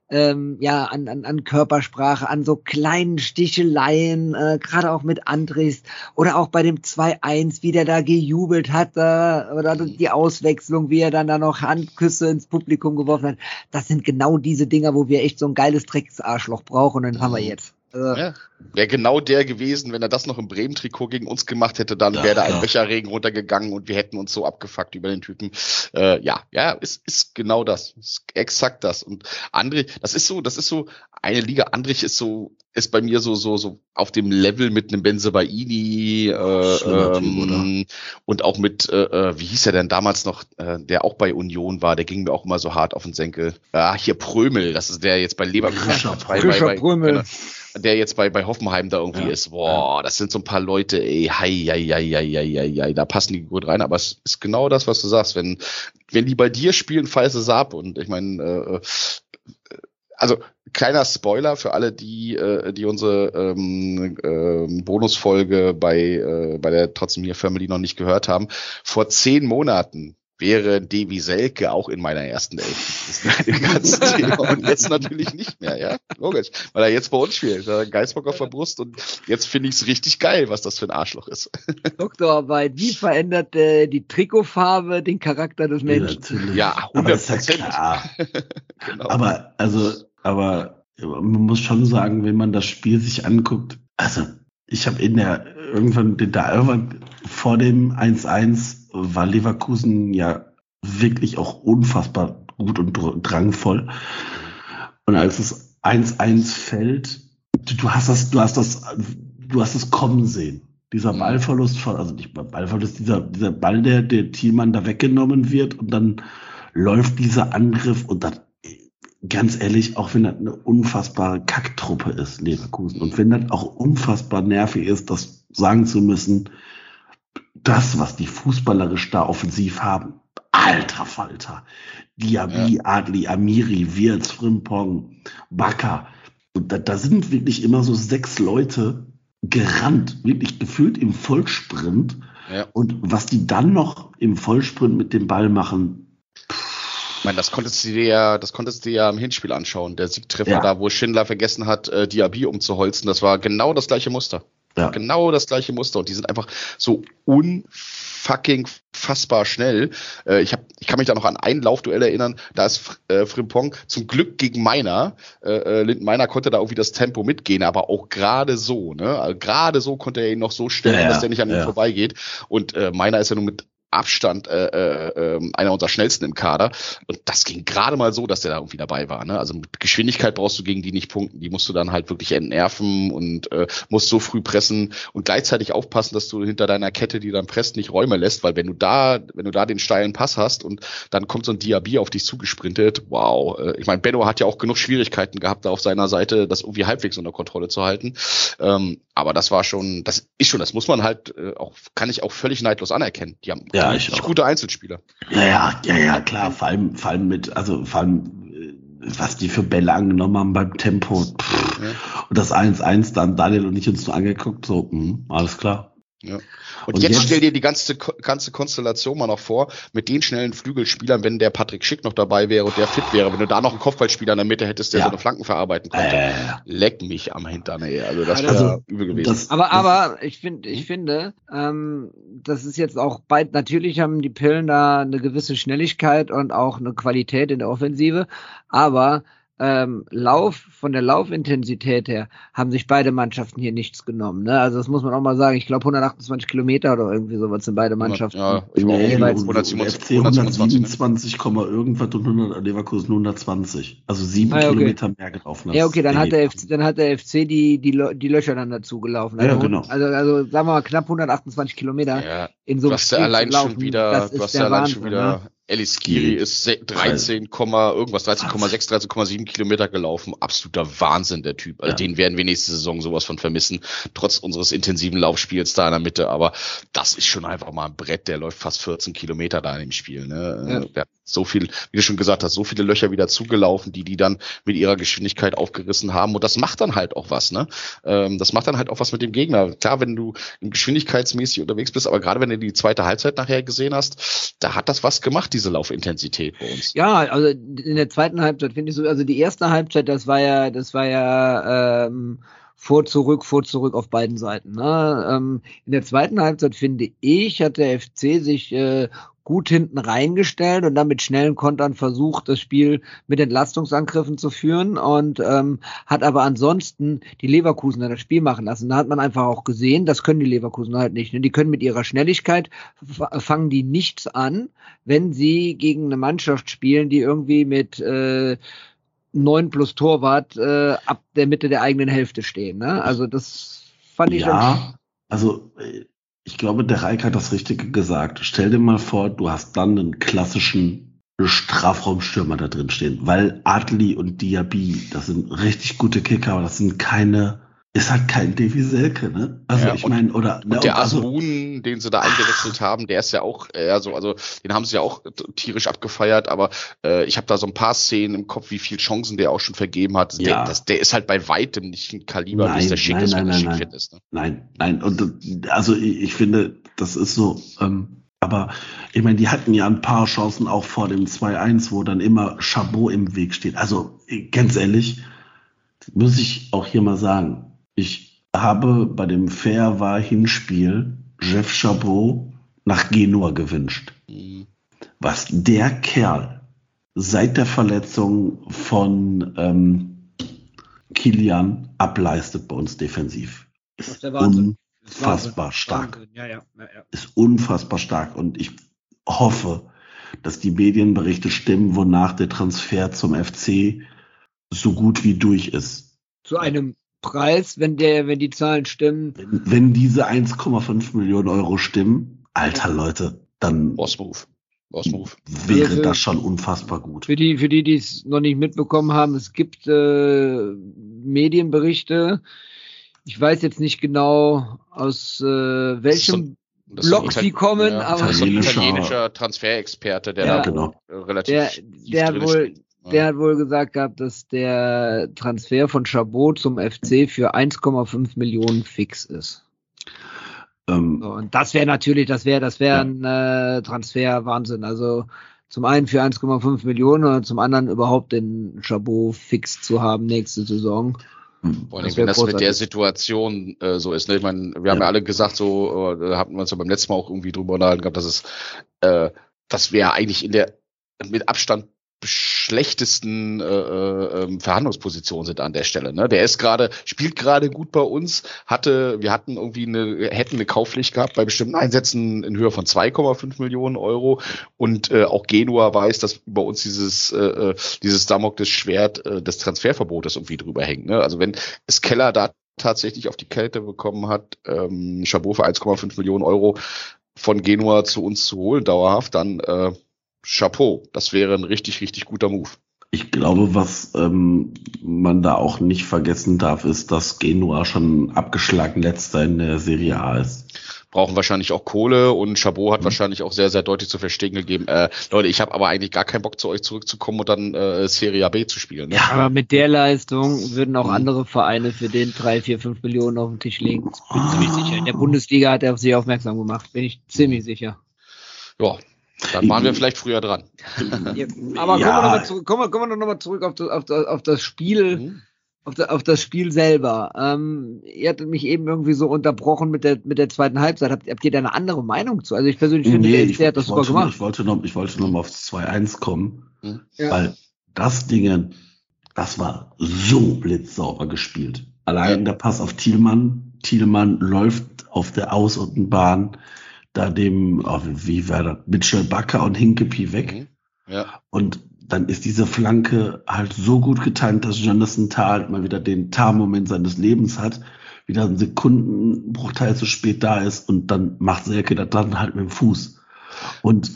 ähm, ja an, an, an Körpersprache, an so kleinen Sticheleien, äh, gerade auch mit Andres oder auch bei dem 2-1, wie der da gejubelt hat, äh, oder die Auswechslung, wie er dann da noch Handküsse ins Publikum geworfen hat. Das sind genau diese Dinger, wo wir echt so ein geiles Drecksarschloch brauchen und den haben wir jetzt. Also, Ja, wäre genau der gewesen, wenn er das noch im Bremen-Trikot gegen uns gemacht hätte, dann Ja, wäre da ein ja. Becherregen runtergegangen und wir hätten uns so abgefuckt über den Typen. Äh, ja, ja, ist, ist genau das. Ist exakt das. Und André, das ist so, das ist so, eine Liga, Andrich ist so, ist bei mir so, so, so auf dem Level mit einem Benzebaini, äh, ähm, und auch mit, äh, äh, wie hieß er denn damals noch, äh, der auch bei Union war, der ging mir auch immer so hart auf den Senkel. Ah, hier Prömel, das ist der jetzt bei Leverkusen. Prömel. genau der jetzt bei, bei Hoffenheim da irgendwie Ja. ist. Boah, das sind so ein paar Leute, ey, hei, hei, hei, hei, hei, hei, da passen die gut rein. Aber es ist genau das, was du sagst. Wenn, wenn die bei dir spielen, fallst du es ab. Und ich meine, äh, äh, also kleiner Spoiler für alle, die, äh, die unsere ähm, ähm, Bonusfolge bei, äh, bei der Trotzdem hier Family noch nicht gehört haben. Vor zehn Monaten wäre Devi Selke auch in meiner ersten Elf. Das ist ein ganzes Thema. Und jetzt natürlich nicht mehr, ja. Logisch. Weil er jetzt bei uns spielt. Da hat Geistbock auf der Brust und jetzt finde ich es richtig geil, was das für ein Arschloch ist. [laughs] Doktorarbeit, wie verändert äh, die Trikotfarbe den Charakter des Menschen? natürlich. Ja, aber 100 ist ja klar. [laughs] Genau. Aber, also, aber man muss schon sagen, wenn man das Spiel sich anguckt, also ich habe in der irgendwann da irgendwann vor dem 1-1 war Leverkusen ja wirklich auch unfassbar gut und dr- drangvoll. Und als es 1-1 fällt, du, hast das, du hast das, du hast es kommen sehen. Dieser. Ballverlust von, also nicht Ballverlust, dieser, dieser Ball, der, der Thielmann da weggenommen wird und dann läuft dieser Angriff und dann, ganz ehrlich, auch wenn das eine unfassbare Kacktruppe ist, Leverkusen, und wenn das auch unfassbar nervig ist, das sagen zu müssen, das, was die fußballerisch da offensiv haben, alter Falter, Diaby, Adli, Amiri, Wirtz, Frimpong, Bakker, und da, da sind wirklich immer so sechs Leute gerannt, wirklich gefühlt im Vollsprint. Ja. Und was die dann noch im Vollsprint mit dem Ball machen, meine, das konntest du dir ja, das konntest du dir ja im Hinspiel anschauen. Der Siegtreffer Ja. da, wo Schindler vergessen hat, äh, Diaby umzuholzen, das war genau das gleiche Muster. Ja. Genau das gleiche Muster. Und die sind einfach so unfucking fassbar schnell. Äh, ich, hab, ich kann mich da noch an ein Laufduell erinnern. Da ist äh, Frimpong zum Glück gegen Meiner. Äh, äh, Linden Meiner konnte da irgendwie das Tempo mitgehen, aber auch gerade so. Ne? Also gerade so konnte er ihn noch so stellen, Ja, dass der nicht an ihm ja. vorbeigeht. Und äh, Meiner ist ja nun mit Abstand äh, äh, äh, einer unserer schnellsten im Kader. Und das ging gerade mal so, dass der da irgendwie dabei war. Ne? Also mit Geschwindigkeit brauchst du gegen die nicht punkten. Die musst du dann halt wirklich entnerven und äh, musst so früh pressen und gleichzeitig aufpassen, dass du hinter deiner Kette, die dann presst, nicht Räume lässt, weil wenn du da, wenn du da den steilen Pass hast und dann kommt so ein Diaby auf dich zugesprintet, wow. Äh, ich meine, Benno hat ja auch genug Schwierigkeiten gehabt, da auf seiner Seite das irgendwie halbwegs unter Kontrolle zu halten. Ähm, aber das war schon, das ist schon, das muss man halt äh, auch, kann ich auch völlig neidlos anerkennen. Die haben Ja, ich auch. gute Einzelspieler. Ja, ja, ja, ja, klar. Vor allem, vor allem mit, also vor allem, äh, was die für Bälle angenommen haben beim Tempo. Pff. Ja. Und das 1-1 dann Daniel und ich uns nur angeguckt, so, mh, alles klar. Ja. Und, Und jetzt, jetzt- stell dir die ganze, ganze Konstellation mal noch vor, mit den schnellen Flügelspielern, wenn der Patrick Schick noch dabei wäre und der fit wäre, wenn du da noch einen Kopfballspieler in der Mitte hättest, der Ja. so eine Flanken verarbeiten konnte. Äh, Leck mich am Hintern, ey. Also das Also, wäre übel gewesen. das, Aber, aber ich finde, ich finde, ähm, das ist jetzt auch bald, natürlich haben die Pillen da eine gewisse Schnelligkeit und auch eine Qualität in der Offensive, aber ähm, Lauf, von der Laufintensität her, haben sich beide Mannschaften hier nichts genommen. Ne? Also das muss man auch mal sagen. Ich glaube 128 Kilometer oder irgendwie sowas sind beide Mannschaften. Ja, ich war auch Nee, jeweils 127, FC 127, ne? 127, Komma irgendwas und 100, Leverkusen 120. Also sieben Ah, ja, okay. Kilometer mehr gelaufen. als Ja, okay, dann hat der FC, dann hat der FC die, die, Lö- die Löcher dann dazu gelaufen. Ja, Also, genau. Also, also sagen wir mal knapp 128 Kilometer Ja, in so du einem hast ja allein laufen, schon wieder, das du ist hast der ja allein Wahnsinn, schon wieder, ne? Ellis Giri ist se- 13, Komma irgendwas, 13,6, 13,7 Kilometer gelaufen. Absoluter Wahnsinn, der Typ. Also Ja. den werden wir nächste Saison sowas von vermissen, trotz unseres intensiven Laufspiels da in der Mitte. Aber das ist schon einfach mal ein Brett, der läuft fast 14 Kilometer da in dem Spiel. Ne? Ja. Der hat so viel, wie du schon gesagt hast, so viele Löcher wieder zugelaufen, die die dann mit ihrer Geschwindigkeit aufgerissen haben. Und das macht dann halt auch was. Ne? Ähm, das macht dann halt auch was mit dem Gegner. Klar, wenn du geschwindigkeitsmäßig unterwegs bist, aber gerade wenn du die zweite Halbzeit nachher gesehen hast, da hat das was gemacht, diese Laufintensität bei uns. Ja, also in der zweiten Halbzeit finde ich so, also die erste Halbzeit, das war ja, das war ja ähm, vor zurück, vor zurück auf beiden Seiten. Ne? Ähm, in der zweiten Halbzeit finde ich, hat der FC sich äh, gut hinten reingestellt und dann mit schnellen Kontern versucht, das Spiel mit Entlastungsangriffen zu führen und ähm, hat aber ansonsten die Leverkusener das Spiel machen lassen. Da hat man einfach auch gesehen, das können die Leverkusener halt nicht. Ne? Die können mit ihrer Schnelligkeit fangen die nichts an, wenn sie gegen eine Mannschaft spielen, die irgendwie mit äh, 9 plus Torwart äh, ab der Mitte der eigenen Hälfte stehen. Ne? Also das fand ich schon. Ja, also äh, ich glaube, der Reik hat das Richtige gesagt. Stell dir mal vor, du hast dann einen klassischen Strafraumstürmer da drin stehen, weil Adli und Diaby, das sind richtig gute Kicker, aber das sind keine, ist halt kein Davy Selke, ne? Also Ja, ich meine, oder ne, Und der also, Asmun, den sie da eingewechselt haben, der ist ja auch, äh, so, also den haben sie ja auch tierisch abgefeiert, aber äh, ich habe da so ein paar Szenen im Kopf, wie viel Chancen der auch schon vergeben hat. Der, Ja. das, der ist halt bei weitem nicht ein Kaliber, wie Nein, es der Schick nein, ist, nein, wenn der nein, Schick nein. ist. Ne? Nein, nein. Und also ich, ich finde, das ist so. Ähm, aber ich meine, die hatten ja ein paar Chancen auch vor dem 2-1, wo dann immer Chabot im Weg steht. Also ganz ehrlich, muss ich auch hier mal sagen, ich habe bei dem Fair war Hinspiel Jeff Chabot nach Genua gewünscht. Was der Kerl seit der Verletzung von ähm, Kilian ableistet bei uns defensiv, ist unfassbar stark. Ja, ja, ja. Ist unfassbar stark. Und ich hoffe, dass die Medienberichte stimmen, wonach der Transfer zum FC so gut wie durch ist. Zu einem Preis, wenn der, wenn die Zahlen stimmen, Wenn, wenn diese 1,5 Millionen Euro stimmen, alter Leute, dann Boss Move. Boss Move. wäre Also- das schon unfassbar gut. Für die, für die, die es noch nicht mitbekommen haben, es gibt äh, Medienberichte. Ich weiß jetzt nicht genau aus äh, welchem Das Ital- die kommen, ja, aber das ist ein Italienischer- Transferexperte, der Ja. da Genau. relativ der, der wohl. Der hat wohl gesagt gehabt, dass der Transfer von Chabot zum FC für 1,5 Millionen fix ist. Ähm, So, und das wäre natürlich, das wäre, das wäre Ja. ein äh, Transfer Wahnsinn. Also zum einen für 1,5 Millionen oder zum anderen überhaupt den Chabot fix zu haben nächste Saison. Vor allem, wenn das mit der Situation äh, so ist. Ne? Ich meine, wir haben ja alle gesagt, so äh, hatten wir uns ja beim letzten Mal auch irgendwie drüber unterhalten gehabt, dass es, äh, dass wir eigentlich in der mit Abstand schlechtesten äh, äh, ähm, Verhandlungspositionen sind an der Stelle. Ne? Der ist gerade, spielt gerade gut bei uns, hatte, wir hatten irgendwie eine, hätten eine Kaufpflicht gehabt bei bestimmten Einsätzen in Höhe von 2,5 Millionen Euro und äh, auch Genua weiß, dass über uns dieses, äh, äh dieses Damokles Schwert äh, des Transferverbotes irgendwie drüber hängt. Ne? Also wenn es Keller da tatsächlich auf die Kälte bekommen hat, ähm, Chabot für 1,5 Millionen Euro von Genua zu uns zu holen, dauerhaft, dann äh, Chapeau. Das wäre ein richtig, richtig guter Move. Ich glaube, was ähm, man da auch nicht vergessen darf, ist, dass Genua schon abgeschlagen letzter in der Serie A ist. Brauchen wahrscheinlich auch Kohle und Chabot hat mhm. wahrscheinlich auch sehr, sehr deutlich zu verstehen gegeben, äh, Leute, ich habe aber eigentlich gar keinen Bock zu euch zurückzukommen und dann äh, Serie B zu spielen. Ne? Ja, aber mit der Leistung würden auch mhm. andere Vereine für den drei, vier, fünf Millionen auf den Tisch legen. bin ich ziemlich sicher. In der Bundesliga hat er auf sich aufmerksam gemacht, bin ich ziemlich sicher. Ja, dann waren wir vielleicht früher dran. Ja, [laughs] aber ja. kommen wir nochmal noch zurück auf das, auf das, auf das Spiel. Mhm. Auf, das, auf das Spiel selber. Ähm, ihr hattet mich eben irgendwie so unterbrochen mit der, mit der zweiten Halbzeit. Habt, habt ihr da eine andere Meinung zu? Also ich persönlich finde, nee, der, der hat das super gemacht. Ich wollte noch, ich wollte noch mal aufs 2-1 kommen, mhm. ja. weil das Ding, das war so blitzsauber gespielt. Allein der Pass auf Thielmann. Thielmann läuft auf der Außenbahn da dem, oh, wie war das, Mitchell Bakker und Hinkepie weg. Mhm. Ja. Und dann ist diese Flanke halt so gut getimt, dass Jonathan Thal mal wieder den Tar-Moment seines Lebens hat, wieder einen Sekundenbruchteil zu spät da ist und dann macht Selke das dann halt mit dem Fuß. Und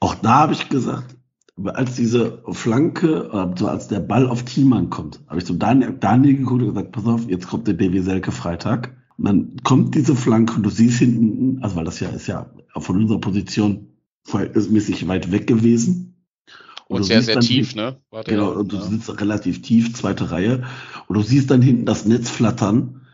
auch da habe ich gesagt, als diese Flanke, äh, so als der Ball auf Thielmann kommt, habe ich so Daniel, Daniel geguckt und gesagt, pass auf, jetzt kommt der Devi Selke Freitag. Dann kommt diese Flanke und du siehst hinten, also weil das ja ist ja von unserer Position verhältnismäßig weit weg gewesen. Und, und sehr, sehr tief, ne? Warte, genau, und du ja. sitzt relativ tief, zweite Reihe. Und du siehst dann hinten das Netz flattern.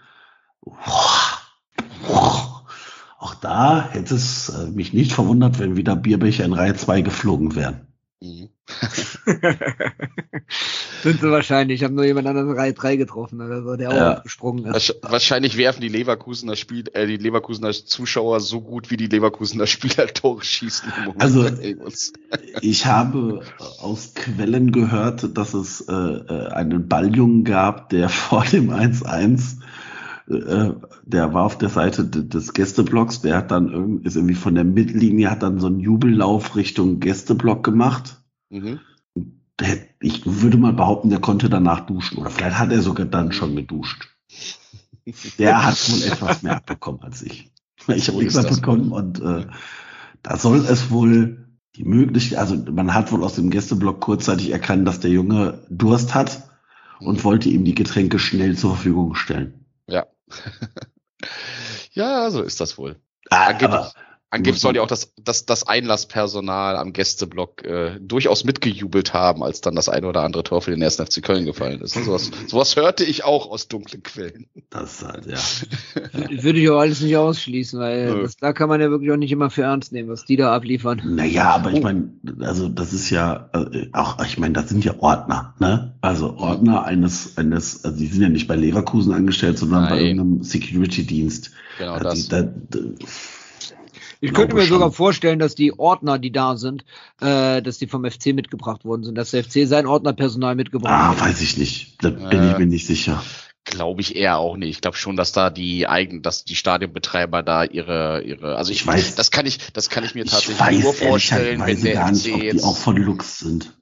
Auch da hätte es äh, mich nicht verwundert, wenn wieder Bierbecher in Reihe 2 geflogen wären. Mhm. [laughs] Sind sie wahrscheinlich. Ich habe nur jemand anderen Reihe 3 getroffen oder so, der ja. auch gesprungen ist. Wahrscheinlich werfen die Leverkusener Spiel, äh, die Leverkusener Zuschauer so gut wie die Leverkusener Spieler [laughs] Tore schießen. Also [laughs] ich habe aus Quellen gehört, dass es äh, äh einen Balljungen gab, der vor dem 1-1 äh, der war auf der Seite des Gästeblocks, der hat dann irgendwie, ist irgendwie von der Mittellinie, hat dann so einen Jubellauf Richtung Gästeblock gemacht. Mhm. Der, ich würde mal behaupten, der konnte danach duschen. Oder vielleicht hat er sogar dann schon geduscht. Der hat wohl etwas mehr abbekommen als ich. [laughs] Ich habe nichts abbekommen und äh, da soll es wohl die Möglichkeit, also man hat wohl aus dem Gästeblock kurzzeitig erkannt, dass der Junge Durst hat und mhm. wollte ihm die Getränke schnell zur Verfügung stellen. Ja. [laughs] ja, so ist das wohl. Ah, angeblich, angeblich soll ja auch das, das, das Einlasspersonal am Gästeblock äh, durchaus mitgejubelt haben, als dann das eine oder andere Tor für den ersten FC Köln gefallen ist. Sowas, [laughs] sowas hörte ich auch aus dunklen Quellen. Das halt, ja. [laughs] Würde ich auch alles nicht ausschließen, weil ja. das, da kann man ja wirklich auch nicht immer für ernst nehmen, was die da abliefern. Naja, aber ich meine, also das ist ja äh, auch, ich meine, das sind ja Ordner, ne? Also Ordner eines, eines, also die sind ja nicht bei Leverkusen angestellt, sondern Nein. bei irgendeinem Security-Dienst. Genau also das. Die, da, ich könnte mir sogar vorstellen, dass die Ordner, die da sind, äh, dass die vom FC mitgebracht worden sind, dass der FC sein Ordnerpersonal mitgebracht hat. Ah, weiß ich nicht. Da bin äh, ich mir nicht sicher. Glaube ich eher auch nicht. Ich glaube schon, dass da die eigen, dass die Stadionbetreiber da ihre, ihre, also ich, ich weiß, das kann ich, das kann ich mir tatsächlich ich weiß, nur vorstellen, wenn der gar nicht, FC jetzt, die auch von Lux sind.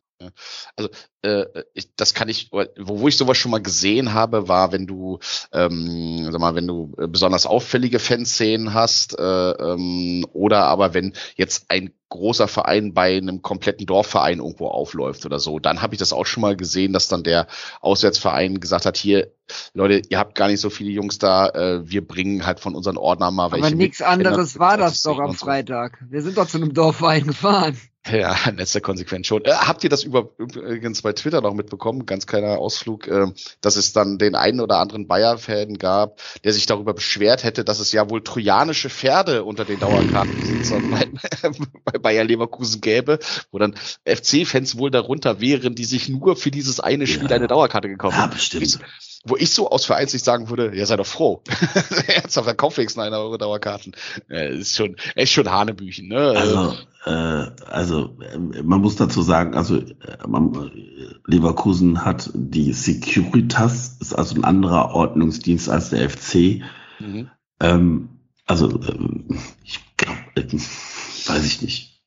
Also äh, ich, das kann ich, wo, wo ich sowas schon mal gesehen habe, war, wenn du, ähm, sag mal, wenn du äh, besonders auffällige Fanszenen hast, äh, ähm, oder aber wenn jetzt ein großer Verein bei einem kompletten Dorfverein irgendwo aufläuft oder so, dann habe ich das auch schon mal gesehen, dass dann der Auswärtsverein gesagt hat, hier, Leute, ihr habt gar nicht so viele Jungs da, äh, wir bringen halt von unseren Ordnern mal welche. Aber nichts anderes war das doch am Freitag. Wir sind doch zu einem Dorfverein [laughs] gefahren. Ja, [laughs] in letzter Konsequenz schon. Äh, habt ihr das über, übrigens bei Twitter noch mitbekommen? Ganz kleiner Ausflug, äh, dass es dann den einen oder anderen Bayer-Fan gab, der sich darüber beschwert hätte, dass es ja wohl trojanische Pferde unter den Dauerkartenbesitzern bei, [laughs] bei Bayer Leverkusen gäbe, wo dann FC-Fans wohl darunter wären, die sich nur für dieses eine Spiel Ja. eine Dauerkarte gekauft Ja, haben. bestimmt. Wo ich so aus Vereinssicht sagen würde, ja, sei doch froh. [laughs] Ernsthaft, dann kauf wenigstens eine Euro Dauerkarten. Äh, ist schon, ist schon Hanebüchen, ne? Also, äh, also äh, man muss dazu sagen, also äh, äh, Leverkusen hat die Securitas, ist also ein anderer Ordnungsdienst als der FC. Mhm. Ähm, also ähm, ich glaube, äh, weiß ich nicht.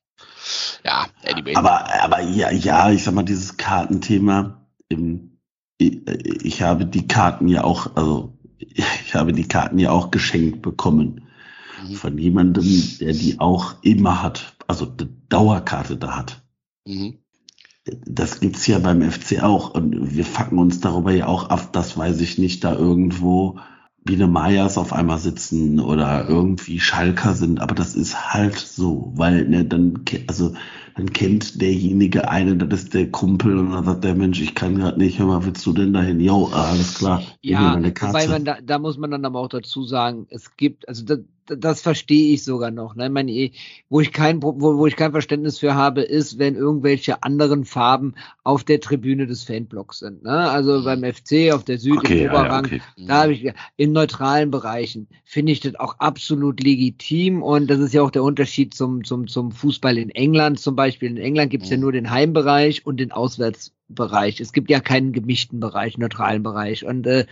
Ja, anyway. Aber, aber ja, ja, ich sag mal, dieses Kartenthema, ich, ich habe die Karten ja auch, also [laughs] ich habe die Karten ja auch geschenkt bekommen Mhm. von jemandem, der die auch immer hat, also eine Dauerkarte da hat. Mhm. Das gibt's ja beim FC auch und wir fucken uns darüber ja auch ab, dass weiß ich nicht, da irgendwo Biene Mayas auf einmal sitzen oder irgendwie Schalker sind, aber das ist halt so, weil ne, dann also dann kennt derjenige einen, das ist der Kumpel und dann sagt der Mensch, ich kann gerade nicht, hör mal, willst du denn dahin? Jo, alles klar, Ja, Karte. man da, da muss man dann aber auch dazu sagen, es gibt, also das, das verstehe ich sogar noch. Ne? Ich meine, eh, wo ich kein wo, wo ich kein Verständnis für habe, ist, wenn irgendwelche anderen Farben auf der Tribüne des Fanblocks sind. Ne? Also beim FC auf der Süd okay, im ja, ja, Oberrang, okay. da habe ich in neutralen Bereichen finde ich das auch absolut legitim und das ist ja auch der Unterschied zum zum zum Fußball in England zum Beispiel. In England gibt es ja Mhm. nur den Heimbereich und den Auswärtsbereich. Es gibt ja keinen gemischten Bereich, neutralen Bereich und äh,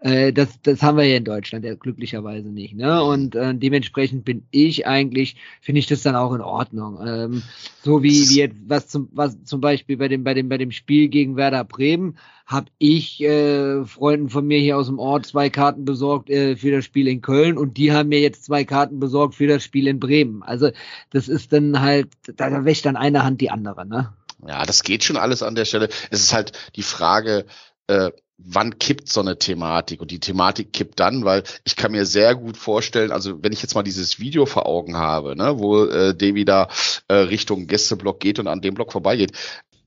äh, das, das haben wir ja in Deutschland ja glücklicherweise nicht. Ne? Und äh, dementsprechend bin ich eigentlich, finde ich das dann auch in Ordnung. Ähm, so wie, wie jetzt, was zum, was zum Beispiel bei dem, bei dem, bei dem Spiel gegen Werder Bremen, habe ich äh, Freunden von mir hier aus dem Ort zwei Karten besorgt äh, für das Spiel in Köln und die haben mir jetzt zwei Karten besorgt für das Spiel in Bremen. Also das ist dann halt, da, da wäscht dann eine Hand die andere, ne? Ja, das geht schon alles an der Stelle. Es ist halt die Frage, äh, wann kippt so eine Thematik? Und die Thematik kippt dann, weil ich kann mir sehr gut vorstellen, also wenn ich jetzt mal dieses Video vor Augen habe, ne, wo äh, Devi da äh, Richtung Gästeblock geht und an dem Block vorbeigeht,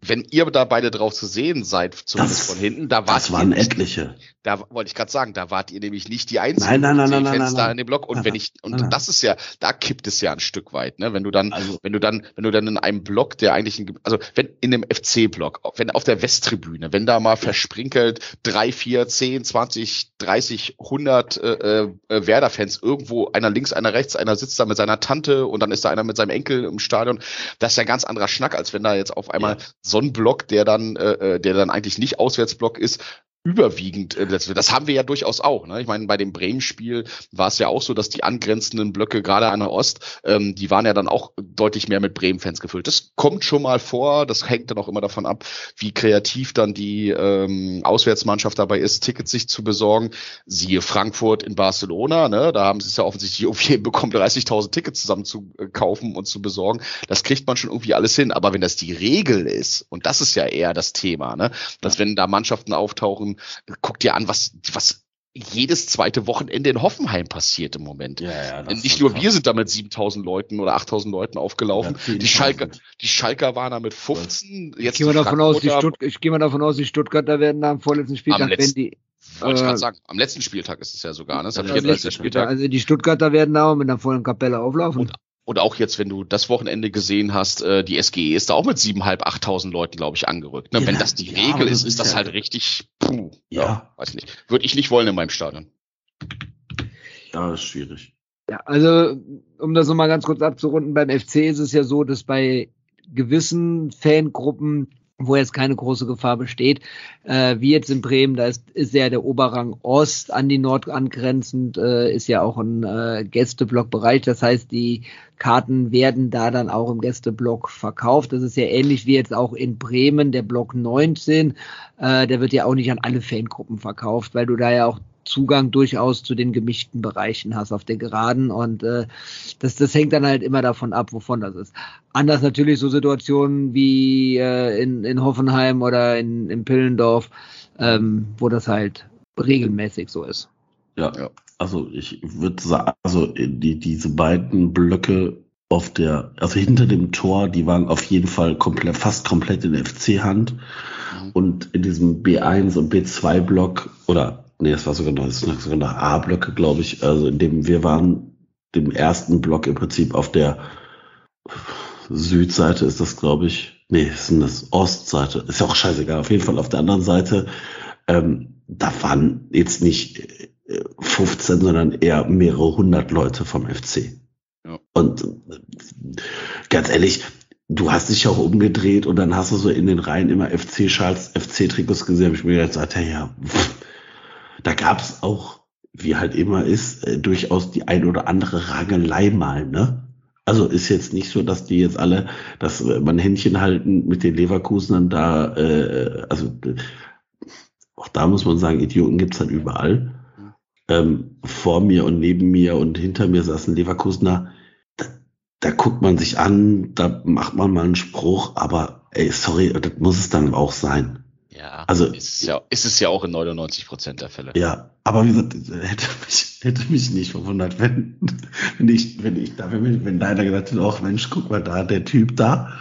wenn ihr da beide drauf zu sehen seid, zumindest Das- von hinten, da wart Das waren etliche. Da wollte ich gerade sagen, da wart ihr nämlich nicht die einzigen Nein, nein, nein, nein, Fans nein, da in dem Block. Und wenn ich, und das ist ja, da kippt es ja ein Stück weit, ne? Wenn du dann, Also- wenn du dann, wenn du dann in einem Block, der eigentlich, ein, also wenn in dem FC-Block, wenn auf der Westtribüne, wenn da mal versprinkelt drei, vier, zehn, zwanzig, dreißig, hundert äh, äh, Werder-Fans irgendwo, einer links, einer rechts, einer sitzt da mit seiner Tante und dann ist da einer mit seinem Enkel im Stadion, das ist ja ein ganz anderer Schnack, als wenn da jetzt auf einmal Ja. so ein Block, der dann, äh, äh, der dann eigentlich nicht Auswärtsblock ist, überwiegend äh, das, das haben wir ja durchaus auch. Ne? Ich meine, bei dem Bremen-Spiel war es ja auch so, dass die angrenzenden Blöcke, gerade an der Ost, ähm, die waren ja dann auch deutlich mehr mit Bremen-Fans gefüllt. Das kommt schon mal vor, das hängt dann auch immer davon ab, wie kreativ dann die ähm, Auswärtsmannschaft dabei ist, Tickets sich zu besorgen. Siehe Frankfurt in Barcelona, ne? da haben sie es ja offensichtlich auf jeden bekommen, 30.000 Tickets zusammen zu äh, kaufen und zu besorgen. Das kriegt man schon irgendwie alles hin. Aber wenn das die Regel ist, und das ist ja eher das Thema, ne? dass wenn da Mannschaften auftauchen, guck dir an, was, was jedes zweite Wochenende in Hoffenheim passiert im Moment. Ja, ja, Nicht nur krass. wir sind da mit 7000 Leuten oder 8000 Leuten aufgelaufen. Ja, die, Schalker, die Schalker waren da mit 15. Ich Jetzt gehe mal, ich gehe mal davon aus, die Stuttgarter werden da am vorletzten Spieltag, wenn letzten- die, Wollte ich äh, gerade sagen, am letzten Spieltag ist es ja sogar, ne? Das ist am Ja, 34. letzten Spieltag. also die Stuttgarter werden da auch mit einer vollen Kapelle auflaufen. Und- Und auch jetzt, wenn du das Wochenende gesehen hast, äh, die SGE ist da auch mit 7.500, 8.000 Leuten, glaube ich, angerückt. Ne? Ja, wenn das die ja, Regel ist, ist das ja- halt richtig, puh, ja, Ja. weiß ich nicht. Würde ich nicht wollen in meinem Stadion. Ja, das ist schwierig. Ja, also um das nochmal ganz kurz abzurunden, beim FC ist es ja so, dass bei gewissen Fangruppen, wo jetzt keine große Gefahr besteht, äh, wie jetzt in Bremen, da ist, ist ja der Oberrang Ost an die Nord angrenzend, äh, ist ja auch ein äh, Gästeblockbereich. Das heißt, die Karten werden da dann auch im Gästeblock verkauft. Das ist ja ähnlich wie jetzt auch in Bremen, der Block 19. Äh, der wird ja auch nicht an alle Fangruppen verkauft, weil du da ja auch Zugang durchaus zu den gemischten Bereichen hast auf der Geraden und äh, das, das hängt dann halt immer davon ab, wovon das ist. Anders natürlich so Situationen wie äh, in, in Hoffenheim oder in, in Pillendorf, ähm, wo das halt regelmäßig so ist. Ja, Ja. also ich würde sagen, also die, diese beiden Blöcke auf der, also hinter dem Tor, die waren auf jeden Fall komplett, fast komplett in FC-Hand. Mhm. Und in diesem B1 und B2-Block, oder, nee, das war sogar noch, das sogar noch A-Blöcke, glaube ich, also in dem wir waren, dem ersten Block im Prinzip auf der Südseite ist das, glaube ich. Nee, ist das Ostseite. Ist ja auch scheißegal. Auf jeden Fall auf der anderen Seite, ähm, da waren jetzt nicht 15, äh, sondern eher mehrere hundert Leute vom FC. Ja. Und ganz ehrlich, du hast dich auch umgedreht und dann hast du so in den Reihen immer FC-Schals, FC-Trikots gesehen. Hab ich mir gedacht, ja, pff, da gab's auch, wie halt immer ist, äh, durchaus die ein oder andere Rangelei mal, ne? Also ist jetzt nicht so, dass die jetzt alle, dass man Händchen halten mit den Leverkusenern da, äh, also auch da muss man sagen, Idioten gibt's halt überall ähm, vor mir und neben mir und hinter mir saßen Leverkusener. Da, da guckt man sich an, da macht man mal einen Spruch, aber ey, sorry, das muss es dann auch sein. Ja, also ist es ja, ist es ja auch in 99 Prozent der Fälle. Ja, aber wie gesagt, hätte mich, hätte mich nicht verwundert, wenn, wenn ich, wenn ich da, wenn, wenn einer gesagt hätte, auch Mensch, guck mal da, der Typ da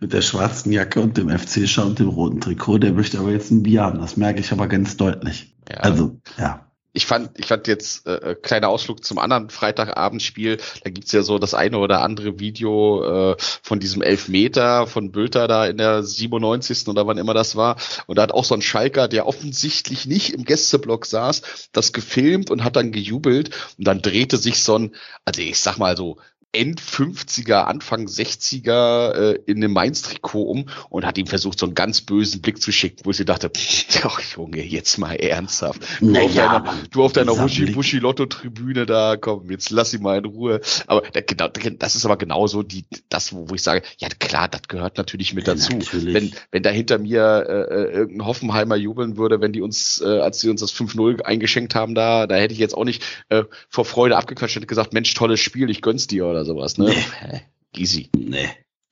mit der schwarzen Jacke und dem FC-Schal und dem roten Trikot, der möchte aber jetzt ein Bier haben. Das merke ich aber ganz deutlich. Ja. Also, ja ich fand, ich fand jetzt äh, äh, kleiner Ausflug zum anderen Freitagabendspiel. Da gibt's ja so das eine oder andere Video äh, von diesem Elfmeter von Bülter da in der 97. oder wann immer das war. Und da hat auch so ein Schalker, der offensichtlich nicht im Gästeblock saß, das gefilmt und hat dann gejubelt. Und dann drehte sich so ein, also ich sag mal so End 50er, Anfang 60er äh, in einem Mainz-Trikot um und hat ihm versucht, so einen ganz bösen Blick zu schicken, wo sie dachte, [laughs] ach Junge, jetzt mal ernsthaft. Du naja, auf deiner, du auf deiner Huschi-Buschi-Lotto-Tribüne da, komm, jetzt lass ihn mal in Ruhe. Aber genau, das ist aber genauso die, das, wo ich sage, ja klar, das gehört natürlich mit dazu. natürlich. Wenn, wenn da hinter mir äh, äh, irgendein Hoffenheimer jubeln würde, wenn die uns, äh, als sie uns das 5-0 eingeschenkt haben, da, da hätte ich jetzt auch nicht äh, vor Freude abgequatscht, hätte gesagt, Mensch, tolles Spiel, ich gönn's dir oder sowas, ne? Nee. [laughs] Easy. Nee.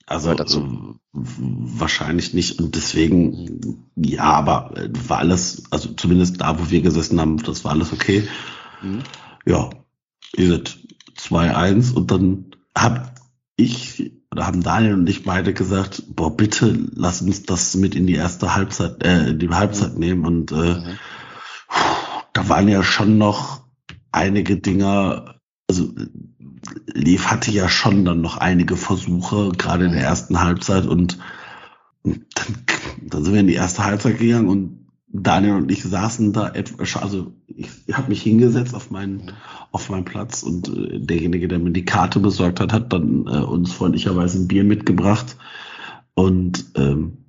Also dazu. wahrscheinlich nicht. Und deswegen, ja, aber äh, war alles, also zumindest da, wo wir gesessen haben, das war alles okay. Mhm. Ja, ihr seid 2-1 und dann hab ich oder haben Daniel und ich beide gesagt, boah, bitte lass uns das mit in die erste Halbzeit, äh, in die Halbzeit mhm. nehmen. Und äh, mhm. da waren ja schon noch einige Dinger, also Lev hatte ja schon dann noch einige Versuche, gerade in der ersten Halbzeit und dann, dann sind wir in die erste Halbzeit gegangen und Daniel und ich saßen da etwas, also ich, habe mich hingesetzt auf meinen auf meinen Platz und äh, derjenige, der mir die Karte besorgt hat, hat dann äh, uns freundlicherweise ein Bier mitgebracht und ähm,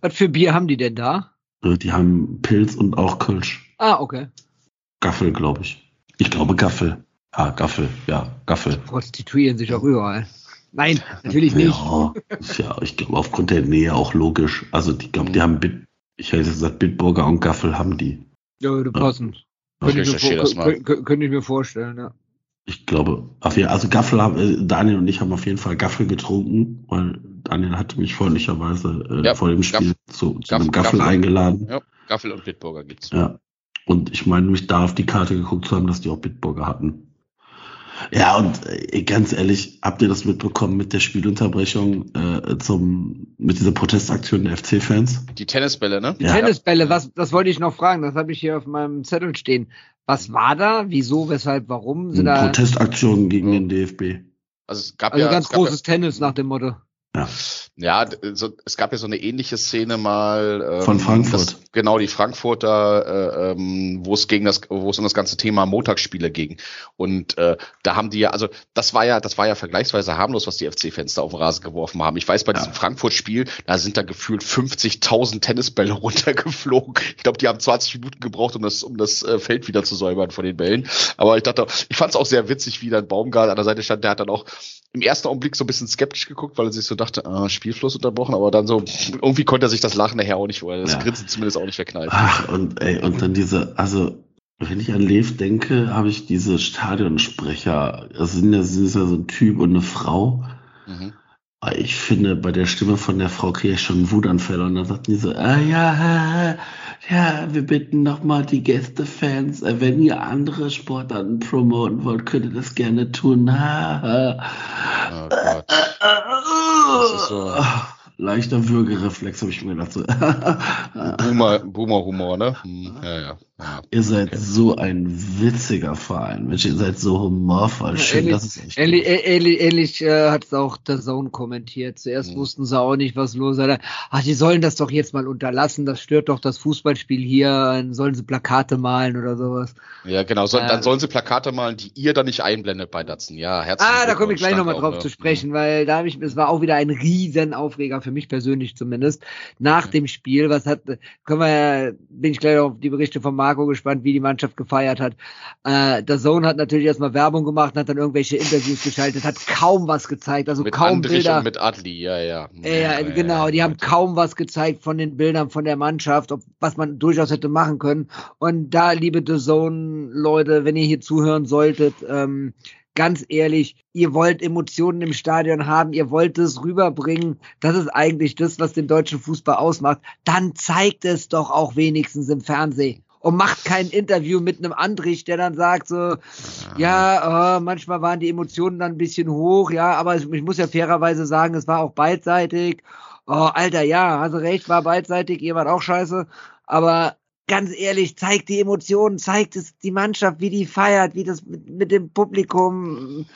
was für Bier haben die denn da? Äh, die haben Pilz und auch Kölsch. Ah, okay. Gaffel, glaube ich. Ich glaube Gaffel. Ah, Gaffel, ja, Gaffel. Prostituieren sich auch überall. Nein, natürlich nicht. Ja, ja ich glaube, aufgrund der Nähe auch logisch. Also, ich glaube, die haben Bit, ich hätte gesagt, Bitburger und Gaffel haben die. Ja, würde passen. Ja. Könnte, ich mir könnte ich mir vorstellen, ja. Ich glaube, also Gaffel haben, äh, Daniel und ich haben auf jeden Fall Gaffel getrunken, weil Daniel hatte mich freundlicherweise äh, ja, vor dem Spiel Gaff, zu, zu Gaff, einem Gaffel, Gaffel eingeladen. Ja, Gaffel und Bitburger gibt's. Ja. Und ich meine, mich da auf die Karte geguckt zu haben, dass die auch Bitburger hatten. Ja, und äh, ganz ehrlich, habt ihr das mitbekommen mit der Spielunterbrechung äh, zum mit dieser Protestaktion der FC-Fans? Die Tennisbälle, ne? Die ja. Tennisbälle, was das wollte ich noch fragen, das habe ich hier auf meinem Zettel stehen. Was war da? Wieso, weshalb, warum? Sind da Protestaktionen gegen den DFB. Also es gab also ja ganz großes ja, Tennis nach dem Motto. Ja. Ja, so, es gab ja so eine ähnliche Szene mal ähm, von Frankfurt. Das, genau, die Frankfurter, äh, ähm, wo es gegen das, wo es um das ganze Thema Montagsspiele ging. Und äh, da haben die ja, also das war ja, das war ja vergleichsweise harmlos, was die FC-Fans da auf den Rasen geworfen haben. Ich weiß, bei ja. diesem Frankfurt-Spiel, da sind da gefühlt 50.000 Tennisbälle [laughs] runtergeflogen. Ich glaube, die haben 20 Minuten gebraucht, um das, um das äh, Feld wieder zu säubern von den Bällen. Aber ich dachte, ich fand es auch sehr witzig, wie dann Baumgart an der Seite stand. Der hat dann auch im ersten Augenblick so ein bisschen skeptisch geguckt, weil er sich so dachte, ah, Spielfluss unterbrochen, aber dann so, irgendwie konnte er sich das Lachen nachher auch nicht, oder das ja. Grinsen zumindest auch nicht verkneifen. Ach, und ey, und dann diese, also, wenn ich an Lev denke, habe ich diese Stadionsprecher, das sind ja, sind ja so ein Typ und eine Frau. Mhm. Ich finde, bei der Stimme von der Frau kriege ich schon Wutanfälle und dann sagt die so, ah, ja, ja, wir bitten nochmal die Gästefans, äh, wenn ihr andere Sportarten promoten wollt, könnt ihr das gerne tun. oh Gott. Das ist so. Leichter Würgereflex, habe ich mir gedacht. So. [laughs] Boomer-Humor, ne? Hm, ja, ja. Ja, ihr seid okay. so ein witziger Verein, Mensch, ihr seid so humorvoll. Schön, ähnlich, dass es echt Ähnlich, ähnlich, ähnlich äh, hat es auch der Zone kommentiert. Zuerst mhm. wussten sie auch nicht, was los ist. Ach, die sollen das doch jetzt mal unterlassen. Das stört doch das Fußballspiel hier. Sollen sie Plakate malen oder sowas? Ja, genau. So, äh, dann sollen sie Plakate malen, die ihr dann nicht einblendet bei Datsen. Ja, herzlich Ah, da komme ich gleich nochmal drauf auch, zu sprechen, ja. weil da habe ich, es war auch wieder ein riesen Aufreger für mich persönlich zumindest. Nach ja. dem Spiel, was hat, können wir, bin ich gleich auf die Berichte von Marc Marco gespannt, wie die Mannschaft gefeiert hat. Äh, der Zone hat natürlich erstmal Werbung gemacht, hat dann irgendwelche Interviews geschaltet, hat kaum was gezeigt, also mit kaum Andrich Bilder. Und mit Adli, ja, ja. Äh, ja, ja genau, ja, die haben kaum was gezeigt von den Bildern von der Mannschaft, ob, was man durchaus hätte machen können. Und da, liebe The Zone-Leute, wenn ihr hier zuhören solltet, ähm, ganz ehrlich, ihr wollt Emotionen im Stadion haben, ihr wollt es rüberbringen, das ist eigentlich das, was den deutschen Fußball ausmacht, dann zeigt es doch auch wenigstens im Fernsehen und macht kein Interview mit einem Andrich, der dann sagt so, ja, oh, manchmal waren die Emotionen dann ein bisschen hoch, ja, aber ich muss ja fairerweise sagen, es war auch beidseitig. Oh, Alter, ja, hast recht, war beidseitig, ihr wart auch scheiße, aber ganz ehrlich, zeigt die Emotionen, zeigt es die Mannschaft, wie die feiert, wie das mit, mit dem Publikum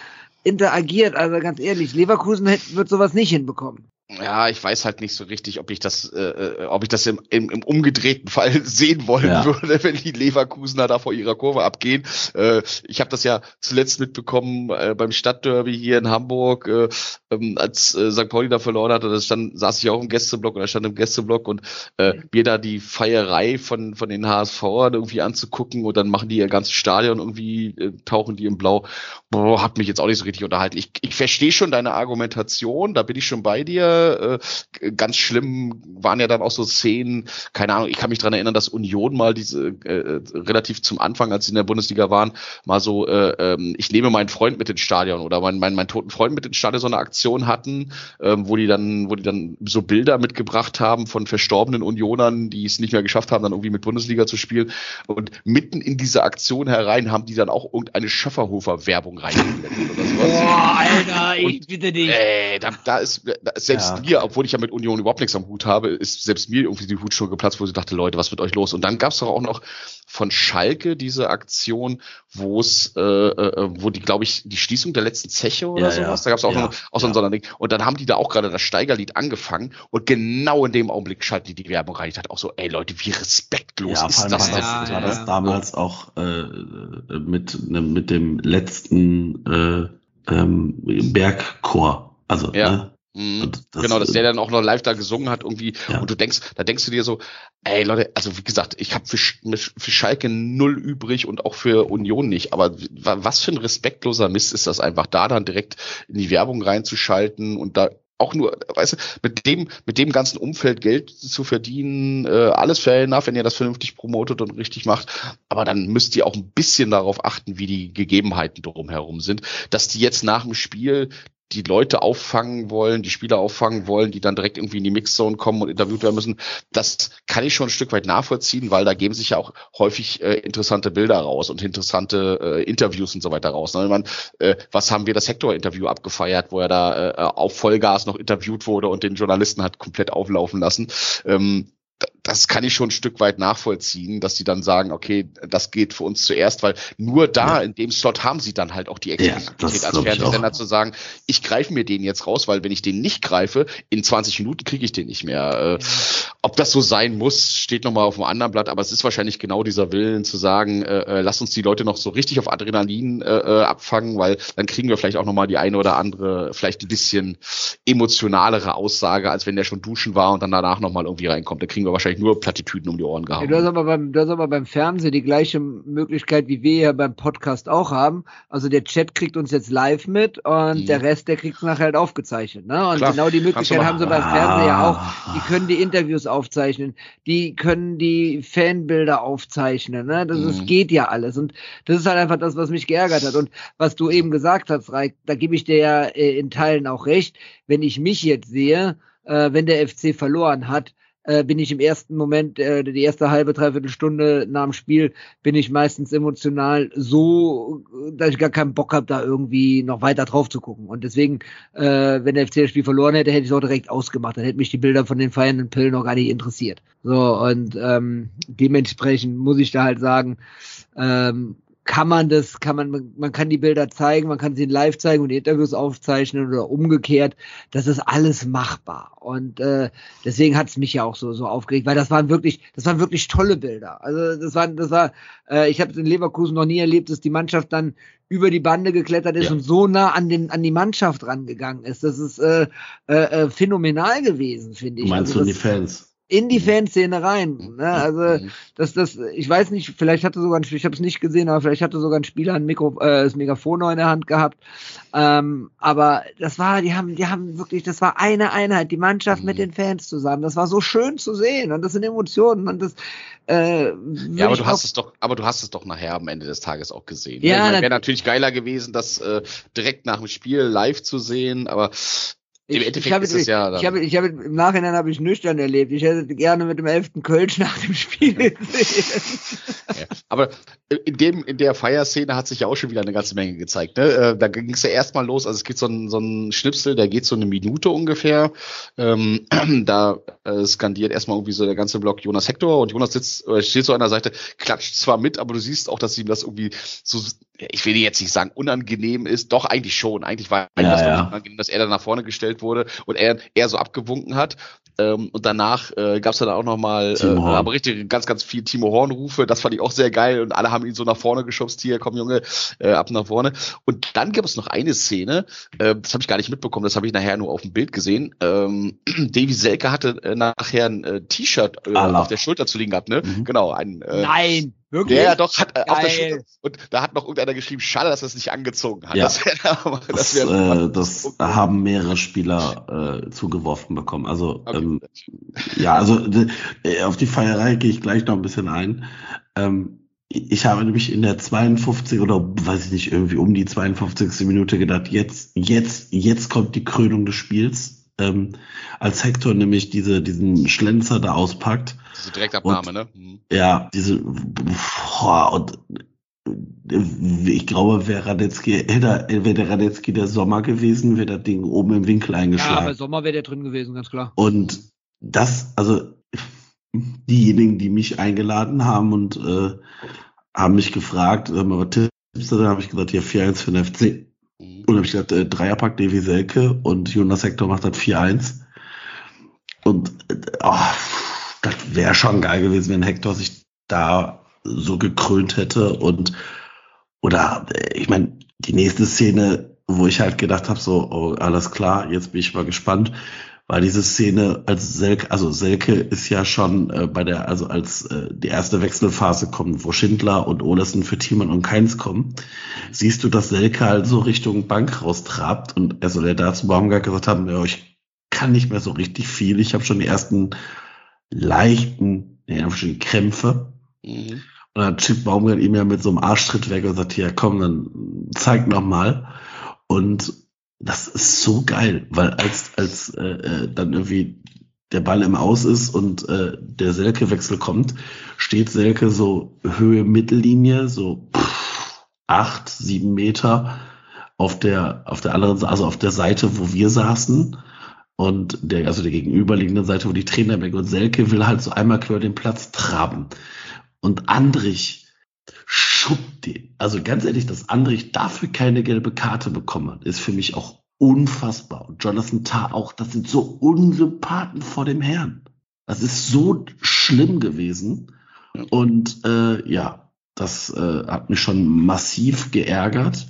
interagiert. Also ganz ehrlich, Leverkusen wird sowas nicht hinbekommen. Ja, ich weiß halt nicht so richtig, ob ich das, äh, äh, ob ich das im, im, im umgedrehten [laughs] Fall sehen wollen ja. würde, wenn die Leverkusener da vor ihrer Kurve abgehen. Äh, ich habe das ja zuletzt mitbekommen äh, beim Stadtderby hier in Hamburg, äh, ähm, als äh, St. Pauli da verloren hatte. Das stand, saß ich auch im Gästeblock oder stand im Gästeblock und äh, mir da die Feierei von von den HSVern irgendwie anzugucken und dann machen die ihr ganzes Stadion irgendwie äh, tauchen die im Blau. Boah, hat mich jetzt auch nicht so richtig unterhalten. Ich, ich verstehe schon deine Argumentation, da bin ich schon bei dir äh, ganz schlimm waren ja dann auch so Szenen, keine Ahnung, ich kann mich dran erinnern, dass Union mal diese äh, relativ zum Anfang, als sie in der Bundesliga waren, mal so, äh, ähm, ich nehme meinen Freund mit ins Stadion oder meinen mein, mein toten Freund mit ins Stadion so eine Aktion hatten, ähm, wo die dann, wo die dann so Bilder mitgebracht haben von verstorbenen Unionern, die es nicht mehr geschafft haben, dann irgendwie mit Bundesliga zu spielen. Und mitten in diese Aktion herein haben die dann auch irgendeine Schöfferhofer-Werbung reingeblendet oder sowas. Boah, Alter, ich bitte dich. Äh, da, da ist, da ist selbst ja. mir, obwohl ich ja mit Union überhaupt nichts am Hut habe, ist selbst mir irgendwie die Hutschuhe geplatzt, wo ich dachte, Leute, was wird euch los? Und dann gab es doch auch noch von Schalke diese Aktion, wo es, äh, äh, wo die, glaube ich, die Schließung der letzten Zeche oder ja, sowas, ja. da gab es auch, ja, noch, auch so ein Sonderding. Und dann haben die da auch gerade das Steigerlied angefangen und genau in dem Augenblick schalten die die Werbung rein. Ich dachte auch so, ey Leute, wie respektlos ja, ist das? Ja, war das damals auch äh, mit, ne, mit dem letzten äh, ähm, Bergchor. Also, ja. ne? Mhm. Das, genau, dass der dann auch noch live da gesungen hat irgendwie ja. und du denkst, da denkst du dir so, ey Leute, also wie gesagt, ich habe für, für Schalke null übrig und auch für Union nicht, aber was für ein respektloser Mist ist das einfach, da dann direkt in die Werbung reinzuschalten und da auch nur, weißt du, mit dem, mit dem ganzen Umfeld Geld zu verdienen, äh, alles fair enough, wenn ihr das vernünftig promotet und richtig macht. Aber dann müsst ihr auch ein bisschen darauf achten, wie die Gegebenheiten drumherum sind. Dass die jetzt nach dem Spiel die Leute auffangen wollen, die Spieler auffangen wollen, die dann direkt irgendwie in die Mixzone kommen und interviewt werden müssen. Das kann ich schon ein Stück weit nachvollziehen, weil da geben sich ja auch häufig äh, interessante Bilder raus und interessante äh, Interviews und so weiter raus. Ne? Man, äh, was haben wir das Hector-Interview abgefeiert, wo er da äh, auf Vollgas noch interviewt wurde und den Journalisten hat komplett auflaufen lassen. Ähm, das kann ich schon ein Stück weit nachvollziehen, dass sie dann sagen, okay, das geht für uns zuerst, weil nur da ja. in dem Slot haben sie dann halt auch die Exklusivität ja, als Fernsehsender zu sagen, ich greife mir den jetzt raus, weil wenn ich den nicht greife, in 20 Minuten kriege ich den nicht mehr. Äh, ob das so sein muss, steht nochmal auf einem anderen Blatt, aber es ist wahrscheinlich genau dieser Willen zu sagen, äh, äh, lass uns die Leute noch so richtig auf Adrenalin äh, äh abfangen, weil dann kriegen wir vielleicht auch nochmal die eine oder andere, vielleicht ein bisschen emotionalere Aussage, als wenn der schon duschen war und dann danach nochmal irgendwie reinkommt. Da kriegen wir wahrscheinlich wahrscheinlich nur Plattitüden um die Ohren gehauen. Ja, du, hast aber beim, du hast aber beim Fernsehen die gleiche Möglichkeit, wie wir ja beim Podcast auch haben. Also der Chat kriegt uns jetzt live mit und Mhm. der Rest, der kriegt es nachher halt aufgezeichnet. Ne? Und Klar, genau die Möglichkeit haben sie beim Fernsehen ja auch. Ah. Die können die Interviews aufzeichnen, die können die Fanbilder aufzeichnen. Ne? Das Mhm. geht ja alles. Und das ist halt einfach das, was mich geärgert hat. Und was du eben gesagt hast, Reik, da gebe ich dir ja äh, in Teilen auch recht. Wenn ich mich jetzt sehe, äh, wenn der FC verloren hat, äh, bin ich im ersten Moment, äh, die erste halbe, dreiviertel Stunde nach dem Spiel, bin ich meistens emotional so, dass ich gar keinen Bock habe, da irgendwie noch weiter drauf zu gucken. Und deswegen, äh, wenn der FC das Spiel verloren hätte, hätte ich es auch direkt ausgemacht. Dann hätten mich die Bilder von den feiernden Pillen noch gar nicht interessiert. So, und ähm, dementsprechend muss ich da halt sagen, ähm, kann man das, kann man, man kann die Bilder zeigen, man kann sie live zeigen und die Interviews aufzeichnen oder umgekehrt. Das ist alles machbar. Und äh, deswegen hat es mich ja auch so, so aufgeregt, weil das waren wirklich, das waren wirklich tolle Bilder. Also das war, das war, äh, ich habe es in Leverkusen noch nie erlebt, dass die Mannschaft dann über die Bande geklettert ist Ja. und so nah an den an die Mannschaft rangegangen ist. Das ist äh, äh, äh, phänomenal gewesen, finde Du ich. meinst also du die Fans? In die Fanszene rein. Ne? Also Mhm. das, das, ich weiß nicht, vielleicht hatte sogar ein, ich habe es nicht gesehen, aber vielleicht hatte sogar ein Spieler ein Mikro, äh, das Megafon noch in der Hand gehabt. Ähm, aber das war, die haben, die haben wirklich, das war eine Einheit, die Mannschaft Mhm. mit den Fans zusammen. Das war so schön zu sehen und das sind Emotionen und das. Äh, Ja, aber du hast es doch, aber du hast es doch nachher am Ende des Tages auch gesehen. ne? Ja, nat- wäre natürlich geiler gewesen, das äh, direkt nach dem Spiel live zu sehen, aber im Ich, Endeffekt ich habe, ist es ja dann- ich habe, ich habe im Nachhinein habe ich nüchtern erlebt. Ich hätte gerne mit dem elften Kölsch nach dem Spiel gesehen. Ja, aber in dem, in der Feierszene hat sich ja auch schon wieder eine ganze Menge gezeigt. Ne? Äh, Da ging es ja erstmal los, also es gibt so einen so einen Schnipsel, der geht so eine Minute ungefähr. Ähm, [clears throat] da äh, skandiert erstmal irgendwie so der ganze Block Jonas Hector und Jonas sitzt, äh, steht so an der Seite, klatscht zwar mit, aber du siehst auch, dass ihm das irgendwie so, ich will jetzt nicht sagen unangenehm ist, doch eigentlich schon. Eigentlich war Ja, das ja. unangenehm, dass er da nach vorne gestellt wurde und er, er so abgewunken hat. Ähm, und danach äh, gab es dann auch nochmal, äh, aber richtig ganz, ganz viel Timo Horn-Rufe. Das fand ich auch sehr geil und alle haben ihn so nach vorne geschubst. Hier, komm Junge, äh, ab nach vorne. Und dann gab es noch eine Szene, äh, das habe ich gar nicht mitbekommen, das habe ich nachher nur auf dem Bild gesehen. Ähm, [clears throat] Davy Selke hatte äh, nachher ein äh, T-Shirt äh, auf der Schulter zu liegen gehabt, ne? Mhm. Genau, ein äh, Nein, wirklich? ja, doch, hat äh, auf der Geil. Schulter. Und da hat noch irgendeiner geschrieben, schade, dass er es nicht angezogen hat. Ja. Das, aber- [laughs] Das, das äh, das haben mehrere Spieler äh, zugeworfen bekommen. Also Okay. ähm, ja, also äh, auf die Feierei gehe ich gleich noch ein bisschen ein. Ähm, ich habe nämlich in der 52 oder weiß ich nicht, irgendwie um die 52. Minute gedacht, jetzt, jetzt, jetzt kommt die Krönung des Spiels. Ähm, als Hector nämlich diese, diesen Schlenzer da auspackt. Diese Direktabnahme, ne? Mhm. Ja, diese, boah, und äh, ich glaube, wäre Radetzky, hätte, wäre der Radetzky der Sommer gewesen, wäre das Ding oben im Winkel Ja, aber eingeschlagen. Sommer wäre der drin gewesen, ganz klar. und das, also diejenigen, die mich eingeladen haben und äh, haben mich gefragt, äh, was tippst du? Dann habe ich gesagt, ja, 4-1 für den FC. Mhm. Und habe ich gesagt, äh, Dreierpack Devi Selke und Jonas Hector macht das 4-1. Und äh, oh, das wäre schon geil gewesen, wenn Hector sich da so gekrönt hätte. Und oder ich meine, die nächste Szene, wo ich halt gedacht habe, so, oh, alles klar, jetzt bin ich mal gespannt, war diese Szene, als Selke, also Selke ist ja schon äh, bei der, also als äh, die erste Wechselphase kommt, wo Schindler und Olesen für Thiemann und Keins kommen, siehst du, dass Selke halt so Richtung Bank raustrabt und also der da zu Baumgart gesagt haben, ja, ich kann nicht mehr so richtig viel, ich habe schon die ersten leichten, ja, schon Krämpfe. Mhm. Und dann Chip Baumgart ihm ja mit so einem Arschtritt weg und sagt, ja komm, dann zeig noch mal. Und das ist so geil, weil als, als äh, äh, dann irgendwie der Ball im Aus ist und äh, der Selke-Wechsel kommt, steht Selke so Höhe Mittellinie, so pff, acht, sieben Meter auf der, auf der anderen, Seite, also auf der Seite, wo wir saßen. Und der, also der gegenüberliegenden Seite, wo die Trainer weg und Selke will halt so einmal quer den Platz traben. Und Andrich schubbt den. Also ganz ehrlich, dass Andrich dafür keine gelbe Karte bekommen hat, ist für mich auch unfassbar. Und Jonathan Tah auch, das sind so Unsympathen vor dem Herrn. Das ist so schlimm gewesen. Und äh, ja, das äh, hat mich schon massiv geärgert.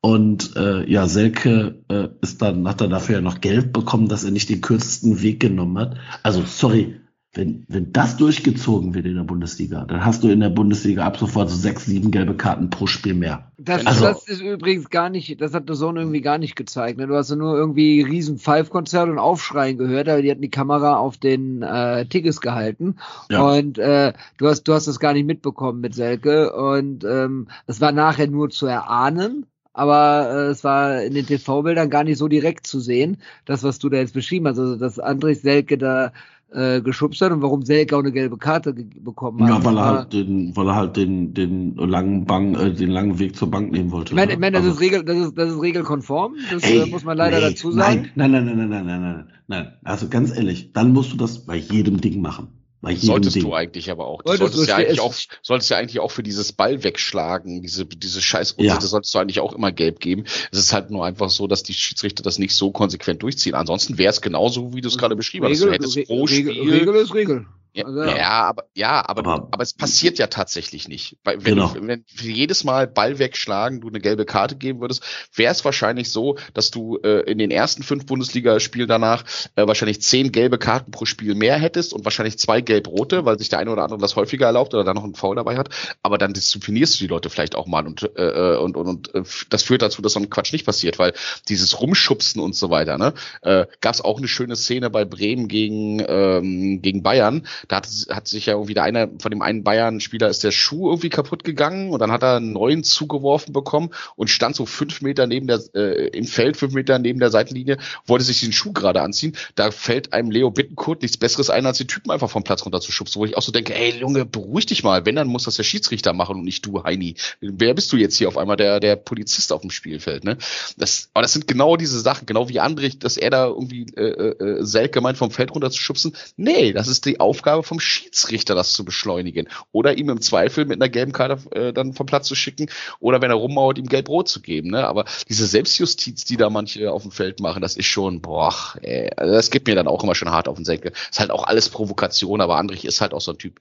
Und äh, ja, Selke äh, ist dann, hat dann dafür ja noch Geld bekommen, dass er nicht den kürzesten Weg genommen hat. Also, sorry, wenn, wenn das durchgezogen wird in der Bundesliga, dann hast du in der Bundesliga ab sofort so sechs, sieben gelbe Karten pro Spiel mehr. Das, Also- das ist übrigens gar nicht, das hat The Zone irgendwie gar nicht gezeigt. Ne? Du hast ja nur irgendwie riesen Five-Konzert und Aufschreien gehört, aber die hatten die Kamera auf den äh, Tigges gehalten. Ja. Und äh, du hast, du hast das gar nicht mitbekommen mit Selke. Und ähm, es war nachher nur zu erahnen. Aber äh, es war in den TV-Bildern gar nicht so direkt zu sehen, das, was du da jetzt beschrieben hast. Also, dass André Selke da äh, geschubst hat und warum Selke auch eine gelbe Karte bekommen hat. Ja, weil er halt den, weil er halt den, den langen Bang, äh, den langen Weg zur Bank nehmen wollte. Ich meine, ne? ich meine das, Also- ist Regel, das, ist, das ist regelkonform, das Ey, äh, muss man leider nee, dazu sagen. Nein, nein, nein, nein, nein, nein, nein, nein. Also ganz ehrlich, dann musst du das bei jedem Ding machen. Bei jedem Solltest Ding. du eigentlich aber auch. Du Solltest solltest, du, ja eigentlich auch, solltest ja eigentlich auch für dieses Ball wegschlagen, diese, diese scheiß Ja. das solltest du eigentlich auch immer gelb geben. Es ist halt nur einfach so, dass die Schiedsrichter das nicht so konsequent durchziehen. Ansonsten wäre es genauso, wie du es gerade beschrieben hast. Du Regel, hättest Re- pro Regel, Spiel. Regel ist Regel. Ja, Also, ja, aber ja, aber, Aber- aber, es passiert ja tatsächlich nicht. Weil wenn, Genau. du, wenn für jedes Mal Ball wegschlagen du eine gelbe Karte geben würdest, wäre es wahrscheinlich so, dass du äh, in den ersten fünf Bundesligaspielen danach äh, wahrscheinlich zehn gelbe Karten pro Spiel mehr hättest und wahrscheinlich zwei gelb-rote, weil sich der eine oder andere das häufiger erlaubt oder da noch einen Foul dabei hat. Aber dann disziplinierst du die Leute vielleicht auch mal und äh, und und, und äh, das führt dazu, dass so ein Quatsch nicht passiert, weil dieses Rumschubsen und so weiter, ne, äh, gab es auch eine schöne Szene bei Bremen gegen ähm, gegen Bayern. Da hat, hat sich ja irgendwie der eine von dem einen Bayern-Spieler ist der Schuh irgendwie kaputt gegangen und dann hat er einen neuen zugeworfen bekommen und stand so fünf Meter neben der äh, im Feld, fünf Meter neben der Seitenlinie, wollte sich den Schuh gerade anziehen. Da fällt einem Leo Bittenkurt nichts Besseres ein, als die Typen einfach vom Platz runterzuschubsen, wo ich auch so denke, ey Junge, beruhig dich mal. Wenn, dann muss das der Schiedsrichter machen und nicht du, Heini. Wer bist du jetzt hier auf einmal der, der Polizist auf dem Spielfeld, ne? Das, aber das sind genau diese Sachen, genau wie Andrich, dass er da irgendwie äh, äh, Selke meint, vom Feld runterzuschubsen. Nee, das ist die Aufgabe vom Schiedsrichter, das zu beschleunigen. Oder ihm im Zweifel mit einer gelben Karte äh, dann vom Platz zu schicken oder wenn er rummauert, ihm gelb-rot zu geben. Ne? Aber diese Selbstjustiz, die da manche auf dem Feld machen, das ist schon, boah, ey, also das gibt mir dann auch immer schon hart auf den Senkel. Ist halt auch alles Provokation, aber Andrich ist halt auch so ein Typ.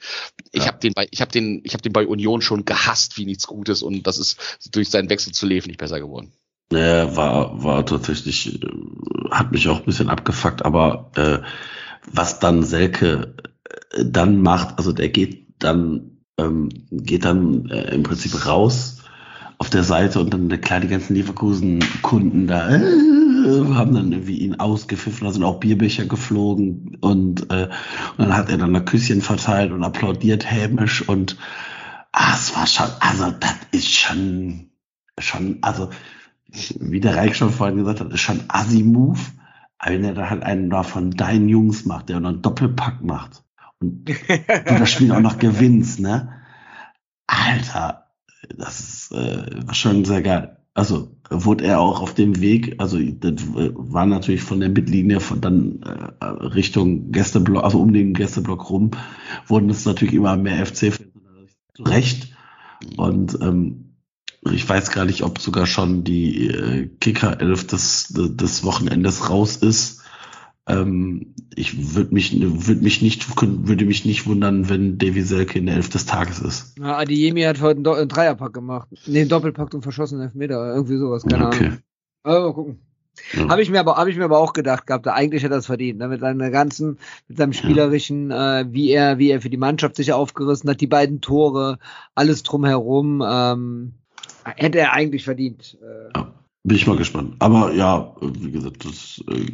Ich Ja. habe den bei, ich habe den, ich habe den bei Union schon gehasst wie nichts Gutes und das ist durch seinen Wechsel zu Lev nicht besser geworden. Ja, war, war tatsächlich, äh, hat mich auch ein bisschen abgefuckt, aber äh, was dann Selke dann macht, also der geht dann, ähm, geht dann äh, im Prinzip raus auf der Seite und dann klar die ganzen Leverkusen-Kunden da äh, haben dann irgendwie ihn ausgepfiffen, da sind auch Bierbecher geflogen und, äh, und dann hat er dann ein Küsschen verteilt und applaudiert hämisch und ah, es war schon, also das ist schon, schon, also wie der Reich schon vorhin gesagt hat, ist schon Assi-Move. Aber wenn er da halt einen da von deinen Jungs macht, der einen Doppelpack macht und du das Spiel auch noch gewinnst, ne? Alter, das ist, äh, war schon sehr geil. Also wurde er auch auf dem Weg, also das war natürlich von der Mittellinie von dann äh, Richtung Gästeblock, also um den Gästeblock rum, wurden es natürlich immer mehr FC-Fans zu Recht. Und ähm, ich weiß gar nicht, ob sogar schon die äh, Kicker 11 des, des Wochenendes raus ist. Ähm, ich würde mich, würde mich nicht, würde mich nicht wundern, wenn Davy Selke in der 11 des Tages ist. Na, Adiemi hat heute einen, Do einen Dreierpack gemacht. Nee, einen Doppelpack und verschossenen Elfmeter. Irgendwie sowas, keine okay. Ahnung. Aber mal gucken. Ja. Habe ich mir aber, habe ich mir aber auch gedacht gehabt, da eigentlich hätte er es verdient, ne? mit seiner ganzen, mit seinem spielerischen, äh, wie er, wie er für die Mannschaft sich aufgerissen hat, die beiden Tore, alles drumherum, ähm, hätte er eigentlich verdient. Äh, Bin ich mal gespannt. Aber ja, wie gesagt, das äh,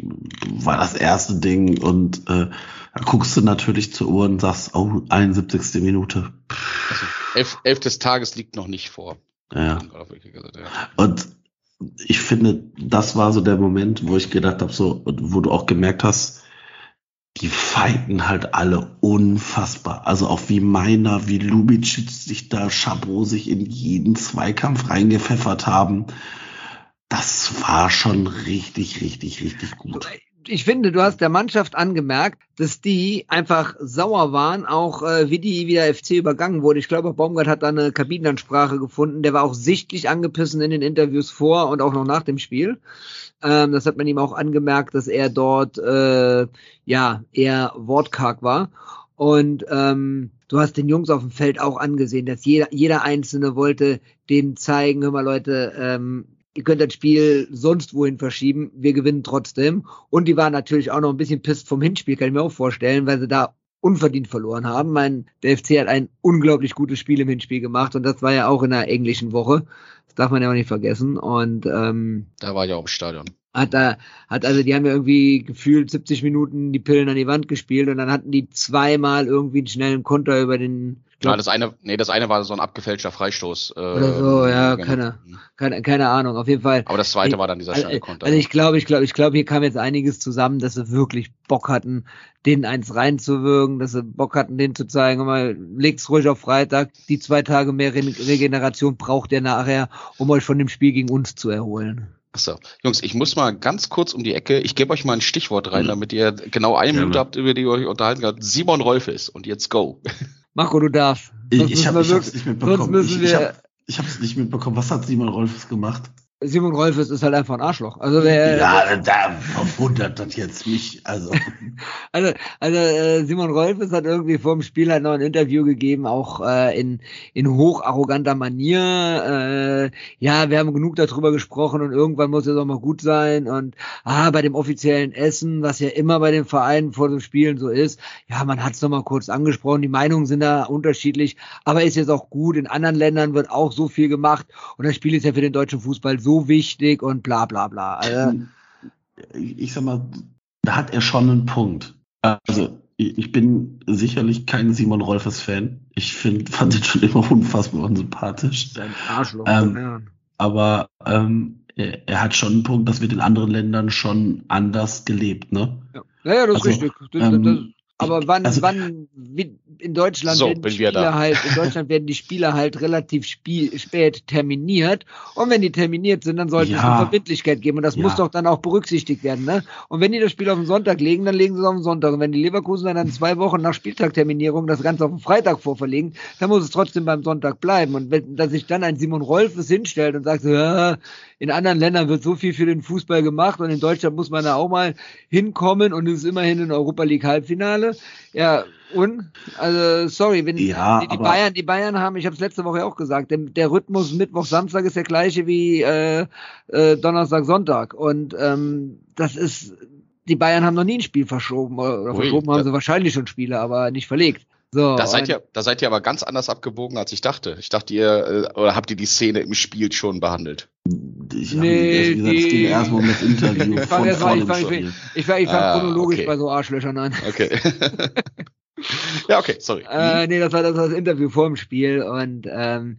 war das erste Ding und äh, da guckst du natürlich zur Uhr und sagst, oh, 71. Minute. Also elf, elf des Tages liegt noch nicht vor. Ja. Und ich finde, das war so der Moment, wo ich gedacht habe, so, wo du auch gemerkt hast, die fighten halt alle unfassbar. Also auch wie Meiner, wie Lubicic sich da, Chabot sich in jeden Zweikampf reingepfeffert haben. Das war schon richtig, richtig, richtig gut. ich finde, du hast der Mannschaft angemerkt, dass die einfach sauer waren, auch äh, wie die wie der FC übergangen wurde. Ich glaube, Baumgart hat da eine Kabinenansprache gefunden. Der war auch sichtlich angepissen in den Interviews vor und auch noch nach dem Spiel. Ähm, das hat man ihm auch angemerkt, dass er dort äh, ja eher wortkarg war. Und ähm, du hast den Jungs auf dem Feld auch angesehen, dass jeder, jeder Einzelne wollte denen zeigen, hör mal Leute, ähm, ihr könnt das Spiel sonst wohin verschieben, wir gewinnen trotzdem. Und die waren natürlich auch noch ein bisschen pisst vom Hinspiel, kann ich mir auch vorstellen, weil sie da unverdient verloren haben. Mein, der FC hat ein unglaublich gutes Spiel im Hinspiel gemacht und das war ja auch in der englischen Woche. Das darf man ja auch nicht vergessen. Und ähm, Da war ich auch im Stadion. hat da, hat also, die haben ja irgendwie gefühlt 70 Minuten die Pillen an die Wand gespielt und dann hatten die zweimal irgendwie einen schnellen Konter über den, Ja, das eine, nee, das eine war so ein abgefälschter Freistoß. Äh, Oder so, ja, genau. keine- keine, keine Ahnung, auf jeden Fall. Aber das zweite Ich- war dann dieser Also, schnelle Konter. also ich glaube, ich glaube, ich glaube, hier kam jetzt einiges zusammen, dass sie wirklich Bock hatten, den eins reinzuwirken, dass sie Bock hatten, den zu zeigen. Mal legt's ruhig auf Freitag. Die zwei Tage mehr Re Regeneration braucht ihr nachher, um euch von dem Spiel gegen uns zu erholen. Achso, Jungs, ich muss mal ganz kurz um die Ecke. Ich gebe euch mal ein Stichwort rein, Mhm. damit ihr genau eine. Minute habt, über die ihr euch unterhalten könnt. Simon Rolfes und jetzt go. [laughs] Marco, du darfst. Ich, Sonst ich habe ich hab's wirklich- nicht mitbekommen. Ich, ich habe hab's nicht mitbekommen. Was hat Simon Rolfes gemacht? Simon Rolfes ist halt einfach ein Arschloch. Also wer, ja, da verwundert das jetzt mich. Also, [laughs] Also, also äh, Simon Rolfes hat irgendwie vor dem Spiel halt noch ein Interview gegeben, auch äh, in, in hocharroganter Manier. Äh, ja, wir haben genug darüber gesprochen und irgendwann muss es auch mal gut sein. Und ah, bei dem offiziellen Essen, was ja immer bei den Vereinen vor dem Spielen so ist, ja, man hat es noch mal kurz angesprochen, die Meinungen sind da unterschiedlich, aber ist jetzt auch gut. In anderen Ländern wird auch so viel gemacht und das Spiel ist ja für den deutschen Fußball so wichtig und bla bla bla. Also, ich, ich sag mal, da hat er schon einen Punkt. Also, ich, bin sicherlich kein Simon Rolfes-Fan. Ich find, [laughs] fand ihn schon immer unfassbar unsympathisch. ein Arschloch. Ähm. Aber ähm, er, er hat schon einen Punkt, das wird in anderen Ländern schon anders gelebt, ne? Ja, ja, ja, das ist Also, richtig. Das, ähm, das, aber wann, also- wann, wie, in Deutschland So, werden die bin wieder Spiele da. halt, in Deutschland werden die Spiele halt relativ spie spät terminiert. Und wenn die terminiert sind, dann sollte es Ja. eine Verbindlichkeit geben. Und das Ja. muss doch dann auch berücksichtigt werden, ne? Und wenn die das Spiel auf den Sonntag legen, dann legen sie es auf den Sonntag. Und wenn die Leverkusen dann zwei Wochen nach Spieltagterminierung das Ganze auf den Freitag vorverlegen, dann muss es trotzdem beim Sonntag bleiben. Und wenn, dass sich dann ein Simon Rolfes hinstellt und sagt, ja, in anderen Ländern wird so viel für den Fußball gemacht und in Deutschland muss man da auch mal hinkommen und es ist immerhin ein Europa League Halbfinale. Ja, und? Also sorry, wenn Ja, die, die Bayern, die Bayern haben, ich habe es letzte Woche auch gesagt, der, der Rhythmus Mittwoch Samstag ist der gleiche wie äh, äh, Donnerstag Sonntag. Und ähm, das ist die Bayern haben noch nie ein Spiel verschoben oder, Ui, verschoben haben sie wahrscheinlich schon Spiele, aber nicht verlegt. So, Da seid, ihr, da seid ihr aber ganz anders abgebogen, als ich dachte. Ich dachte, ihr, äh, oder habt ihr die Szene im Spiel schon behandelt? Ich Nee, gesagt, es die- ging erstmal um das Interview [laughs] Ich fang mal- vor ich fang- ich. Ich fange ich fang Ah, chronologisch okay. bei so Arschlöchern an. Okay. [laughs] ja, okay, sorry. Äh, nee, das war das, war das Interview vor dem Spiel und ähm,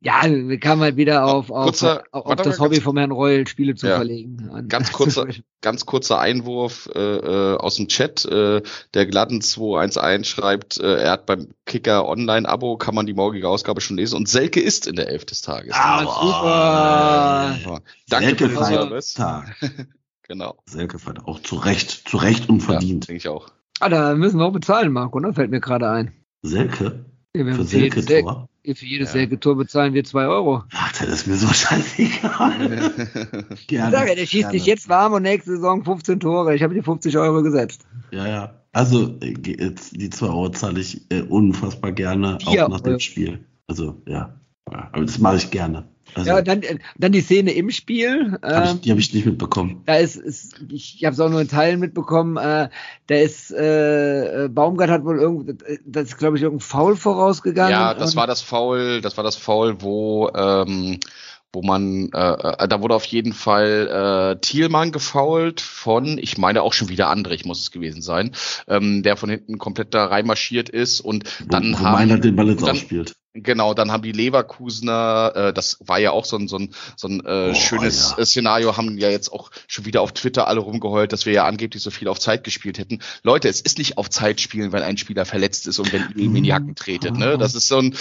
ja, wir kamen halt wieder auf, auf, Kurzer- auf, auf das mal Hobby ganz- vom Herrn Reul, Spiele zu Ja. verlegen. Ganz [laughs] kurzer, ganz kurzer Einwurf äh, äh, aus dem Chat. Äh, der Gladden 211 schreibt, äh, er hat beim Kicker Online-Abo, kann man die morgige Ausgabe schon lesen. Und Selke ist in der Elf des Tages. Ah, super. Ja. Danke für den Selke Service. Tag. [laughs] Genau. Selke feiert auch zu Recht, zu Recht und Ja, verdient. denke ich auch. Ah, da müssen wir auch bezahlen, Marco, ne? Fällt mir gerade ein. Selke? Ja, wir Für Selke-Tor? Für jedes Ja. Selke-Tor bezahlen wir zwei Euro. Ach, das ist mir so scheißegal. [laughs] Ich Gerne. sage, der schießt dich jetzt warm und nächste Saison 15 Tore. Ich habe dir 50 Euro gesetzt. Ja, ja. Also, äh, die 2 Euro zahle ich äh, unfassbar gerne, auch nach dem. Spiel. Also, ja. ja. Aber das mache ich gerne. Also, Ja, dann, äh, dann die Szene im Spiel. hab ähm, ich, die habe ich nicht mitbekommen. da ist, ist ich habe es auch nur in Teilen mitbekommen, äh, da ist äh, äh, Baumgart hat wohl irgendwo, das ist glaube ich irgendein Foul vorausgegangen. Ja, das und- war das Foul, das war das Foul, wo, ähm, wo man, äh, äh, da wurde auf jeden Fall äh, Thielmann gefoult von, ich meine auch schon wieder Andrich muss es gewesen sein, ähm, der von hinten komplett da reinmarschiert ist und dann wo, wo haben meiner den Ball jetzt dann- ausspielt. Genau, dann haben die Leverkusener, äh, das war ja auch so ein, so ein, so ein äh, Oh, schönes ja. äh, Szenario, haben ja jetzt auch schon wieder auf Twitter alle rumgeheult, dass wir ja angeblich so viel auf Zeit gespielt hätten. Leute, es ist nicht auf Zeit spielen, wenn ein Spieler verletzt ist und wenn ihr ihm in die Hacken tretet. Ne? Das ist so ein,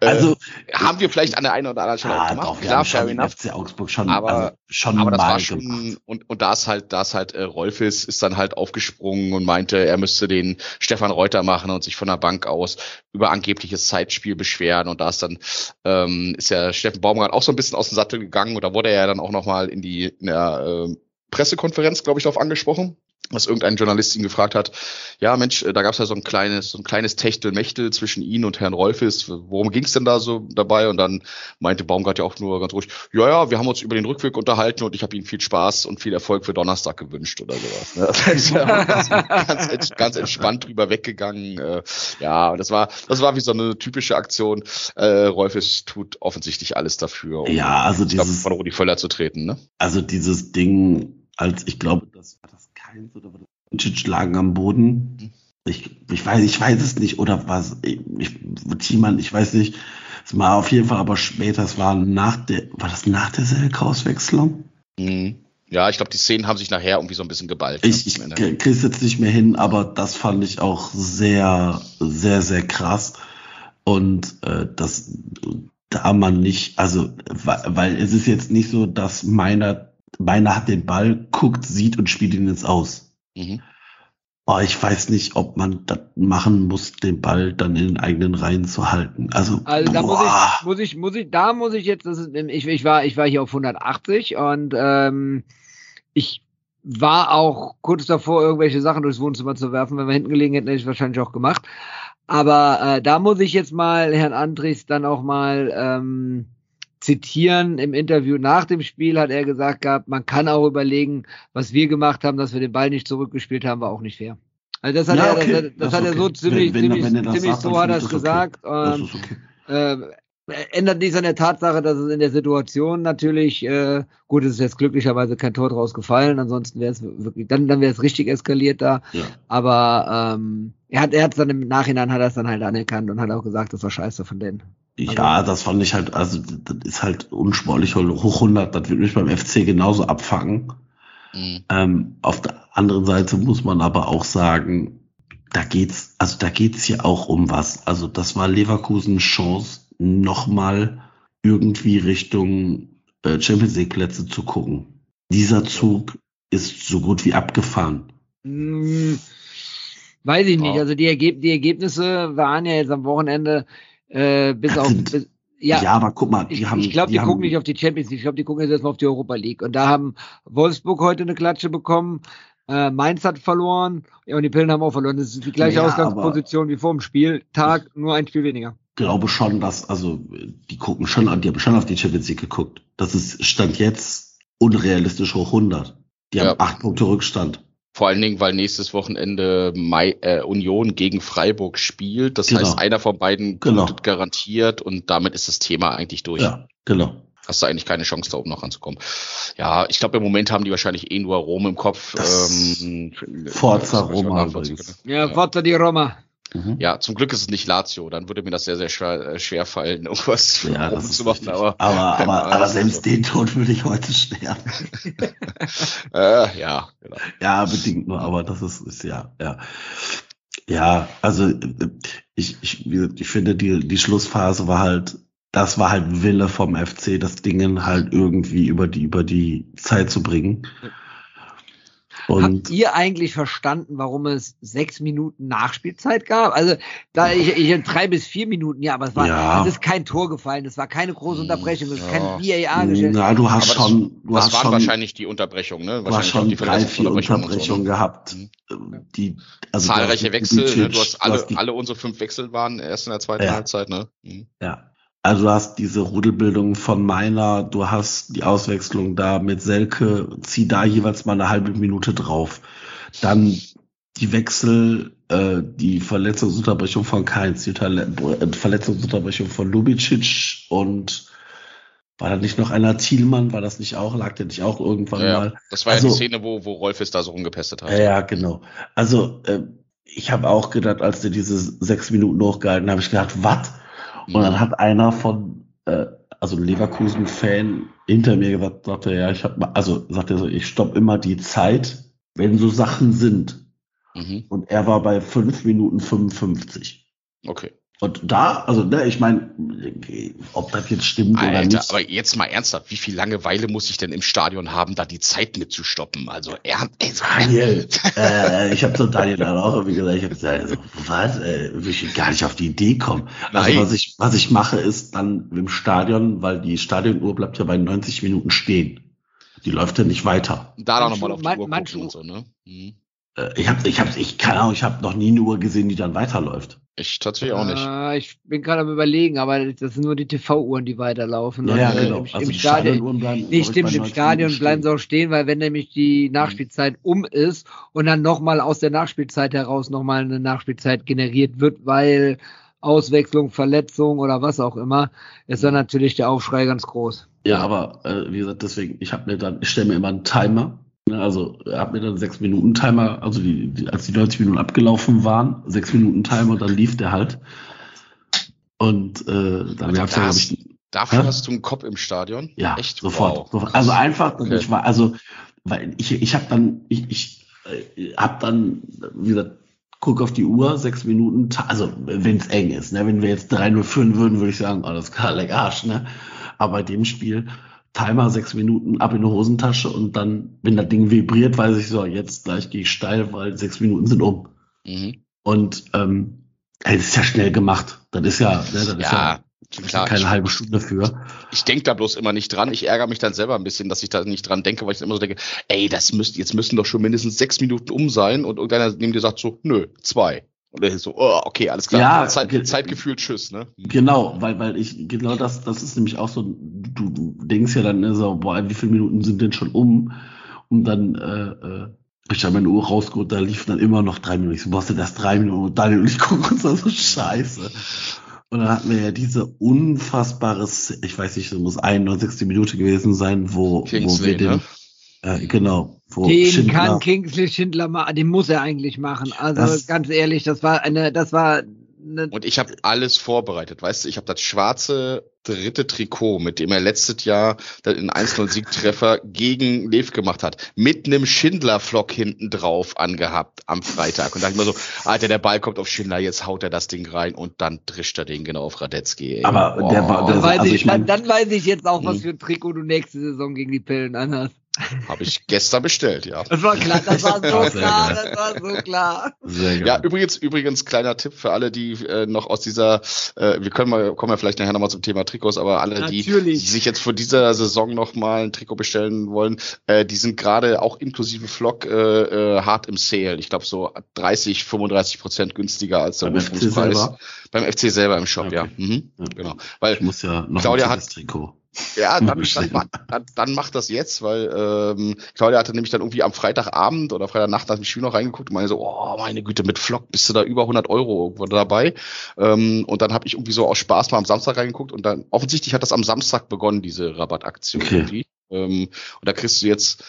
äh, Also, haben wir vielleicht an der einen oder anderen Stelle auch ah, gemacht. doch, Klar, fair enough. FC Augsburg schon, Aber- also schon Aber das mal war schon, gemacht. und, und da ist halt, da ist halt, äh, Rolfes ist dann halt aufgesprungen und meinte, er müsste den Stefan Reuter machen und sich von der Bank aus über angebliches Zeitspiel beschweren. Und da ist dann, ähm, ist ja Steffen Baumgart auch so ein bisschen aus dem Sattel gegangen und da wurde er ja dann auch nochmal in die, in der, äh, Pressekonferenz, glaube ich, darauf angesprochen. Dass irgendein Journalist ihn gefragt hat, ja Mensch, äh, da gab es ja so ein kleines, so ein kleines Techtelmechtel zwischen Ihnen und Herrn Rolfes. Worum ging es denn da so dabei? Und dann meinte Baumgart ja auch nur ganz ruhig, ja, ja, wir haben uns über den Rückweg unterhalten und ich habe Ihnen viel Spaß und viel Erfolg für Donnerstag gewünscht oder sowas. Ne? [laughs] Das ist ja ganz, ganz, entspannt drüber weggegangen. Äh, ja, das war, das war wie so eine typische Aktion. Äh, Rolfes tut offensichtlich alles dafür, um ja, also dieses, von Rudi Völler zu treten. Ne? Also dieses Ding, als ich glaube, das war das Keins oder war das lagen am Boden. Ich, ich weiß, ich weiß es nicht, oder was, ich, Thiemann, ich weiß nicht. Es war auf jeden Fall aber später, es war nach der, war das nach der Selke-Auswechslung? Mhm. Ja, ich glaube, die Szenen haben sich nachher irgendwie so ein bisschen geballt. Ich, ich krieg's jetzt nicht mehr hin, aber das fand ich auch sehr, sehr, sehr krass. Und äh, das da man nicht, also weil, weil es ist jetzt nicht so, dass meiner, meiner hat den Ball, guckt, sieht und spielt ihn jetzt aus. Mhm. Oh, ich weiß nicht, ob man das machen muss, den Ball dann in den eigenen Reihen zu halten. Also, also da muss ich, muss ich, muss ich, da muss ich jetzt, das ist, ich, ich war, ich war hier auf 180 und ähm, ich war auch kurz davor, irgendwelche Sachen durchs Wohnzimmer zu werfen. Wenn wir hinten gelegen hätten, hätte ich wahrscheinlich auch gemacht. Aber äh, da muss ich jetzt mal Herrn Andres dann auch mal ähm, zitieren. Im Interview nach dem Spiel hat er gesagt gehabt, man kann auch überlegen, was wir gemacht haben, dass wir den Ball nicht zurückgespielt haben, war auch nicht fair. Also das hat ja, okay. er, das, das hat okay. er so ziemlich, wenn, wenn, ziemlich, wenn ziemlich sagt, so hat er es gesagt. Okay. Und, äh, ändert nichts an der Tatsache, dass es in der Situation natürlich, äh, gut, es ist jetzt glücklicherweise kein Tor draus gefallen, ansonsten wäre es wirklich, dann, dann wäre es richtig eskaliert da. Ja. Aber ähm, er hat, er hat dann im Nachhinein hat er es dann halt anerkannt und hat auch gesagt, das war scheiße von denen. Ja, also, das fand ich halt, also das ist halt unsportlich hoch 100, das wird mich beim FC genauso abfangen. Mhm. Ähm, auf der anderen Seite muss man aber auch sagen, da geht's, also da geht's hier auch um was. Also das war Leverkusens Chance, nochmal irgendwie Richtung äh, Champions League Plätze zu gucken. Dieser Zug ist so gut wie abgefahren. Hm, weiß ich nicht. Also die, Ergeb die Ergebnisse waren ja jetzt am Wochenende äh, bis auf. Bis, ja, ja, aber guck mal, die ich, haben. Ich glaube, die, die gucken nicht auf die Champions League. Ich glaube, die gucken jetzt erstmal auf die Europa League. Und da haben Wolfsburg heute eine Klatsche bekommen. Äh, Mainz hat verloren. Ja, und die Pillen haben auch verloren. Das ist die gleiche ja, Ausgangsposition wie vor dem Spiel. Tag, nur ein Spiel weniger glaube schon, dass, also, die gucken schon an, die haben schon auf die Champions League geguckt. Das ist Stand jetzt unrealistisch hoch 100. Die haben ja. acht Punkte Rückstand. Vor allen Dingen, weil nächstes Wochenende Mai, äh, Union gegen Freiburg spielt. Das genau. heißt, einer von beiden genau. garantiert und damit ist das Thema eigentlich durch. Ja, genau. Hast du eigentlich keine Chance, da oben noch ranzukommen. Ja, ich glaube, im Moment haben die wahrscheinlich eh nur Rom im Kopf. Ähm, Forza Roma. Ja, Forza di Roma. Mhm. Ja, zum Glück ist es nicht Lazio, dann würde mir das sehr, sehr schwer, äh, schwer fallen, irgendwas ja, zu machen. Aber, aber, [laughs] aber, aber selbst den Tod würde ich heute sterben. [laughs] äh, ja, genau. Ja, bedingt nur, aber das ist, ist ja, ja. Ja, also ich, ich, ich finde, die, die Schlussphase war halt, das war halt Wille vom FC, das Ding halt irgendwie über die, über die Zeit zu bringen. Ja. Und Habt ihr eigentlich verstanden, warum es sechs Minuten Nachspielzeit gab? Also da ich, ich drei bis vier Minuten, ja, aber es war, ja. es ist kein Tor gefallen, es war keine große Unterbrechung, es ist ja. kein VAR-Geschäft. Ja, du hast aber schon, du das hast waren schon, wahrscheinlich die Unterbrechung, ne? Du hast schon die drei, vier Unterbrechungen so, ne? gehabt. Mhm. Die, also Zahlreiche Wechsel, ne? du hast alle, alle unsere fünf Wechsel waren erst in der zweiten ja. Halbzeit, ne? Mhm. Ja. Also du hast diese Rudelbildung von meiner, du hast die Auswechslung da mit Selke, zieh da jeweils mal eine halbe Minute drauf. Dann die Wechsel, äh, die Verletzungsunterbrechung von Keins, die äh, Verletzungsunterbrechung von Lubicic und war da nicht noch einer Thielmann? War das nicht auch? Lag der nicht auch irgendwann ja, mal? Das war also, ja die Szene, wo, wo Rolf es da so rumgepestet hat. Ja, genau. Also äh, ich habe auch gedacht, als der diese sechs Minuten hochgehalten, habe ich gedacht, was? Und dann hat einer von, äh, also Leverkusen-Fan hinter mir gesagt, sagte, ja, ich habe, also sagte er so, ich stopp immer die Zeit, wenn so Sachen sind. Mhm. Und er war bei fünf Minuten 55. Okay. Und da, also ne, ich meine, ob das jetzt stimmt Alter, oder nicht. Aber jetzt mal ernsthaft, wie viel Langeweile muss ich denn im Stadion haben, da die Zeit mitzustoppen? Also er ey, Daniel, [laughs] äh, ich habe zu Daniel dann auch wie gesagt, ich habe gesagt, also, was, äh, ich gar nicht auf die Idee kommen. Also Nein. was ich, was ich mache, ist dann im Stadion, weil die Stadionuhr bleibt ja bei 90 Minuten stehen. Die läuft ja nicht weiter. Da dann nochmal auf die Uhr gucken und so, ne? Äh, ich habe, ich habe, ich keine Ahnung, ich habe noch nie eine Uhr gesehen, die dann weiterläuft. Ich tatsächlich auch nicht. Äh, ich bin gerade am überlegen, aber das sind nur die TV-Uhren, die weiterlaufen. Ja, ja, Und, äh, genau. Im, Also im Stadion. Stadionuhren bleiben, Nee, ich, stimmt, im 90 Stadion bleiben sie stehen. auch stehen, weil wenn nämlich die Nachspielzeit um ist und dann nochmal aus der Nachspielzeit heraus nochmal eine Nachspielzeit generiert wird, weil Auswechslung, Verletzung oder was auch immer, ist dann natürlich der Aufschrei ganz groß. Ja, aber äh, wie gesagt, deswegen, ich habe mir dann, ich stelle mir immer einen Timer. Ne, also habe mir dann sechs Minuten Timer, also die, die, als die 90 Minuten abgelaufen waren, sechs Minuten Timer dann lief der halt. Und äh, dann Also gab's ja, glaub das- ich, Dafür Hä? hast du einen Kopf im Stadion? Ja, Echt? sofort. Wow. sofort. Also einfach, Okay. ich war, also, weil ich, ich habe dann, ich, ich äh, habe dann, wie gesagt, guck auf die Uhr, sechs Minuten, also wenn es eng ist, ne? wenn wir jetzt 3-0 führen würden, würde ich sagen, alles klar, leck Arsch, ne? Aber bei dem Spiel, Timer sechs Minuten ab in die Hosentasche und dann, wenn das Ding vibriert, weiß ich so, jetzt gleich gehe ich steil, weil sechs Minuten sind um. Mhm. Und ähm, ey, das ist ja schnell gemacht. Das ist ja, ne, das ist ja, ist klar. ja keine ich, halbe Stunde für. ich denke da bloß immer nicht dran. Ich ärgere mich dann selber ein bisschen, dass ich da nicht dran denke, weil ich dann immer so denke, ey, das müsst, jetzt müssen doch schon mindestens sechs Minuten um sein und irgendeiner neben dir sagt so, nö, zwei. Und er so, oh, okay, alles klar. Ja, Zeit, ge- Zeitgefühl, tschüss, ne? Genau, weil, weil ich, genau das, das ist nämlich auch so, du, du denkst ja dann ne, so, boah, wie viele Minuten sind denn schon um? Und dann, äh, äh, ich habe meine Uhr rausgeholt, da liefen dann immer noch drei Minuten. Ich so, boah, sind das drei Minuten? Und Daniel und ich [laughs] gucken uns da so scheiße. Und dann hatten wir ja diese unfassbare, ich weiß nicht, das muss 91. Minute gewesen sein, wo, wo wir den, ne? äh, genau, wo Den Schindler- kann Kingsley Schindler machen, den muss er eigentlich machen. Also Das- ganz ehrlich, das war eine, das war eine, Und ich habe alles vorbereitet, weißt du, ich habe das schwarze dritte Trikot, mit dem er letztes Jahr den 1-0-Siegtreffer [laughs] gegen Lev gemacht hat, mit einem Schindler-Flock hinten drauf angehabt am Freitag. Und da dachte ich mir so, Alter, der Ball kommt auf Schindler, jetzt haut er das Ding rein und dann drischt er den genau auf Radetzky. Ey. Aber der war- dann, das- weiß also ich, ich mein- dann, dann weiß ich jetzt auch, was Mhm. für ein Trikot du nächste Saison gegen die Pillen anhast. Habe ich gestern bestellt, ja. Das war klar, das war so klar, das war so klar. Ja, übrigens, übrigens kleiner Tipp für alle, die äh, noch aus dieser, äh, wir können mal, kommen ja vielleicht nachher nochmal zum Thema Trikots, aber alle, die, die sich jetzt vor dieser Saison nochmal ein Trikot bestellen wollen, äh, die sind gerade auch inklusive Flock äh, äh, hart im Sale. Ich glaube so 30, 35 Prozent günstiger als der Beim FC Ursprungspreis. selber? Beim FC selber im Shop, Okay. ja. Mhm. Ja. Genau. Weil Ich muss ja noch Claudia ein hat- Trikot. Ja, dann, dann, dann, dann macht das jetzt, weil ähm, Claudia hatte nämlich dann irgendwie am Freitagabend oder Freitagnacht nach dem Spiel noch reingeguckt und meinte so, oh meine Güte, mit Flock bist du da über 100 Euro irgendwo dabei. Ähm, und dann habe ich irgendwie so aus Spaß mal am Samstag reingeguckt und dann offensichtlich hat das am Samstag begonnen, diese Rabattaktion Okay. irgendwie. Ähm, und da kriegst du jetzt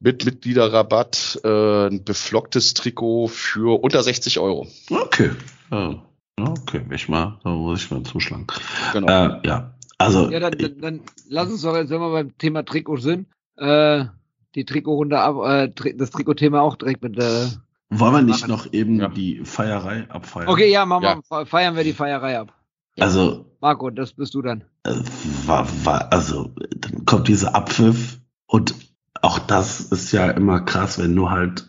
mit Mitgliederrabatt äh, ein beflocktes Trikot für unter 60 Euro. Okay. Ja. Okay, ich mal, da muss ich mal zuschlagen. Genau. Äh, ja, also Ja, dann, dann, dann lass uns doch jetzt, wenn wir beim Thema Trikot sind, äh, die Trikotrunde ab, äh, Tri das Trikotthema auch direkt mit. Äh wollen wir nicht machen. noch eben Ja. die Feierei abfeiern? okay, ja, machen Ja. wir, feiern wir die Feierei ab. Also, Marco, das bist du dann. äh, war, war, also, dann kommt dieser Abpfiff und auch das ist ja immer krass, wenn du halt,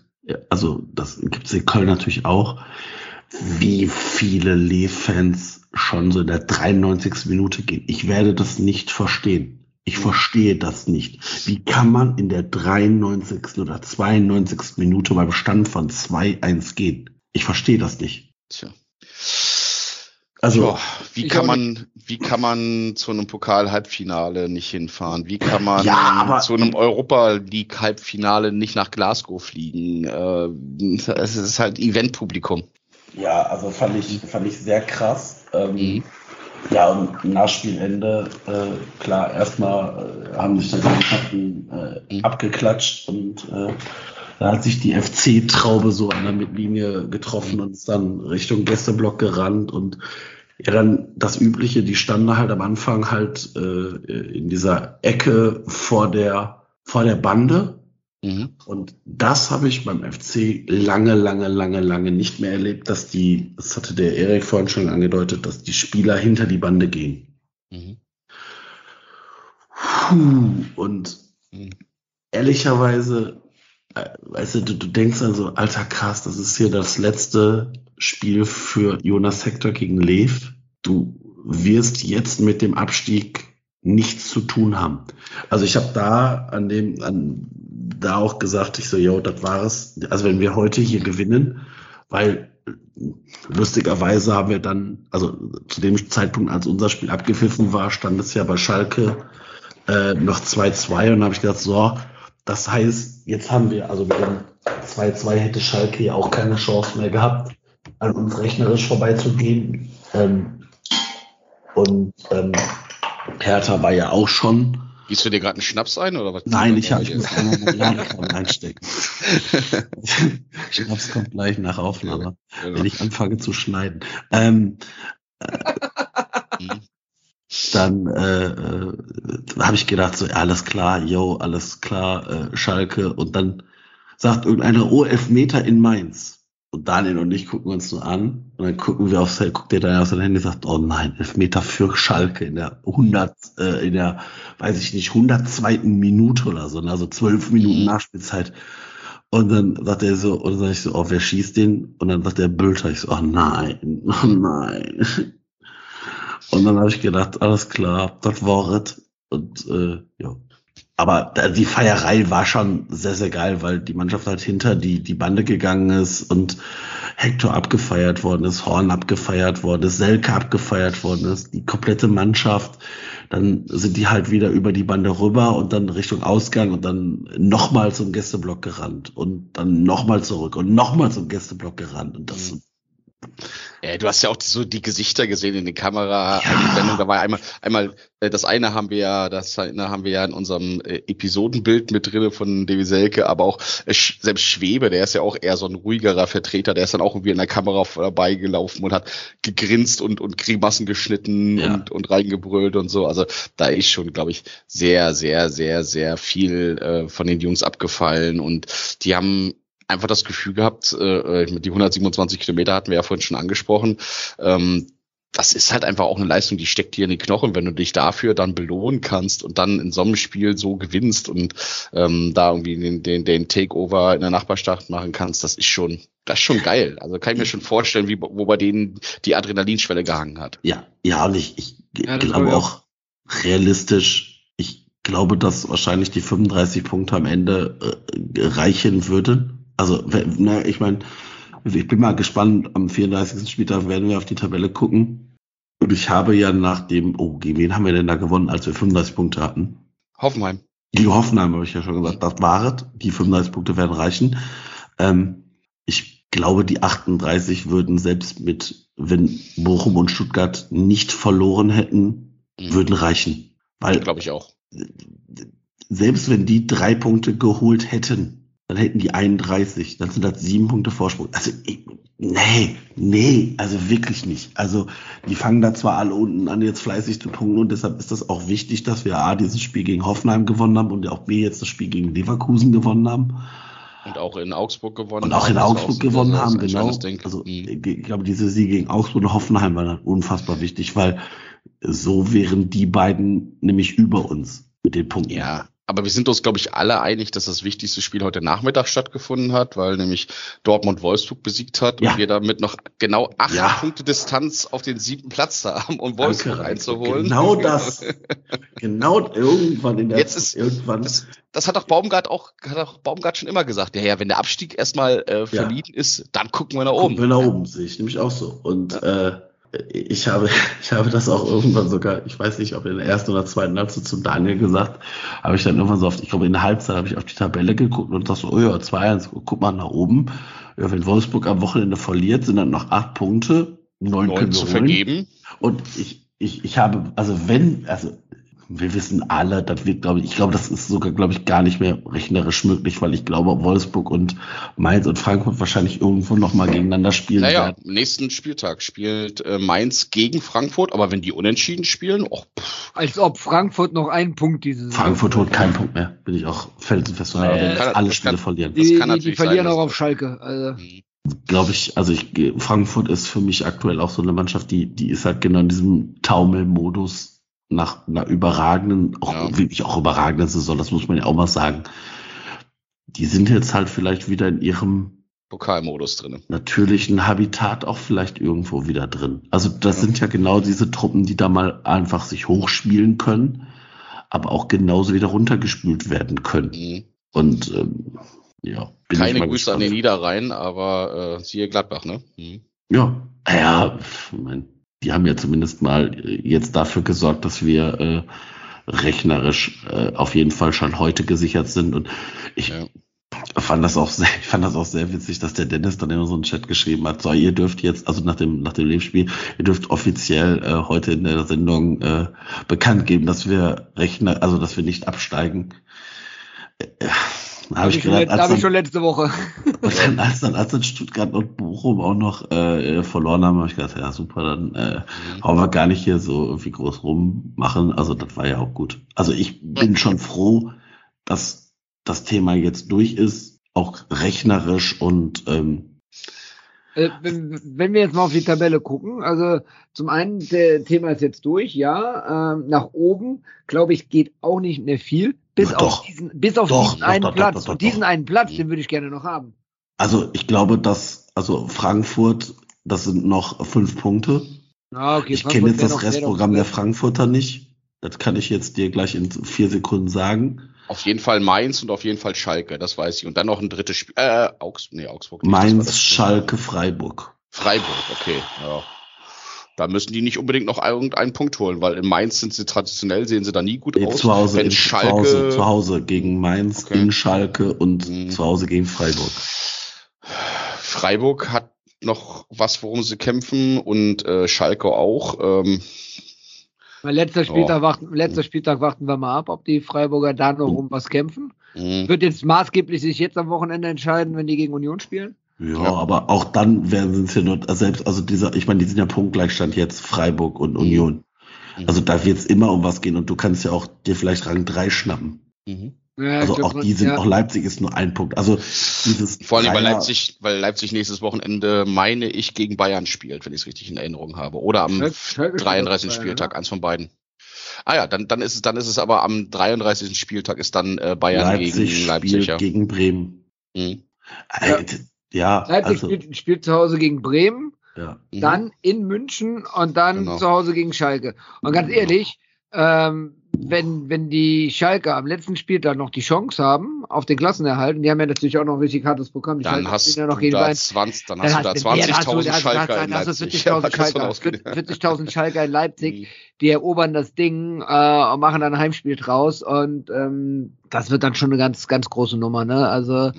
also das gibt's in Köln natürlich auch, wie viele Lee-Fans schon so in der 93. Minute gehen. Ich werde das nicht verstehen. Ich verstehe das nicht. Wie kann man in der 93. oder 92. Minute beim Stand von 2-1 gehen? Ich verstehe das nicht. Tja. Also, Boah, wie kann man, wie kann man zu einem Pokal-Halbfinale nicht hinfahren? Wie kann man Ja, aber- zu einem Europa League-Halbfinale nicht nach Glasgow fliegen? Äh, es ist halt Eventpublikum. Ja, also fand ich, fand ich sehr krass. Ähm, Mhm. Ja, und nach Spielende, äh, klar, erstmal äh, haben sich dann die Mannschaften äh, Mhm. abgeklatscht und äh, da hat sich die FC-Traube so an der Mittellinie getroffen und ist dann Richtung Gästeblock gerannt und ja, dann das Übliche, die standen halt am Anfang halt äh, in dieser Ecke vor der, vor der Bande Mhm. und das habe ich beim FC lange, lange, lange, lange nicht mehr erlebt, dass die, das hatte der Erik vorhin schon angedeutet, dass die Spieler hinter die Bande gehen. Mhm. Puh, und Mhm. ehrlicherweise, äh, weißt du, du, du denkst dann so, alter krass, das ist hier das letzte Spiel für Jonas Hector gegen Lev. Du wirst jetzt mit dem Abstieg nichts zu tun haben. Also ich habe da an dem, an da auch gesagt, ich so, yo, das war es. Also wenn wir heute hier gewinnen, weil lustigerweise haben wir dann, also zu dem Zeitpunkt, als unser Spiel abgepfiffen war, stand es ja bei Schalke äh, noch 2-2 und habe ich gedacht, so, das heißt, jetzt haben wir, also mit dem 2-2 hätte Schalke ja auch keine Chance mehr gehabt, an uns rechnerisch vorbeizugehen. Ähm, und ähm, Hertha war ja auch schon. Gießt du dir gerade einen Schnaps ein oder was? Nein, ich, hab, ich muss einmal meinen Ladekram [laughs] einstecken. Schnaps kommt gleich nach Aufnahme, Genau. wenn ich anfange zu schneiden. Ähm, Mhm. dann äh, äh, habe ich gedacht, so, ja, alles klar, yo, alles klar, äh, Schalke. Und dann sagt irgendeiner, oh, Elfmeter in Mainz. Und Daniel und ich gucken uns nur an. Und dann gucken wir aufs, guckt der dann auf sein Handy und sagt, oh nein, Elfmeter für Schalke in der 100, äh, in der, weiß ich nicht, 102. Minute oder so, ne? also zwölf Minuten Mhm. Nachspielzeit. Und dann sagt er so, und dann sag ich so, oh, wer schießt den? Und dann sagt der Bülter, ich so, oh nein, oh nein. Und dann habe ich gedacht, alles klar, das war es. Und äh, ja. Aber die Feierei war schon sehr, sehr geil, weil die Mannschaft halt hinter die, die Bande gegangen ist und Hector abgefeiert worden ist, Horn abgefeiert worden ist, Selke abgefeiert worden ist, die komplette Mannschaft. Dann sind die halt wieder über die Bande rüber und dann Richtung Ausgang und dann nochmal zum Gästeblock gerannt und dann nochmal zurück und nochmal zum Gästeblock gerannt. Und das, Mhm. Ja, du hast ja auch so die Gesichter gesehen in den Kamera Ja. Da war einmal, einmal, äh, das eine haben wir ja, das eine haben wir ja in unserem äh, Episodenbild mit drinne von Devi Selke, aber auch äh, selbst Schwebe, der ist ja auch eher so ein ruhigerer Vertreter, der ist dann auch irgendwie in der Kamera vorbeigelaufen und hat gegrinst und, und Grimassen geschnitten Ja. und, und reingebrüllt und so. Also da ist schon, glaube ich, sehr, sehr, sehr, sehr viel äh, von den Jungs abgefallen und die haben einfach das Gefühl gehabt, äh, äh, die 127 Kilometer hatten wir ja vorhin schon angesprochen, ähm, das ist halt einfach auch eine Leistung, die steckt dir in die Knochen, wenn du dich dafür dann belohnen kannst und dann in so einem Spiel so gewinnst und ähm, da irgendwie den, den, den Takeover in der Nachbarstadt machen kannst, das ist schon, das ist schon geil. Also kann ich mir schon vorstellen, wie, wo bei denen die Adrenalinschwelle gehangen hat. Ja, ja, und ich, ich Ja, glaube auch realistisch, ich glaube, dass wahrscheinlich die 35 Punkte am Ende äh, reichen würden. Also, ne, ich meine, ich bin mal gespannt, am 34. Spieltag werden wir auf die Tabelle gucken. Und ich habe ja nach dem, oh, gegen wen haben wir denn da gewonnen, als wir 35 Punkte hatten? Hoffenheim. Gegen Hoffenheim habe ich ja schon gesagt, das war es. Die 35 Punkte werden reichen. Ähm, ich glaube, die 38 würden selbst mit, wenn Bochum und Stuttgart nicht verloren hätten, Mhm. würden reichen. Weil Glaube ich auch. selbst wenn die drei Punkte geholt hätten, dann hätten die 31, dann sind das sieben Punkte Vorsprung. Also, ich, nee, nee, also wirklich nicht. Also, die fangen da zwar alle unten an, jetzt fleißig zu punkten und deshalb ist das auch wichtig, dass wir A, dieses Spiel gegen Hoffenheim gewonnen haben und auch B, jetzt das Spiel gegen Leverkusen gewonnen haben. Und auch in Augsburg gewonnen. Und auch in Augsburg gewonnen haben, genau. Also Mhm. ich glaube, diese Siege gegen Augsburg und Hoffenheim waren dann unfassbar wichtig, weil so wären die beiden nämlich über uns mit den Punkten. Ja, aber wir sind uns, glaube ich, alle einig, dass das wichtigste Spiel heute Nachmittag stattgefunden hat, weil nämlich Dortmund Wolfsburg besiegt hat Ja. und wir damit noch genau acht Ja. Punkte Distanz auf den siebten Platz haben, um Danke, Wolfsburg Reike. einzuholen. Genau [laughs] das. genau irgendwann in der Jetzt ist- irgendwann Das, das hat auch Baumgart auch, hat auch Baumgart schon immer gesagt. Ja, ja, wenn der Abstieg erstmal äh, vermieden ist, dann gucken wir nach Gucken oben. wir nach oben, sehe ich nämlich auch so. Und äh, ich habe, [laughs] ich habe das auch irgendwann sogar, ich weiß nicht, ob in der ersten oder zweiten Halbzeit zu Daniel gesagt, habe ich dann irgendwann so auf, ich glaube in der Halbzeit habe ich auf die Tabelle geguckt und dachte so, oh ja, 2-1, guck mal nach oben. Ja, wenn Wolfsburg am Wochenende verliert, sind dann noch acht Punkte, neun, Neun zu holen. vergeben. Und ich, ich, ich habe, also wenn, also wir wissen alle, das wird, glaube ich, ich glaube, das ist sogar, glaube ich, gar nicht mehr rechnerisch möglich, weil ich glaube, Wolfsburg und Mainz und Frankfurt wahrscheinlich irgendwo nochmal gegeneinander spielen Naja, werden. nächsten Spieltag spielt äh, Mainz gegen Frankfurt, aber wenn die unentschieden spielen, oh, pff, Als ob Frankfurt noch einen Punkt diese Saison Frankfurt holt keinen Punkt mehr, bin ich auch felsenfest von Nee, äh, alle Spiele kann- verlieren. das Die, kann die, die natürlich verlieren sein, auch auf Schalke. Also, Glaube ich, also ich, Frankfurt ist für mich aktuell auch so eine Mannschaft, die, die ist halt genau in diesem Taumelmodus nach einer überragenden, auch Ja. wirklich auch überragenden Saison, das muss man ja auch mal sagen. Die sind jetzt halt vielleicht wieder in ihrem Pokalmodus drin. natürlichen Habitat auch vielleicht irgendwo wieder drin. Also das sind ja genau diese Truppen, die da mal einfach sich hochspielen können, aber auch genauso wieder runtergespült werden können. Mhm. Und ähm, ja, bin Keine Grüße an gespannt. den Niederrhein, aber äh, siehe Gladbach, ne? Mhm. Ja, ja, ich mein, die haben ja zumindest mal äh, jetzt dafür gesorgt, dass wir äh, rechnerisch äh, auf jeden Fall schon heute gesichert sind. Und ich Ja. fand das auch sehr, [laughs] ich fand das auch sehr witzig, dass der Dennis dann immer so einen Chat geschrieben hat. So, ihr dürft jetzt, also nach dem nach dem Lebensspiel, ihr dürft offiziell äh, heute in der Sendung äh, bekannt geben, dass wir Rechner, also dass wir nicht absteigen. Äh, äh, Habe habe ich, ich schon, gedacht, let- als hab ich schon letzte Woche. [laughs] und dann, als dann, als dann Stuttgart und Bochum auch noch äh, verloren haben, habe ich gedacht, ja super, dann äh, brauchen wir gar nicht hier so irgendwie groß rummachen. Also das war ja auch gut. Also ich bin schon froh, dass das Thema jetzt durch ist, auch rechnerisch und ähm, Äh, wenn, wenn wir jetzt mal auf die Tabelle gucken, also zum einen, der Thema ist jetzt durch, ja. Ähm, nach oben, glaube ich, geht auch nicht mehr viel. Bis Na auf doch. diesen, bis auf Doch, diesen doch, einen Platz. doch, doch, Und diesen doch. einen Platz, Mhm. den würde ich gerne noch haben. also ich glaube, dass also Frankfurt, das sind noch fünf Punkte. Ah, okay, ich kenne jetzt das Restprogramm der Frankfurter nicht. Das kann ich jetzt dir gleich in vier Sekunden sagen. Auf jeden Fall Mainz und auf jeden Fall Schalke, das weiß ich. Und dann noch ein drittes Spiel. Äh, Augs nee, Augsburg. nicht, Mainz, das- Schalke, Freiburg. Freiburg, okay. Ja. Da müssen die nicht unbedingt noch irgendeinen Punkt holen, weil in Mainz sind sie traditionell, sehen sie da nie gut Nee, aus. zu Hause, Wenn in, Schalke, zu Hause, zu Hause gegen Mainz, Okay. in Schalke und Mhm. zu Hause gegen Freiburg. Freiburg hat noch was, worum sie kämpfen und äh, Schalke auch. Ähm, Weil letzter Oh. Spieltag, warten, letzter Spieltag warten wir mal ab, ob die Freiburger da noch Mhm. um was kämpfen. mh. Wird jetzt maßgeblich sich jetzt am Wochenende entscheiden, wenn die gegen Union spielen? Ja, Ja. aber auch dann werden sie ja nur, also selbst, also dieser, ich meine, die sind ja Punktgleichstand jetzt, Freiburg und Union. Mhm. Also da wird es immer um was gehen und du kannst ja auch dir vielleicht Rang 3 schnappen. Mhm. Ja, Also ich glaub, auch die sind, ja. auch Leipzig ist nur ein Punkt. Also dieses Vor allem, weil Leipzig, weil Leipzig nächstes Wochenende, meine ich, gegen Bayern spielt, wenn ich es richtig in Erinnerung habe. Oder am spielt 33. auch Bayern, Spieltag, oder? eins von beiden. Ah ja, dann, dann ist es, dann ist es aber am 33. Spieltag ist dann äh, Bayern Leipzig gegen Leipzig, spielt ja. gegen Bremen. Mhm. Ja, ja Leipzig also, spielt, spielt zu Hause gegen Bremen, ja. Mhm. dann in München und dann Genau. zu Hause gegen Schalke. Und ganz Genau. ehrlich, ähm, wenn, wenn die Schalke am letzten Spieltag noch die Chance haben auf den Klassenerhalt, und die haben ja natürlich auch noch ein richtig hartes Programm, die Dann Schalke hast spielen du ja noch gegen da Bayern. 20, dann Dann hast du da hast du- ja, da hast du- 20.000 da hast du- Schalker da in du Leipzig. 40.000 [laughs] Ja, kannst du Schalker, ausgehen. 40.000 Schalker in Leipzig, [laughs] Mhm. die erobern das Ding äh, und machen dann ein Heimspiel draus und ähm, das wird dann schon eine ganz, ganz große Nummer, ne? Also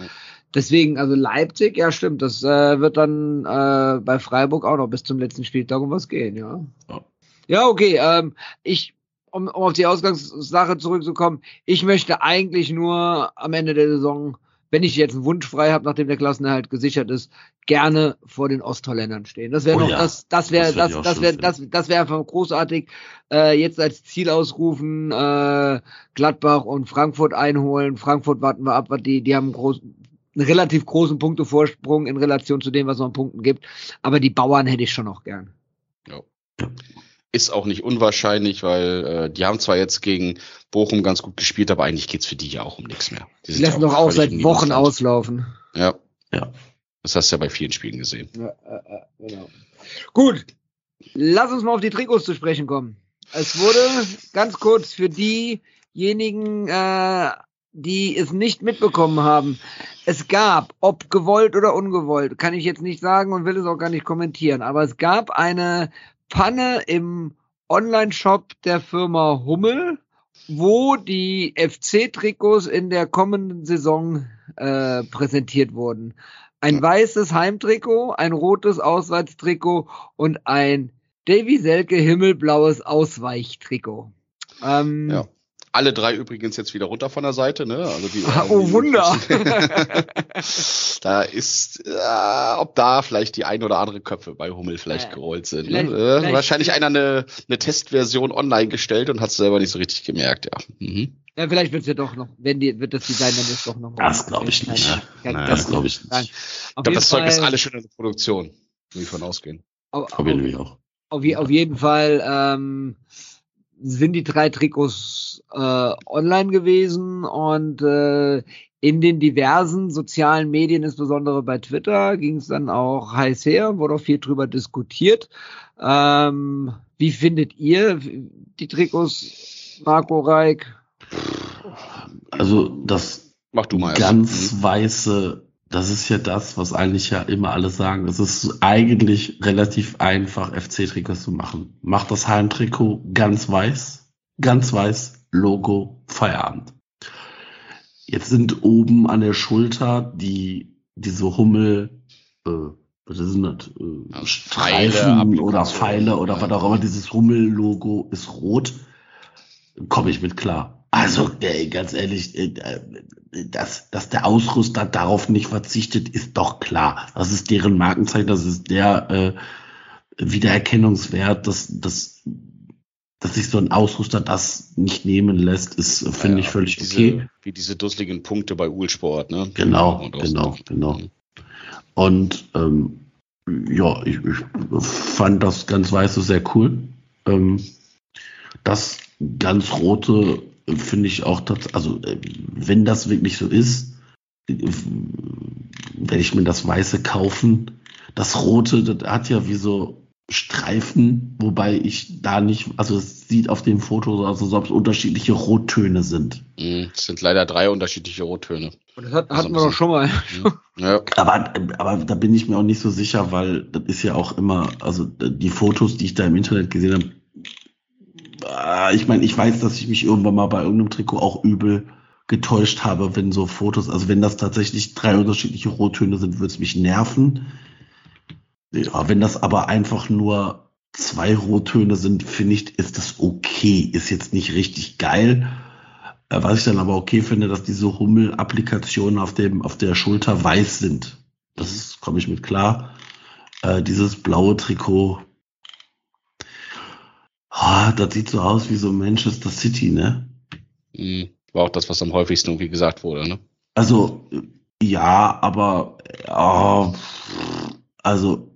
deswegen, also Leipzig, ja stimmt, das äh, wird dann äh, bei Freiburg auch noch bis zum letzten Spieltag um was gehen, ja. Ja. Ja, okay, ähm, ich, um, um auf die Ausgangssache zurückzukommen, ich möchte eigentlich nur am Ende der Saison, wenn ich jetzt einen Wunsch frei habe, nachdem der Klassenerhalt gesichert ist, gerne vor den Ostholländern stehen. Das wäre Oh noch, ja, das, das wäre, das das, das wäre, das, das wäre einfach großartig. Äh, jetzt als Ziel ausrufen, äh, Gladbach und Frankfurt einholen. Frankfurt warten wir ab, was die, die haben großen, einen relativ großen Punktevorsprung in Relation zu dem, was es noch an Punkten gibt. Aber die Bauern hätte ich schon noch gern. Ist auch nicht unwahrscheinlich, weil äh, die haben zwar jetzt gegen Bochum ganz gut gespielt, aber eigentlich geht's für die ja auch um nichts mehr. Die ja lassen doch auch seit Wochen Niemandsland. auslaufen. Ja, Ja. das hast du ja bei vielen Spielen gesehen. Ja, äh, äh, genau. Gut, lass uns mal auf die Trikots zu sprechen kommen. Es wurde ganz kurz für diejenigen, äh, die es nicht mitbekommen haben. Es gab, ob gewollt oder ungewollt, kann ich jetzt nicht sagen und will es auch gar nicht kommentieren, aber es gab eine Panne im Online-Shop der Firma Hummel, wo die FC-Trikots in der kommenden Saison äh, präsentiert wurden. Ein weißes Heimtrikot, ein rotes Auswärtstrikot und ein Davy Selke himmelblaues Ausweichtrikot. Ähm, Ja. Alle drei übrigens jetzt wieder runter von der Seite, ne? Also die, Ah, oh, Wunder. [laughs] da ist, äh, ob da vielleicht die ein oder andere Köpfe bei Hummel vielleicht Ja. gerollt sind. Vielleicht- ne? äh, vielleicht- wahrscheinlich einer eine, eine Testversion online gestellt und hat es selber nicht so richtig gemerkt, ja. Mhm. Ja, vielleicht wird es ja doch noch, wenn die, wird das Design dann jetzt doch noch. Das glaube ich nicht. Kann- kann- Naja, Das glaube ich Nein. nicht. Ich glaube, das Zeug ist alles schon in der Produktion. Will ich von ausgehen. Ich nämlich auch. auf, auf jeden Fall ähm, sind die drei Trikots äh, online gewesen und äh, in den diversen sozialen Medien, insbesondere bei Twitter, ging es dann auch heiß her, wurde auch viel drüber diskutiert. Ähm, wie findet ihr die Trikots, Marco Reik? Also das Mach du mal. Ganz erst. weiße, das ist ja das, was eigentlich ja immer alle sagen. Es ist eigentlich relativ einfach, FC-Trikots zu machen. Mach das Heimtrikot ganz weiß, ganz weiß, Logo, Feierabend. Jetzt sind oben an der Schulter die, diese Hummel, äh, was ist denn das? Äh, Streifen oder Pfeile oder was auch immer. Dieses Hummel-Logo ist rot. Komme ich mit klar. Also, ey, ganz ehrlich, äh, dass, dass der Ausrüster darauf nicht verzichtet, ist doch klar. Das ist deren Markenzeichen, das ist der äh, Wiedererkennungswert, dass, dass, dass sich so ein Ausrüster das nicht nehmen lässt, ist, finde ja, ich, völlig diese, okay. Wie diese dusseligen Punkte bei Uhlsport, ne? Genau, genau, genau. Mhm. Und ähm, ja, ich, ich fand das ganz weiße sehr cool. Ähm, das ganz rote finde ich auch, also äh, wenn das wirklich so ist, werde ich mir das Weiße kaufen. Das Rote, das hat ja wie so Streifen, wobei ich da nicht, also es sieht auf dem Foto so aus, als ob es unterschiedliche Rottöne sind. Mhm, es sind leider drei unterschiedliche Rottöne. Und das hat, hatten wir doch schon mal. Mhm. Ja. Aber, aber da bin ich mir auch nicht so sicher, weil das ist ja auch immer, also die Fotos, die ich da im Internet gesehen habe, Ah, ich meine, ich weiß, dass ich mich irgendwann mal bei irgendeinem Trikot auch übel getäuscht habe, wenn so Fotos, also wenn das tatsächlich drei unterschiedliche Rottöne sind, würde es mich nerven. Ja, wenn das aber einfach nur zwei Rottöne sind, finde ich, ist das okay. Ist jetzt nicht richtig geil. Äh, was ich dann aber okay finde, dass diese Hummel-Applikationen auf dem, auf der Schulter weiß sind. Das komme ich mit klar. Äh, dieses blaue Trikot, Oh, das sieht so aus wie so Manchester City, ne? Mhm. War auch das, was am häufigsten irgendwie gesagt wurde, ne? Also, ja, aber, oh, also,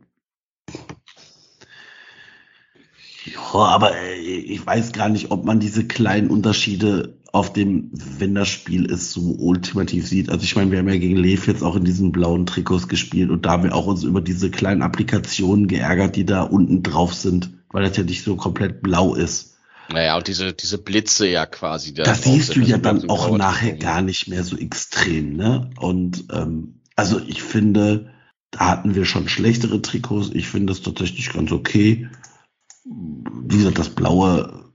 ja, aber ich weiß gar nicht, ob man diese kleinen Unterschiede auf dem, wenn das Spiel ist, so ultimativ sieht. Also ich meine, wir haben ja gegen Lev jetzt auch in diesen blauen Trikots gespielt und da haben wir auch uns über diese kleinen Applikationen geärgert, die da unten drauf sind weil das ja nicht so komplett blau ist. Naja, und diese, diese Blitze ja quasi. Das siehst du ja dann auch nachher gar nicht mehr so extrem, ne? Und ähm, also ich finde, da hatten wir schon schlechtere Trikots. Ich finde das tatsächlich ganz okay. Wie gesagt, das Blaue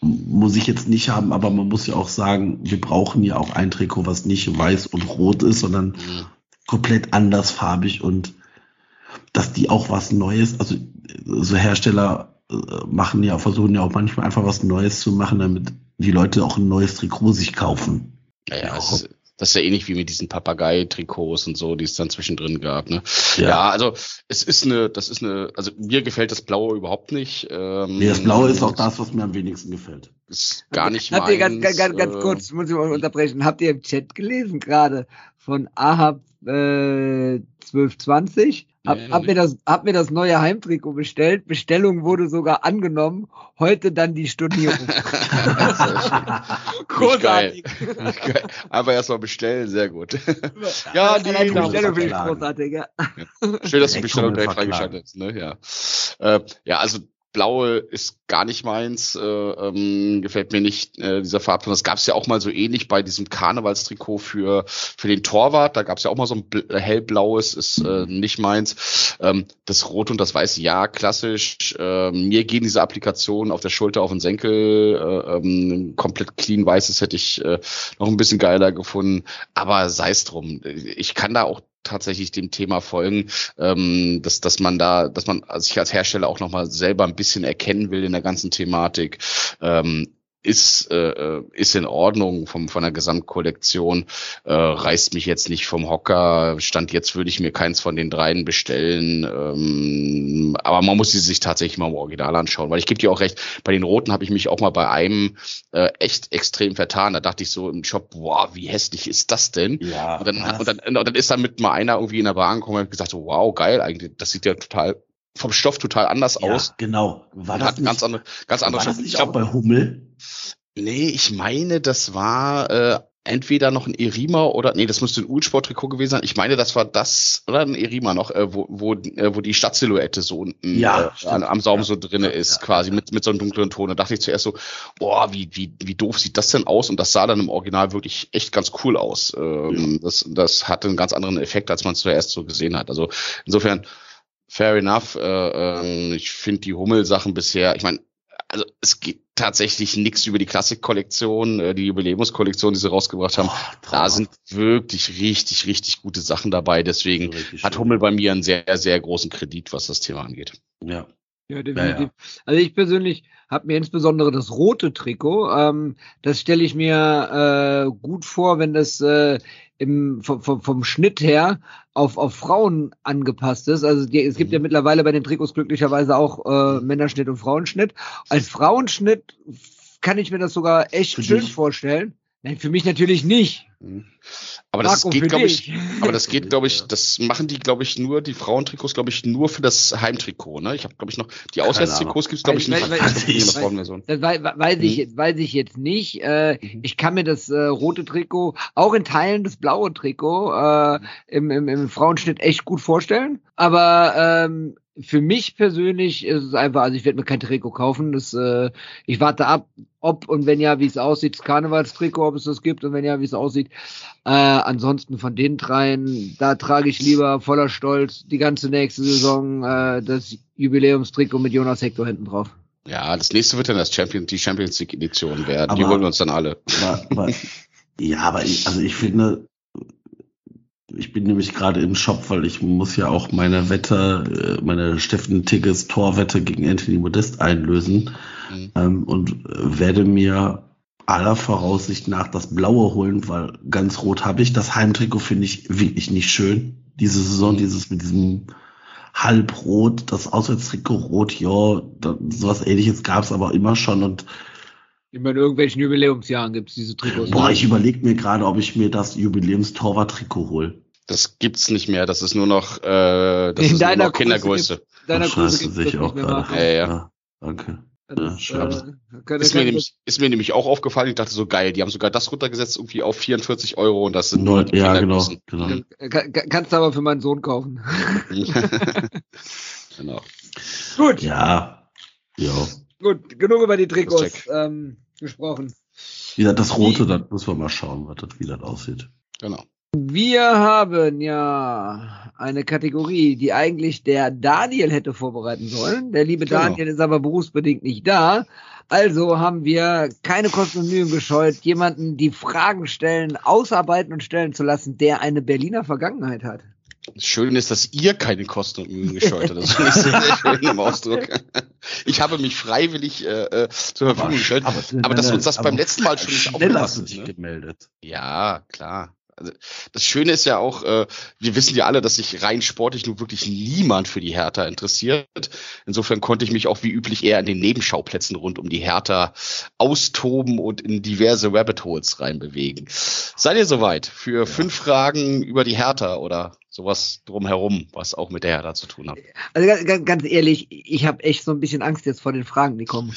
muss ich jetzt nicht haben, aber man muss ja auch sagen, wir brauchen ja auch ein Trikot, was nicht weiß und rot ist, sondern mhm. komplett andersfarbig und dass die auch was Neues, also so Hersteller äh, machen ja, versuchen ja auch manchmal einfach was Neues zu machen, damit die Leute auch ein neues Trikot sich kaufen. Ja, ja, das, das ist ja ähnlich wie mit diesen Papagei-Trikots und so, die es dann zwischendrin gab. Ne? Ja. ja. also es ist eine, das ist eine, also mir gefällt das Blaue überhaupt nicht. Ähm, nee, das Blaue ist auch das, was mir am wenigsten gefällt. Ist gar nicht Habt ihr ganz, ganz, ganz, äh, kurz, muss ich mal unterbrechen, habt ihr im Chat gelesen gerade von Ahab äh, 1220? Hab, nee, hab, mir das, hab mir das neue Heimtrikot bestellt. Bestellung wurde sogar angenommen. Heute dann die Stornierung. [laughs] großartig. Geil. Aber erstmal bestellen, sehr gut. ja, die, die Bestellung finde ich großartig. Ja. Schön, dass die Bestellung direkt reingeschaltet ist. Ne? Ja. Äh, ja, also Blaue ist gar nicht meins, äh, ähm, gefällt mir nicht äh, dieser Farbton. Das gab es ja auch mal so ähnlich bei diesem Karnevalstrikot für für den Torwart. Da gab es ja auch mal so ein äh, hellblaues, ist äh, nicht meins. Ähm, das Rot und das Weiße, ja, klassisch. Äh, mir gehen diese Applikationen auf der Schulter, auf den Senkel, äh, ähm, komplett clean weißes hätte ich äh, noch ein bisschen geiler gefunden. Aber sei es drum. Ich kann da auch tatsächlich dem Thema folgen, ähm, dass, dass man da, dass man sich als Hersteller auch nochmal selber ein bisschen erkennen will in der ganzen Thematik. Ähm, ist, äh, äh, ist in Ordnung vom, von der Gesamtkollektion, äh, reißt mich jetzt nicht vom Hocker. Stand jetzt würde ich mir keins von den dreien bestellen. Ähm, aber man muss sie sich tatsächlich mal im Original anschauen, weil ich gebe dir auch recht, bei den Roten habe ich mich auch mal bei einem äh, echt extrem vertan. Da dachte ich so im Shop, boah, wie hässlich ist das denn? Ja, und, dann, und, dann, und dann ist dann mit mal einer irgendwie in der Bahn gekommen und gesagt, so, wow, geil, eigentlich, das sieht ja total vom Stoff total anders ja, aus. Genau. War das nicht, ganz andere, ganz andere war das nicht auch bei Hummel? Nee, ich meine, das war äh, entweder noch ein Erima oder, nee, das müsste ein Ulsport-Trikot gewesen sein. Ich meine, das war das, oder ein Erima noch, äh, wo, wo, äh, wo die Stadtsilhouette so unten Ja, äh, an, am Saum Ja. so drinne ist, Ja. quasi mit, mit so einem dunklen Ton. Da dachte ich zuerst so, boah, wie, wie, wie doof sieht das denn aus? Und das sah dann im Original wirklich echt ganz cool aus. Ähm, das, das hatte einen ganz anderen Effekt, als man es zuerst so gesehen hat. Also insofern, fair enough. Äh, ähm, ich finde die Hummel-Sachen bisher, ich meine, also es geht tatsächlich nichts über die Klassik-Kollektion, äh, die Jubiläumskollektion, die sie rausgebracht haben. Oh, Da sind wirklich richtig, richtig gute Sachen dabei. Deswegen hat schön. Hummel bei mir einen sehr, sehr großen Kredit, was das Thema angeht. Ja. Ja, definitiv. Ja, Also ich persönlich habe mir insbesondere das rote Trikot, ähm, das stelle ich mir äh, gut vor, wenn das äh, im, vom, vom, vom Schnitt her auf, auf Frauen angepasst ist. Also die, es gibt ja mittlerweile bei den Trikots glücklicherweise auch äh, Männerschnitt und Frauenschnitt. Als Frauenschnitt kann ich mir das sogar echt schön vorstellen. Nein, für mich natürlich nicht. Aber das Marco, geht, glaube ich, aber das geht, glaube ich, das machen die, glaube ich, nur, die Frauentrikots, glaube ich, nur für das Heimtrikot, ne? Ich habe, glaube ich, noch, die Auswärtstrikots gibt's, glaube ich, nicht weil- in weil- der weil- Frauenversion. Das wei weiß, ich, Mhm. jetzt- weiß ich jetzt nicht. Äh, Mhm. Ich kann mir das äh, rote Trikot, auch in Teilen das blaue Trikot, äh, im, im, im Frauenschnitt echt gut vorstellen. Aber ähm, für mich persönlich ist es einfach, also ich werde mir kein Trikot kaufen. Das, äh, ich warte ab, ob und wenn ja, wie es aussieht, das Karnevalstrikot, ob es das gibt und wenn ja, wie es aussieht. Äh, ansonsten von den dreien, da trage ich lieber voller Stolz die ganze nächste Saison äh, das Jubiläumstrikot mit Jonas Hector hinten drauf. Ja, das nächste wird dann das Champion, die Champions League Edition werden. die Aber- holen wir uns dann alle. Aber, aber, ja, aber ich, also ich finde, ich bin nämlich gerade im Shop, weil ich muss ja auch meine Wette, äh, meine Steffen Tigges Torwette gegen Anthony Modest einlösen Mhm. ähm, und äh, werde mir aller Voraussicht nach das Blaue holen, weil ganz rot habe ich. Das Heimtrikot finde ich wirklich nicht schön. Diese Saison, Mhm. dieses mit diesem Halbrot, das Auswärtstrikot rot, ja, da, sowas ähnliches gab es aber immer schon und Immer in irgendwelchen Jubiläumsjahren gibt es diese Trikots. Boah, ich überlege mir gerade, ob ich mir das Jubiläumstorwart-Trikot hole. Das gibt's nicht mehr. Das ist nur noch, äh, das In ist nur deiner noch Kindergröße. Deiner Ach, Größe scheiße, gibt's ich auch gerade. Marco. Ja, ja. Danke. Ja, schade. äh, kann- Ist mir, nämlich, ist mir nämlich auch aufgefallen. Ich dachte so geil, die haben sogar das runtergesetzt irgendwie auf 44 Euro und das sind nur Neu- die ja, genau. Kindergrößen. genau. kann, kann, kannst du aber für meinen Sohn kaufen. [laughs] genau. Gut, Ja. Ja. gut, genug über die Trikots ähm, gesprochen. Wie gesagt, das Rote, das müssen wir mal schauen, was das, wie das aussieht. Genau. Wir haben ja eine Kategorie, die eigentlich der Daniel hätte vorbereiten sollen. Der liebe Genau. Daniel ist aber berufsbedingt nicht da. Also haben wir keine Kosten und Mühen gescheut, jemanden die Fragen stellen, ausarbeiten und stellen zu lassen, der eine Berliner Vergangenheit hat. Das Schöne ist, dass ihr keine Kosten und Mühen gescheut habt. Das finde ich sehr, sehr schön im Ausdruck. Ich habe mich freiwillig äh, äh, zur Verfügung gestellt. Aber dass uns das beim letzten Mal schon nicht aufgepasst ist, ne? gemeldet. Ja, klar. Also, das Schöne ist ja auch, äh, wir wissen ja alle, dass sich rein sportlich nur wirklich niemand für die Hertha interessiert. Insofern konnte ich mich auch wie üblich eher an den Nebenschauplätzen rund um die Hertha austoben und in diverse Rabbit Holes reinbewegen. Seid ihr soweit für fünf Fragen über die Hertha oder sowas drumherum, was auch mit der Hertha zu tun hat? Also ganz, ganz, ehrlich, ich habe echt so ein bisschen Angst jetzt vor den Fragen, die kommen.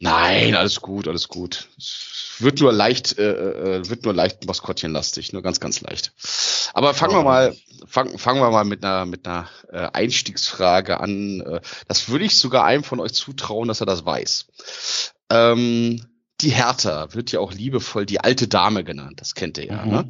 Nein, alles gut, alles gut. Es wird nur leicht, äh, äh, wird nur leicht Maskottchenlastig, nur ganz, ganz leicht. Aber fangen wir mal, fangen, fangen wir mal mit einer, mit einer äh, Einstiegsfrage an. Äh, Das würde ich sogar einem von euch zutrauen, dass er das weiß. Ähm, die Hertha wird ja auch liebevoll die alte Dame genannt. Das kennt ihr ja. Mhm. Ne?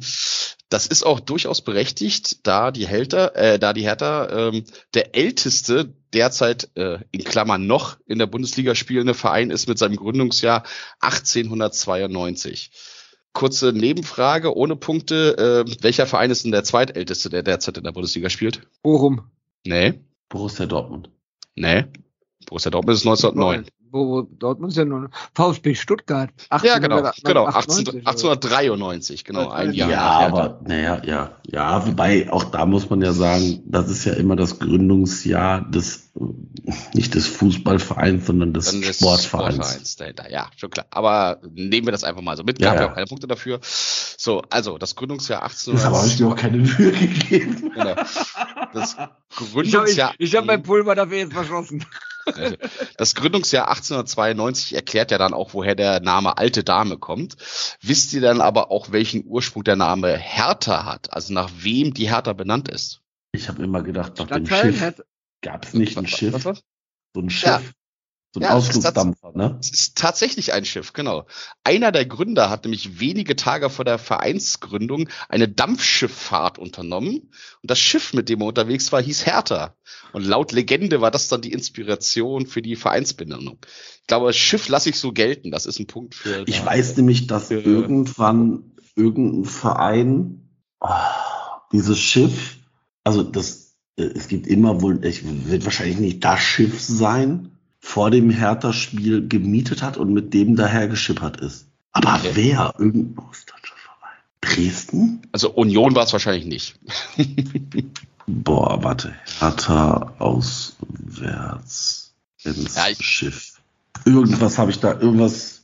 Das ist auch durchaus berechtigt, da die Hertha, äh, da die Hertha ähm, der älteste derzeit äh, in Klammern noch in der Bundesliga spielende Verein ist mit seinem Gründungsjahr 1892. Kurze Nebenfrage ohne Punkte. Äh, welcher Verein ist denn der zweitälteste, der derzeit in der Bundesliga spielt? Bochum. Nee, Borussia Dortmund. nee. Borussia Dortmund ist 1909. Wo, Dortmund ist ja nur VfB Stuttgart. Ja, genau, genau. 1898 18, 1893, genau, ein Jahr. Ja, aber, naja, ja, ja, wobei, auch da muss man ja sagen, das ist ja immer das Gründungsjahr des, nicht des Fußballvereins, sondern des Dann des Sportvereins. Sportvereins dahinter. Ja, schon klar. Aber nehmen wir das einfach mal so mit. Ja, Gab ja ja. auch keine Punkte dafür. So, also das Gründungsjahr Das habe 1800. ich dir auch keine Mühe gegeben. genau. Das Ich habe Gründungsjahr. ich hab mein Pulver dafür jetzt verschossen. Das Gründungsjahr 1892 erklärt ja dann auch, woher der Name Alte Dame kommt. Wisst ihr dann aber auch, welchen Ursprung der Name Hertha hat? Also nach wem die Hertha benannt ist? Ich habe immer gedacht, nach dem Schiff. hat- Gab es nicht ein Was- Schiff? was- was? So ein Schiff. Ja. So ein Ja, Ausflugsdampfer, ne? Es ist tatsächlich ein Schiff, genau. Einer der Gründer hat nämlich wenige Tage vor der Vereinsgründung eine Dampfschifffahrt unternommen. Und das Schiff, mit dem er unterwegs war, hieß Hertha. Und laut Legende war das dann die Inspiration für die Vereinsbenennung. Ich glaube, das Schiff lasse ich so gelten. Das ist ein Punkt für. Ich weiß nämlich, dass irgendwann irgendein Verein ah, dieses Schiff, also das, äh, es gibt immer wohl, es wird wahrscheinlich nicht das Schiff sein, vor dem Hertha-Spiel gemietet hat und mit dem daher geschippert ist. Aber Okay. wer? Irgendein ostdeutscher Verein? Dresden? Also Union war es wahrscheinlich nicht. [laughs] Boah, warte. Hertha auswärts ins Ja, Schiff. Irgendwas habe ich da, irgendwas.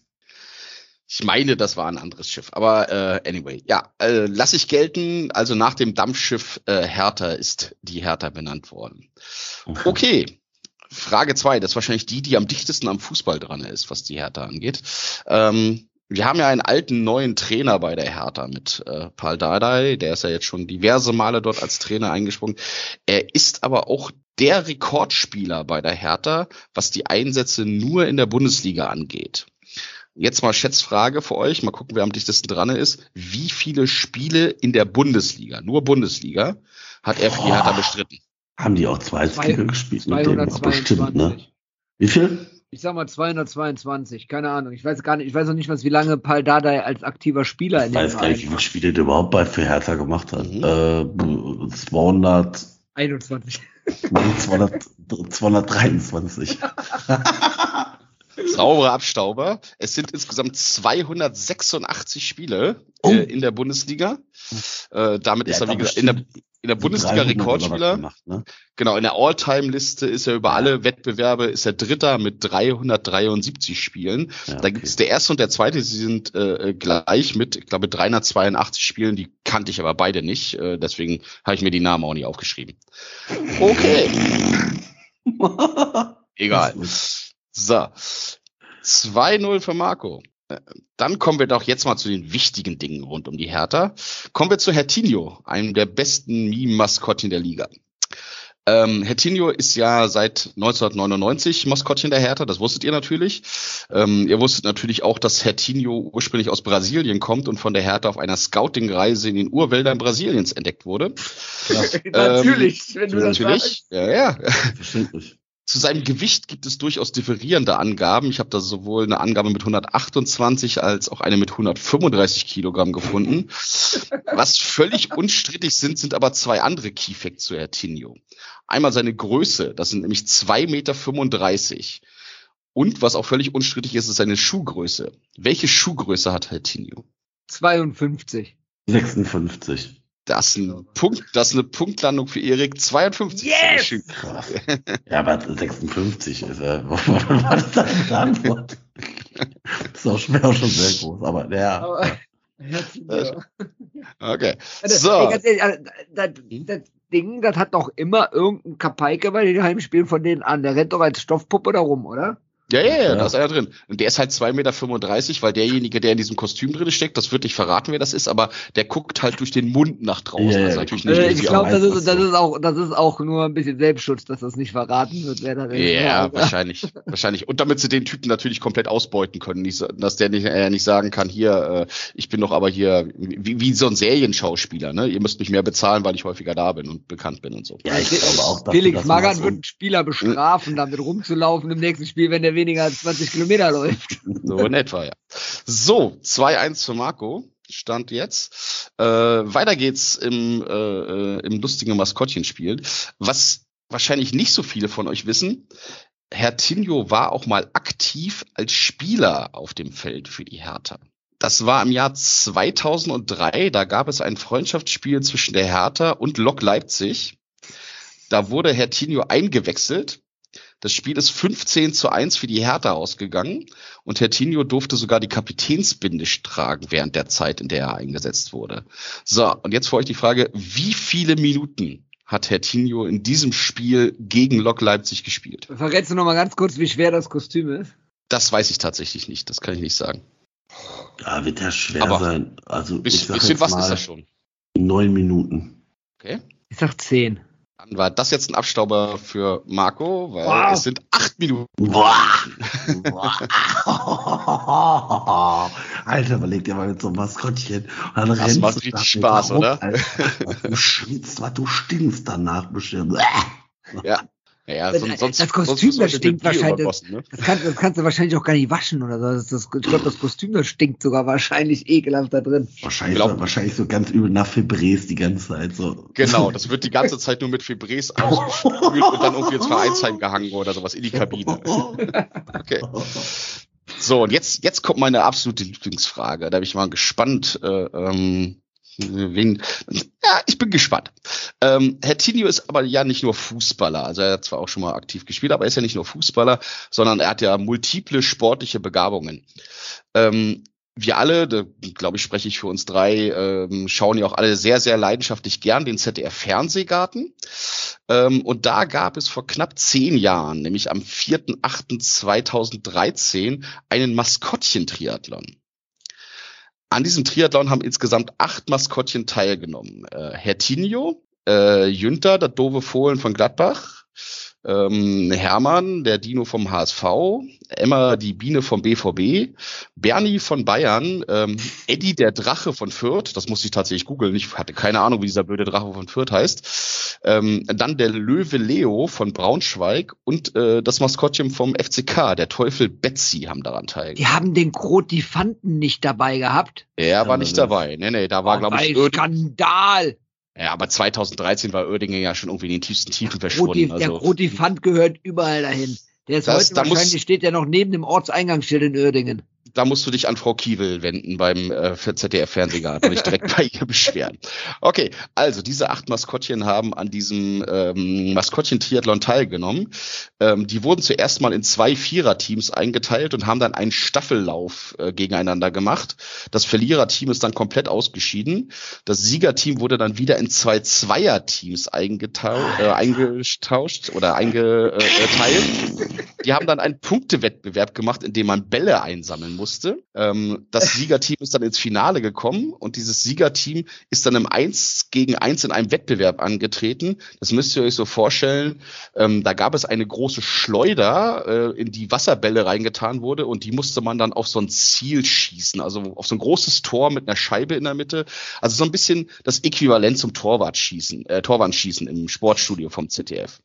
Ich meine, das war ein anderes Schiff. Aber äh, anyway, ja, äh, lasse ich gelten. Also nach dem Dampfschiff äh, Hertha ist die Hertha benannt worden. Okay. Frage zwei, das ist wahrscheinlich die, die am dichtesten am Fußball dran ist, was die Hertha angeht. Ähm, wir haben ja einen alten neuen Trainer bei der Hertha mit äh, Paul Dardai, der ist ja jetzt schon diverse Male dort als Trainer eingesprungen. Er ist aber auch der Rekordspieler bei der Hertha, was die Einsätze nur in der Bundesliga angeht. Jetzt mal Schätzfrage für euch, mal gucken, wer am dichtesten dran ist. Wie viele Spiele in der Bundesliga, nur Bundesliga, hat er für die Hertha bestritten? Haben die auch Zweitliga Zwei- gespielt mit dem? Bestimmt, ne? 222. Wie viel? Ich sag mal 222, keine Ahnung. Ich weiß gar nicht, ich weiß noch nicht, was wie lange Paul Dardai als aktiver Spieler in Ich dem weiß gar nicht, wie viele Spiele der überhaupt bei für Hertha gemacht hat. Mhm. Äh, 200, 21. nee, 200, 223. Saubere Abstauber. Es sind insgesamt 286 Spiele Oh. äh, in der Bundesliga. Äh, damit Der ist er, wie gesagt, in der, in der Bundesliga 300 oder was Rekordspieler. Gemacht, ne? Genau, in der All-Time-Liste ist er über alle Wettbewerbe, ist er Dritter mit 373 Spielen. Ja, Da okay. gibt's der erste und der zweite, sie sind äh, gleich mit, ich glaube, 382 Spielen, die kannte ich aber beide nicht. Äh, deswegen habe ich mir die Namen auch nicht aufgeschrieben. Okay, [laughs] egal. So. 2-0 für Marco. Dann kommen wir doch jetzt mal zu den wichtigen Dingen rund um die Hertha. Kommen wir zu Hertinho, einem der besten Meme-Maskottchen der Liga. Ähm, Hertinho ist ja seit 1999 Maskottchen der Hertha, das wusstet ihr natürlich. Ähm, ihr wusstet natürlich auch, dass Hertinho ursprünglich aus Brasilien kommt und von der Hertha auf einer Scouting-Reise in den Urwäldern Brasiliens entdeckt wurde. [laughs] natürlich, wenn du das sagst. natürlich, ja, ja. Verständlich. Zu seinem Gewicht gibt es durchaus differierende Angaben. Ich habe da sowohl eine Angabe mit 128 als auch eine mit 135 Kilogramm gefunden. Was völlig [laughs] unstrittig sind, sind aber zwei andere Key Facts zu Hertinho. Einmal seine Größe, das sind nämlich 2,35 Meter. Und was auch völlig unstrittig ist, ist seine Schuhgröße. Welche Schuhgröße hat Hertinho? 52. 56. Das ist, ein Punkt, das ist eine Punktlandung für Erik. 52. Yes! [laughs] Ja, aber 56 ist, äh, [laughs] was ist das für eine Antwort? ist auch schwer auch schon sehr groß, aber ja. Aber, Hertinho. Okay. Also, So. ehrlich, also, das, das Ding, das hat doch immer irgendein Kapaike bei den Heimspielen von denen an. Der rennt doch als Stoffpuppe da rum, oder? Ja, ja, ja, da ist einer drin. Und der ist halt 2,35 Meter, weil derjenige, der in diesem Kostüm drin steckt, das wird nicht verraten, wer das ist, aber der guckt halt durch den Mund nach draußen. Ja, ja, also natürlich nicht Äh, ich glaube, das, ist, das das, so. ist auch, das ist auch nur ein bisschen Selbstschutz, dass das nicht verraten wird, wer da ist. Ja, wahrscheinlich, [laughs] wahrscheinlich. Und damit sie den Typen natürlich komplett ausbeuten können, nicht, dass der nicht, äh, nicht sagen kann, hier, äh, ich bin doch aber hier wie, wie so ein Serienschauspieler, ne? Ihr müsst mich mehr bezahlen, weil ich häufiger da bin und bekannt bin und so. Ja, ich glaube auch, dass Felix Magath man wird einen Spieler bestrafen, damit rumzulaufen im nächsten Spiel, wenn der weniger als 20 Kilometer läuft. So in etwa, ja. So, 2-1 für Marco. Stand jetzt. Äh, weiter geht's im, äh, äh, im lustigen Maskottchenspiel. Was wahrscheinlich nicht so viele von euch wissen, Herr Tinjo war auch mal aktiv als Spieler auf dem Feld für die Hertha. Das war im Jahr 2003, da gab es ein Freundschaftsspiel zwischen der Hertha und Lok Leipzig. Da wurde Herr Tinjo eingewechselt. Das Spiel ist 15 zu 1 für die Hertha ausgegangen und Hertinho durfte sogar die Kapitänsbinde tragen während der Zeit, in der er eingesetzt wurde. So, und jetzt für euch die Frage, wie viele Minuten hat Hertinho in diesem Spiel gegen Lok Leipzig gespielt? Verrätst du noch mal ganz kurz, wie schwer das Kostüm ist? Das weiß ich tatsächlich nicht, das kann ich nicht sagen. Ja, wird ja schwer Aber sein. Also, ich Bisschen, sag bisschen was mal ist das schon? neun Minuten. Okay. Ich sag 10. Dann war das jetzt ein Abstauber für Marco, weil Wow. es sind acht Minuten. Boah. [laughs] Alter, überleg dir mal mit so einem Maskottchen. Und dann Das macht du richtig Spaß, rum, oder? Alter. Du schwitzt, was du stinkst danach bestimmt. Ja. Ja, Das- sonst, sonst, das Kostüm, das stinkt wahrscheinlich- übergossen, Ne? Das, kannst, das kannst du wahrscheinlich auch gar nicht waschen oder so. Das, das, ich glaube, das Kostüm, das stinkt sogar wahrscheinlich ekelhaft da drin. Wahrscheinlich, Glaub- so, wahrscheinlich so ganz übel nach Fibres die ganze Zeit. So. Genau, [laughs] das wird die ganze Zeit nur mit Fibres ausgespült und dann irgendwie ins Vereinsheim gehangen oder sowas in die Kabine. [laughs] Okay. So, und jetzt, jetzt kommt meine absolute Lieblingsfrage. Da bin ich mal gespannt, äh, ähm, wen, ja, ich bin gespannt. Ähm, Hertinho ist aber ja nicht nur Fußballer. Also er hat zwar auch schon mal aktiv gespielt, aber er ist ja nicht nur Fußballer, sondern er hat ja multiple sportliche Begabungen. Ähm, wir alle, glaube ich, spreche ich für uns drei, ähm, schauen ja auch alle sehr, sehr leidenschaftlich gern den ZDF Fernsehgarten. Ähm, und da gab es vor knapp zehn Jahren, nämlich am 4.8.2013, einen Maskottchen-Triathlon. An diesem Triathlon haben insgesamt acht Maskottchen teilgenommen. Äh, Hertinho, äh, Jünter, das doofe Fohlen von Gladbach, ähm, Hermann, der Dino vom HSV, Emma, die Biene vom BVB, Bernie von Bayern, ähm, Eddie, der Drache von Fürth, das musste ich tatsächlich googeln, ich hatte keine Ahnung, wie dieser blöde Drache von Fürth heißt, ähm, dann der Löwe Leo von Braunschweig und äh, das Maskottchen vom FCK, der Teufel Betsy, haben daran teilgenommen. Die haben den Krotifanten nicht dabei gehabt. Er war nicht dabei. Nee, nee, da war, glaube ich. Skandal. Ja, aber 2013 war Oerdingen ja schon irgendwie in den tiefsten Tiefen verschwunden. Der Also, gehört überall dahin. Der ist Das- heute da muss- wahrscheinlich, steht ja noch neben dem Ortseingangsschild in Uerdingen. Da musst du dich an Frau Kiewel wenden beim äh, für ZDF Fernsehgarten und dich direkt bei ihr beschweren. Okay, also diese acht Maskottchen haben an diesem ähm, Maskottchen-Triathlon teilgenommen. Ähm, die wurden zuerst mal in zwei Viererteams eingeteilt und haben dann einen Staffellauf äh, gegeneinander gemacht. Das Verliererteam ist dann komplett ausgeschieden. Das Siegerteam wurde dann wieder in zwei Zweierteams äh, eingetauscht oder eingeteilt. Die haben dann einen Punktewettbewerb gemacht, in dem man Bälle einsammeln musste. Ähm, das [laughs] Siegerteam ist dann ins Finale gekommen und dieses Siegerteam ist dann im 1 gegen 1 in einem Wettbewerb angetreten. Das müsst ihr euch so vorstellen. Ähm, da gab es eine große Schleuder, äh, in die Wasserbälle reingetan wurde und die musste man dann auf so ein Ziel schießen, also auf so ein großes Tor mit einer Scheibe in der Mitte. Also so ein bisschen das Äquivalent zum Torwartschießen, äh, Torwandschießen im Sportstudio vom ZDF.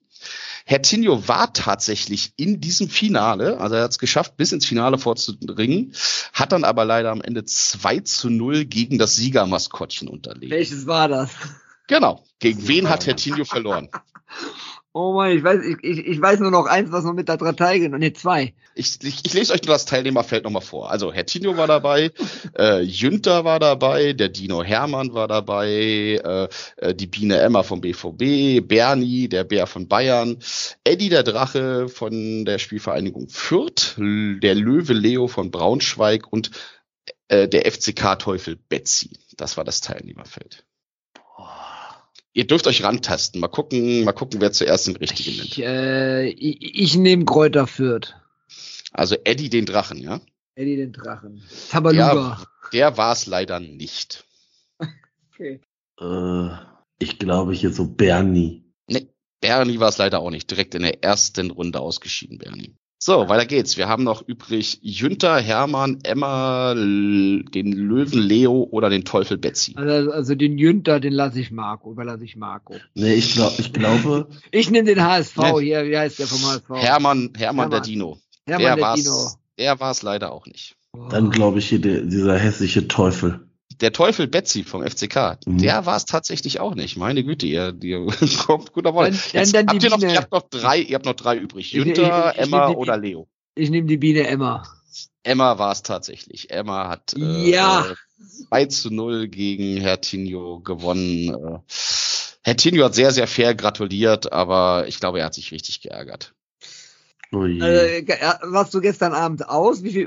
Hertinho war tatsächlich in diesem Finale, also er hat es geschafft, bis ins Finale vorzudringen, hat dann aber leider am Ende 2 zu 0 gegen das Siegermaskottchen unterlegt. Welches war das? Genau. Gegen wen hat Hertinho verloren? [laughs] Oh Mann, ich weiß, ich, ich, ich weiß nur noch eins, was noch mit da dran teilgenommen. Ne, zwei. Ich, ich, ich lese euch nur das Teilnehmerfeld nochmal vor. Also Hertinho war dabei, [laughs] äh, Jünter war dabei, der Dino Hermann war dabei, äh, äh, die Biene Emma vom BVB, Bernie, der Bär von Bayern, Eddie der Drache von der Spielvereinigung Fürth, der Löwe Leo von Braunschweig und äh, der FCK Teufel Betsy. Das war das Teilnehmerfeld. Ihr dürft euch rantasten. Mal gucken, mal gucken, wer zuerst den richtigen nimmt. Ich, äh, ich, ich nehme Kräuter Fürth. Also Eddie den Drachen, ja? Eddie den Drachen. Tabaluga. Ja, der war es leider nicht. Okay. Äh, ich glaube hier so Bernie. Nee, Bernie war es leider auch nicht. Direkt in der ersten Runde ausgeschieden, Bernie. So, weiter geht's. Wir haben noch übrig Jünter, Hermann, Emma, den Löwen Leo oder den Teufel Betsy. Also, also den Jünter, den lasse ich Marco, überlasse ich Marco. Nee, ich, glaub, ich glaube, [laughs] Ich nehme den HSV Nee. hier, wie heißt der vom HSV? Hermann, Hermann, Hermann. der Dino. Hermann der der war's, Dino. Der war es leider auch nicht. dann glaube ich hier der, dieser hässliche Teufel. Der Teufel Betsy vom FCK, Mhm. der war es tatsächlich auch nicht. Meine Güte, ihr, ihr [laughs] kommt gut auf Dann- dann- habt ihr, noch, ihr habt noch drei, ihr habt noch drei übrig. Ich- Jünter, ich- ich Emma die- oder Leo. Ich nehme die Biene Emma. Emma war es tatsächlich. Emma hat äh, Ja. äh, 2 zu 0 gegen Hertinho gewonnen. Äh, Hertinho hat sehr, sehr fair gratuliert, aber ich glaube, er hat sich richtig geärgert. Oh je. Äh, äh, warst du gestern Abend aus? Wie viel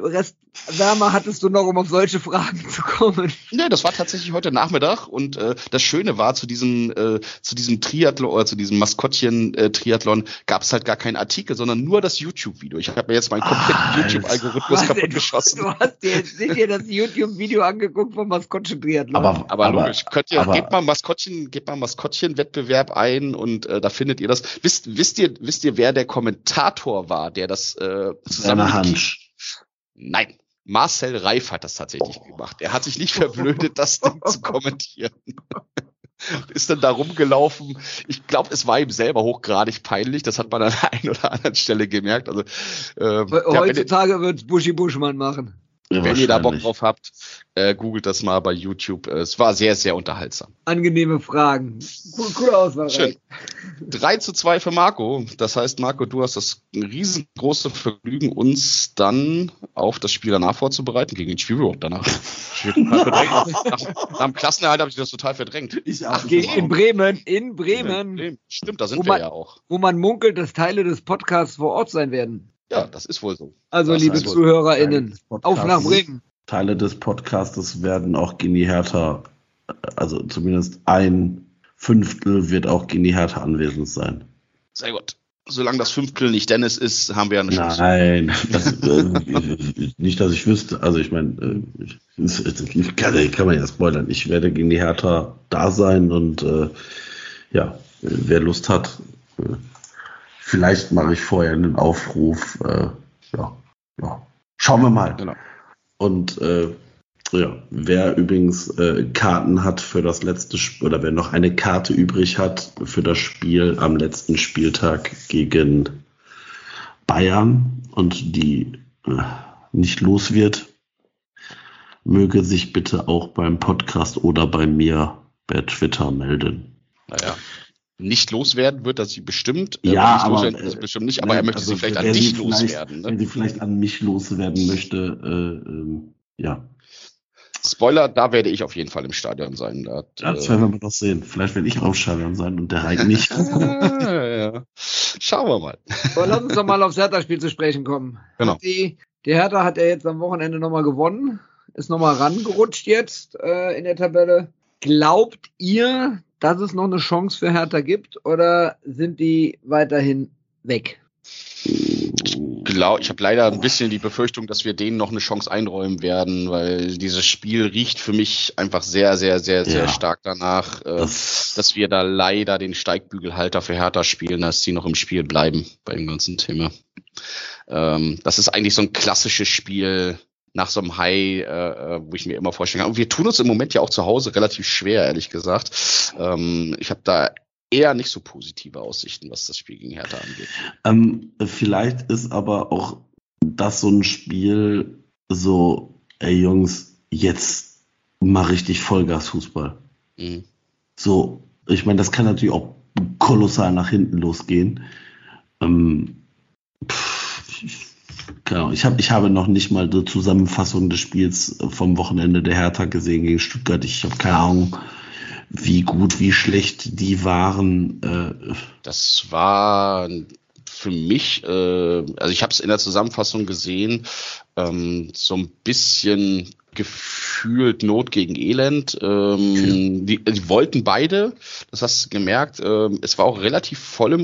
Restwärme hattest du noch, um auf solche Fragen zu kommen? Nee, das war tatsächlich heute Nachmittag und äh, das Schöne war, zu diesem, äh, zu diesem Triathlon oder zu diesem Maskottchen-Triathlon gab es halt gar keinen Artikel, sondern nur das YouTube-Video. Ich habe mir jetzt meinen kompletten Ah, YouTube-Algorithmus kaputt du, geschossen. du hast dir jetzt nicht hier das YouTube-Video angeguckt vom Maskottchen-Triathlon. aber, Aber, logisch, könnt ihr, aber- gebt mal Maskottchen, gebt mal Maskottchen-Wettbewerb ein und äh, da findet ihr das. Wisst, wisst ihr, wisst ihr, wer der Kommentator war, der das äh, zusammen Werner Hansch. Nein, Marcel Reif hat das tatsächlich gemacht. Er hat sich nicht verblödet, das Ding zu [laughs] kommentieren. Ist dann da rumgelaufen. Ich glaube, es war ihm selber hochgradig peinlich. Das hat man an der einen oder anderen Stelle gemerkt. Also, ähm, ja, Heutzutage wird's Buschi Buschmann machen. Ja, wenn ihr da Bock drauf habt, äh, googelt das mal bei YouTube. Äh, Es war sehr, sehr unterhaltsam. Angenehme Fragen. Cool, coole Auswahl. Schön. Reik. 3 zu 2 für Marco. Das heißt, Marco, du hast das riesengroße Vergnügen, uns dann auf das Spiel danach vorzubereiten, gegen den Spiel überhaupt danach. [laughs] Nach, nach dem Klassenerhalt habe ich das total verdrängt. Ich Ach, auch. gegen, in Bremen, in Bremen, Stimmt, da sind Wo wir man- ja auch. wo man munkelt, dass Teile des Podcasts vor Ort sein werden. Ja, das ist wohl so. Also, Das liebe ZuhörerInnen, Teile des auf nach Bremen. Teile des Podcastes werden auch Gini Hertha, also zumindest ein Fünftel wird auch Gini Hertha anwesend sein. Sehr gut. Solange das Fünftel nicht Dennis ist, haben wir ja eine Chance. Nein, das, äh, [laughs] nicht, dass ich wüsste. Also ich meine, äh, kann, kann man ja spoilern. Ich werde gegen die Hertha da sein und äh, ja, wer Lust hat, äh, vielleicht mache ich vorher einen Aufruf. Äh, ja, ja, schauen wir mal. Genau. Und äh, ja, wer übrigens äh, Karten hat für das letzte Spiel oder wer noch eine Karte übrig hat für das Spiel am letzten Spieltag gegen Bayern und die äh, nicht los wird, möge sich bitte auch beim Podcast oder bei mir bei Twitter melden. Naja. Nicht loswerden wird er sie bestimmt. Ja, nicht aber, loswerden wird er sie äh, bestimmt nicht, aber er Nein, möchte also sie vielleicht an dich vielleicht- loswerden. Wenn Ne? sie vielleicht an mich loswerden möchte, äh, ähm, ja. Spoiler, da werde ich auf jeden Fall im Stadion sein. Da hat, Das äh, werden wir mal noch sehen. Vielleicht werde ich auch im Stadion sein und der Reik nicht. [laughs] ah, ja. Schauen wir mal. Aber lass uns doch mal aufs Hertha-Spiel zu sprechen kommen. Genau. Die, die Hertha hat ja jetzt am Wochenende nochmal gewonnen, ist nochmal rangerutscht jetzt äh, in der Tabelle. Glaubt ihr, dass es noch eine Chance für Hertha gibt oder sind die weiterhin weg? Glaub, ich habe leider ein bisschen die Befürchtung, dass wir denen noch eine Chance einräumen werden, weil dieses Spiel riecht für mich einfach sehr, sehr, sehr, sehr Ja. stark danach, äh, Das- dass wir da leider den Steigbügelhalter für Hertha spielen, dass die noch im Spiel bleiben bei dem ganzen Thema. Ähm, das ist eigentlich so ein klassisches Spiel nach so einem High, äh, äh, wo ich mir immer vorstellen kann. Und wir tun uns im Moment ja auch zu Hause relativ schwer, ehrlich gesagt. Ähm, ich habe da eher nicht so positive Aussichten, was das Spiel gegen Hertha angeht. Ähm, vielleicht ist aber auch das so ein Spiel so, ey Jungs, jetzt mal richtig Vollgas-Fußball. Mhm. So, ich meine, das kann natürlich auch kolossal nach hinten losgehen. Ähm, pff, Ahnung, ich, hab, ich habe noch nicht mal die Zusammenfassung des Spiels vom Wochenende der Hertha gesehen gegen Stuttgart. Ich habe keine Ahnung, wie gut, wie schlecht die waren. Äh, Das war für mich, äh, also ich habe es in der Zusammenfassung gesehen, ähm, so ein bisschen gefühlt Not gegen Elend. Ähm, die, die wollten beide, das hast du gemerkt. Ähm, es war auch relativ voll im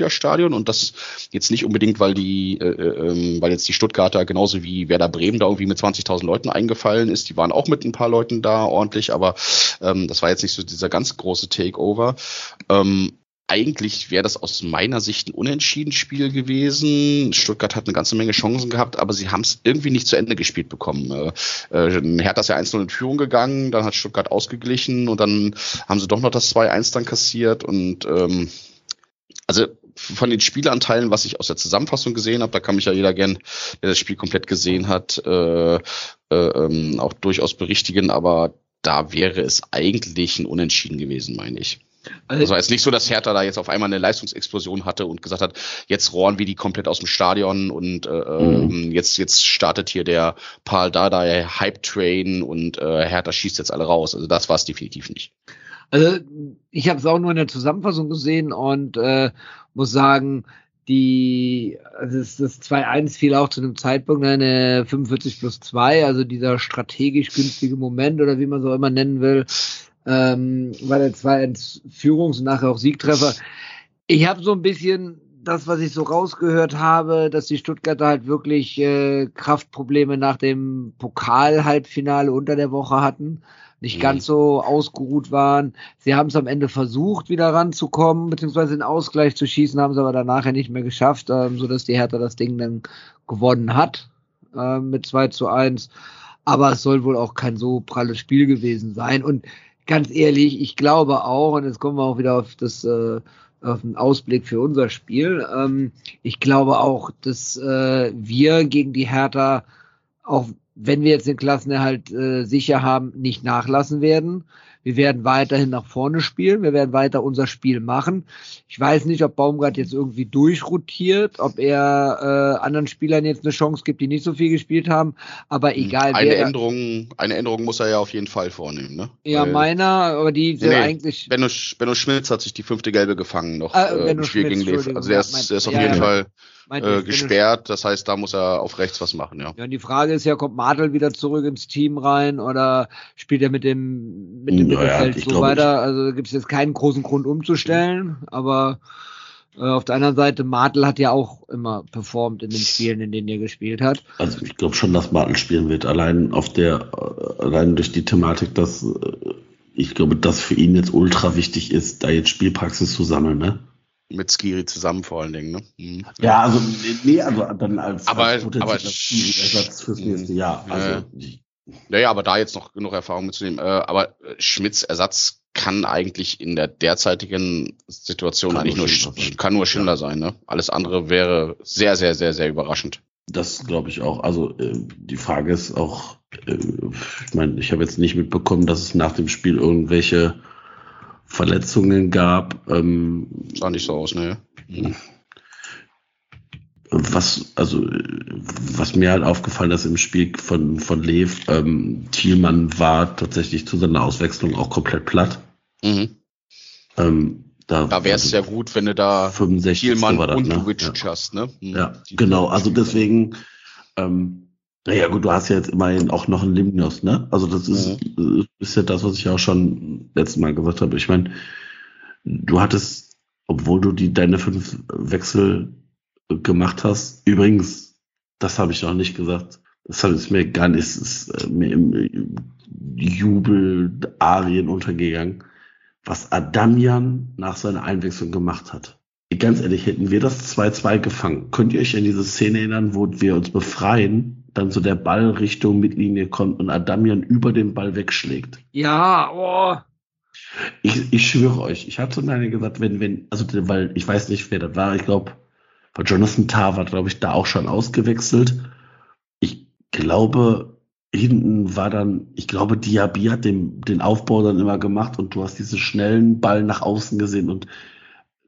Olympiastadion und das jetzt nicht unbedingt, weil die, äh, ähm, weil jetzt die Stuttgarter genauso wie Werder Bremen da irgendwie mit 20.000 Leuten eingefallen ist. Die waren auch mit ein paar Leuten da ordentlich, aber ähm, das war jetzt nicht so dieser ganz große Takeover. Ähm, eigentlich wäre das aus meiner Sicht ein Unentschieden-Spiel gewesen. Stuttgart hat eine ganze Menge Chancen gehabt, aber sie haben es irgendwie nicht zu Ende gespielt bekommen. Äh, äh, Hertha ist ja 1-0 in Führung gegangen, dann hat Stuttgart ausgeglichen und dann haben sie doch noch das 2-1 dann kassiert und ähm, also von den Spielanteilen, was ich aus der Zusammenfassung gesehen habe, da kann mich ja jeder gern, der das Spiel komplett gesehen hat, äh, äh, ähm, auch durchaus berichtigen, aber da wäre es eigentlich ein Unentschieden gewesen, meine ich. Also jetzt nicht so, dass Hertha da jetzt auf einmal eine Leistungsexplosion hatte und gesagt hat, jetzt rohren wir die komplett aus dem Stadion und äh, ähm, jetzt jetzt startet hier der Paul Dardai Hype Train und äh, Hertha schießt jetzt alle raus. Also das war es definitiv nicht. Also ich habe es auch nur in der Zusammenfassung gesehen und äh, muss sagen, die, also das, das 2-1 fiel auch zu einem Zeitpunkt eine 45 plus 2, also dieser strategisch günstige Moment oder wie man so immer nennen will, ähm, war der 2-1 Führungs- und nachher auch Siegtreffer. Ich habe so ein bisschen das, was ich so rausgehört habe, dass die Stuttgarter halt wirklich äh, Kraftprobleme nach dem Pokal-Halbfinale unter der Woche hatten nicht mhm. ganz so ausgeruht waren. Sie haben es am Ende versucht, wieder ranzukommen, beziehungsweise den Ausgleich zu schießen, haben es aber danach ja nicht mehr geschafft, ähm, sodass die Hertha das Ding dann gewonnen hat äh, mit 2 zu 1. Aber es soll wohl auch kein so pralles Spiel gewesen sein. Und ganz ehrlich, ich glaube auch, und jetzt kommen wir auch wieder auf das äh, auf den Ausblick für unser Spiel. Ähm, ich glaube auch, dass äh, wir gegen die Hertha auch wenn wir jetzt den Klassenerhalt äh, sicher haben, nicht nachlassen werden. Wir werden weiterhin nach vorne spielen. Wir werden weiter unser Spiel machen. Ich weiß nicht, ob Baumgart jetzt irgendwie durchrotiert, ob er äh, anderen Spielern jetzt eine Chance gibt, die nicht so viel gespielt haben. Aber hm. egal. Eine Änderung, eine Änderung muss er ja auf jeden Fall vornehmen, ne? Ja, Weil, meiner, aber die nee, eigentlich. Benno, Benno Schmitz hat sich die fünfte Gelbe gefangen noch äh, äh, im Spiel Schmitz, gegen Lev. Also der ist, der ist auf ja, jeden ja. Fall äh, gesperrt. Das heißt, da muss er auf rechts was machen, ja. Ja, und die Frage ist ja, kommt Martel wieder zurück ins Team rein oder spielt er mit dem, mit dem naja, Mittelfeld so weiter? Also gibt es jetzt keinen großen Grund umzustellen, aber äh, auf der anderen Seite, Martel hat ja auch immer performt in den Spielen, in denen er gespielt hat. Also ich glaube schon, dass Martel spielen wird. Allein auf der, allein durch die Thematik, dass äh, ich glaube, dass für ihn jetzt ultra wichtig ist, da jetzt Spielpraxis zu sammeln, ne? Mit Skiri zusammen vor allen Dingen, ne? Mhm. Ja, also nee, also dann als, aber, als aber Ersatz fürs nächste Jahr. Also, naja, aber da jetzt noch genug Erfahrung mitzunehmen. Äh, aber Schmidts Ersatz kann eigentlich in der derzeitigen Situation kann eigentlich nur, Schindler kann nur Schindler ja. sein. Ne? Alles andere wäre sehr, sehr, sehr, sehr überraschend. Das glaube ich auch. Also äh, die Frage ist auch, äh, ich meine, ich habe jetzt nicht mitbekommen, dass es nach dem Spiel irgendwelche Verletzungen gab. Ähm, Sah nicht so aus, ne? Was, also, was mir halt aufgefallen ist im Spiel von, von Lev, ähm, Thielmann war tatsächlich zu seiner Auswechslung auch komplett platt. Mhm. Ähm, da, da wäre es also ja gut, wenn du da 65 Thielmann das, und ne? Ja. hast, ne? Mhm. Ja, genau. Also deswegen, ähm, naja, gut, du hast ja jetzt immerhin auch noch einen Limnios, ne? Also das ist, mhm. ist ja das, was ich auch schon letztes Mal gesagt habe. Ich meine, du hattest, obwohl du die deine fünf Wechsel gemacht hast, übrigens, das habe ich auch nicht gesagt. Das habe ich mir gar nicht, ist äh, mir im Jubel Arien untergegangen, was Adamian nach seiner Einwechslung gemacht hat. Ganz ehrlich, hätten wir das 2-2 gefangen, könnt ihr euch an diese Szene erinnern, wo wir uns befreien dann so der Ball Richtung Mittellinie kommt und Adamian über den Ball wegschlägt. Ja, oh. Ich, ich schwöre euch, ich hatte mir gesagt, wenn, wenn, also, weil ich weiß nicht, wer das war, ich glaube, war Jonathan Tarr war, glaube ich, da auch schon ausgewechselt. Ich glaube, hinten war dann, ich glaube, Diaby hat den, den Aufbau dann immer gemacht und du hast diesen schnellen Ball nach außen gesehen und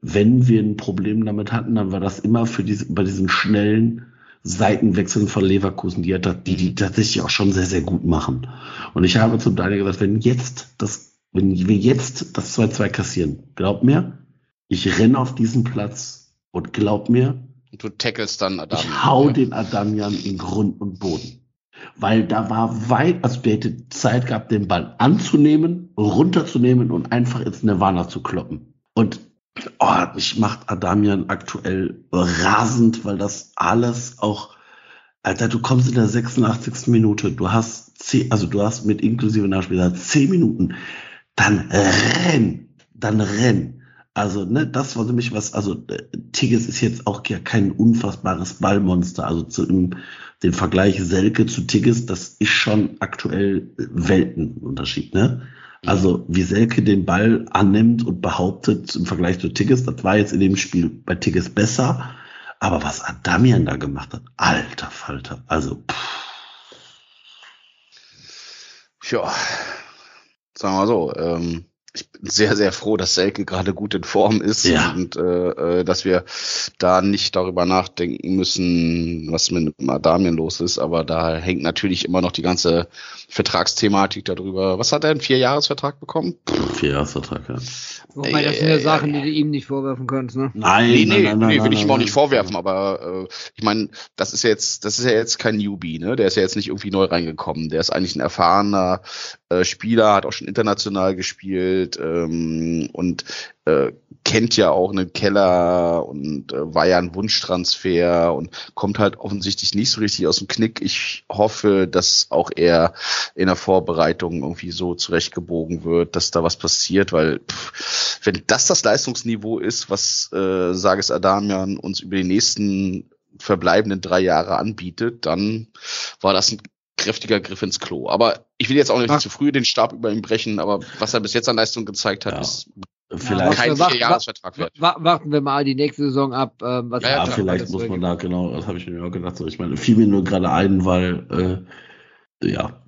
wenn wir ein Problem damit hatten, dann war das immer für diese, bei diesen schnellen, Seitenwechseln von Leverkusen, die, die, die tatsächlich auch schon sehr, sehr gut machen. Und ich habe zum Daniel gesagt, wenn jetzt das, wenn wir jetzt das 2-2 kassieren, glaub mir, ich renne auf diesen Platz und glaub mir, du tackelst dann Adamian. Ich hau ja. den Adamian in Grund und Boden. Weil da war weit, also der hätte Zeit gehabt, den Ball anzunehmen, runterzunehmen und einfach ins Nirvana zu kloppen. Und Oh, mich macht Adamian aktuell rasend, weil das alles auch, Alter, du kommst in der 86. Minute, du hast zehn, also du hast mit inklusive Nachspielzeit zehn Minuten, dann renn, dann renn. Also, ne, das war nämlich was, also äh, Tigges ist jetzt auch ja kein unfassbares Ballmonster. Also zu den Vergleich Selke zu Tigges, das ist schon aktuell Weltenunterschied, ne? Also wie Selke den Ball annimmt und behauptet im Vergleich zu Tigges, das war jetzt in dem Spiel bei Tigges besser. Aber was Adamian da gemacht hat, alter Falter. Also pff. ja, sagen wir so. Ähm, ich bin sehr, sehr froh, dass Selke gerade gut in Form ist Ja. und äh, äh, dass wir da nicht darüber nachdenken müssen, was mit Adamien los ist. Aber da hängt natürlich immer noch die ganze Vertragsthematik darüber. Was hat er, einen Vierjahresvertrag bekommen? Vierjahresvertrag, ja. Wobei, das sind ja Sachen, die du ihm nicht vorwerfen kannst, ne? Nein, Nee, nee, nein, nein, nee nein, will ich ihm auch nicht vorwerfen, aber äh, ich meine, das ist ja jetzt, das ist ja jetzt kein Newbie, ne? Der ist ja jetzt nicht irgendwie neu reingekommen. Der ist eigentlich ein erfahrener äh, Spieler, hat auch schon international gespielt ähm, und äh, kennt ja auch einen Keller und äh, war ja ein Wunschtransfer und kommt halt offensichtlich nicht so richtig aus dem Knick. Ich hoffe, dass auch er in der Vorbereitung irgendwie so zurechtgebogen wird, dass da was passiert, weil pff, wenn das das Leistungsniveau ist, was äh, Sages Adamian uns über die nächsten verbleibenden drei Jahre anbietet, dann war das ein kräftiger Griff ins Klo. Aber ich will jetzt auch nicht Ach. zu früh den Stab über ihn brechen, aber was er bis jetzt an Leistung gezeigt hat, Ja. ist Vielleicht, kein Wach- Vierjahresvertrag wert. Wa- Warten wir mal die nächste Saison ab. Ähm, was Ja, ja, vielleicht muss man da, genau, das habe ich mir auch gedacht. So, ich meine, fiel mir nur gerade ein, weil, äh, ja,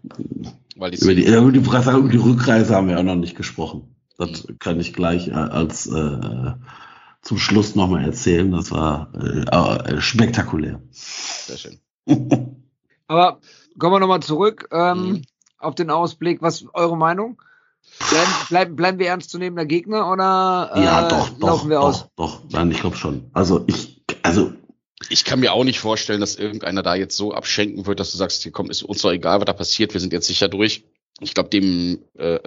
Weil die über die, über, die, über die Rückreise haben wir auch noch nicht gesprochen. Das Mhm. kann ich gleich äh, als äh, zum Schluss nochmal erzählen. Das war äh, äh, spektakulär. Sehr schön. Aber kommen wir nochmal zurück ähm, Mhm. auf den Ausblick. Was ist eure Meinung? Bleiben, bleiben, bleiben wir ernstzunehmender Gegner oder äh, ja, doch, doch, laufen wir doch, aus? doch. Nein, ich glaube schon. Also ich, also Ich kann mir auch nicht vorstellen, dass irgendeiner da jetzt so abschenken wird, dass du sagst, hier komm, ist uns doch egal, was da passiert, wir sind jetzt sicher durch. Ich glaube, dem äh,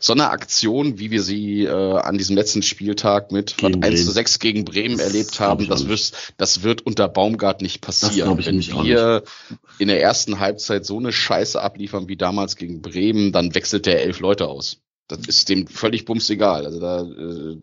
so eine Aktion, wie wir sie äh, an diesem letzten Spieltag mit Gegen 1 zu Bremen. 6 gegen Bremen Das erlebt haben, das, wird, das wird unter Baumgart nicht passieren. Wenn wir in der ersten Halbzeit so eine Scheiße abliefern wie damals gegen Bremen, dann wechselt der elf Leute aus. Das ist dem völlig bums egal. Also da, äh,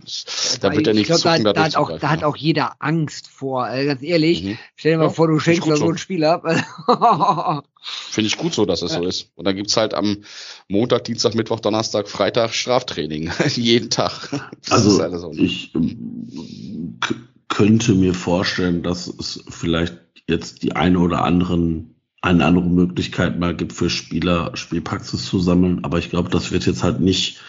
da wird er ich nicht glaube, da, zucken, da, hat auch, da hat auch jeder Angst vor. Also ganz ehrlich, Mhm. stell dir mal Ja, vor, du schenkst da so so. ein Spiel ab. [laughs] Finde ich gut so, dass es Ja. so ist. Und dann gibt's halt am Montag, Dienstag, Mittwoch, Donnerstag, Freitag Straftraining. [laughs] Jeden Tag. Das Also ist alles so. ich ähm, könnte mir vorstellen, dass es vielleicht jetzt die eine oder anderen eine andere Möglichkeit mal gibt für Spieler Spielpraxis zu sammeln, aber ich glaube, das wird jetzt halt nicht,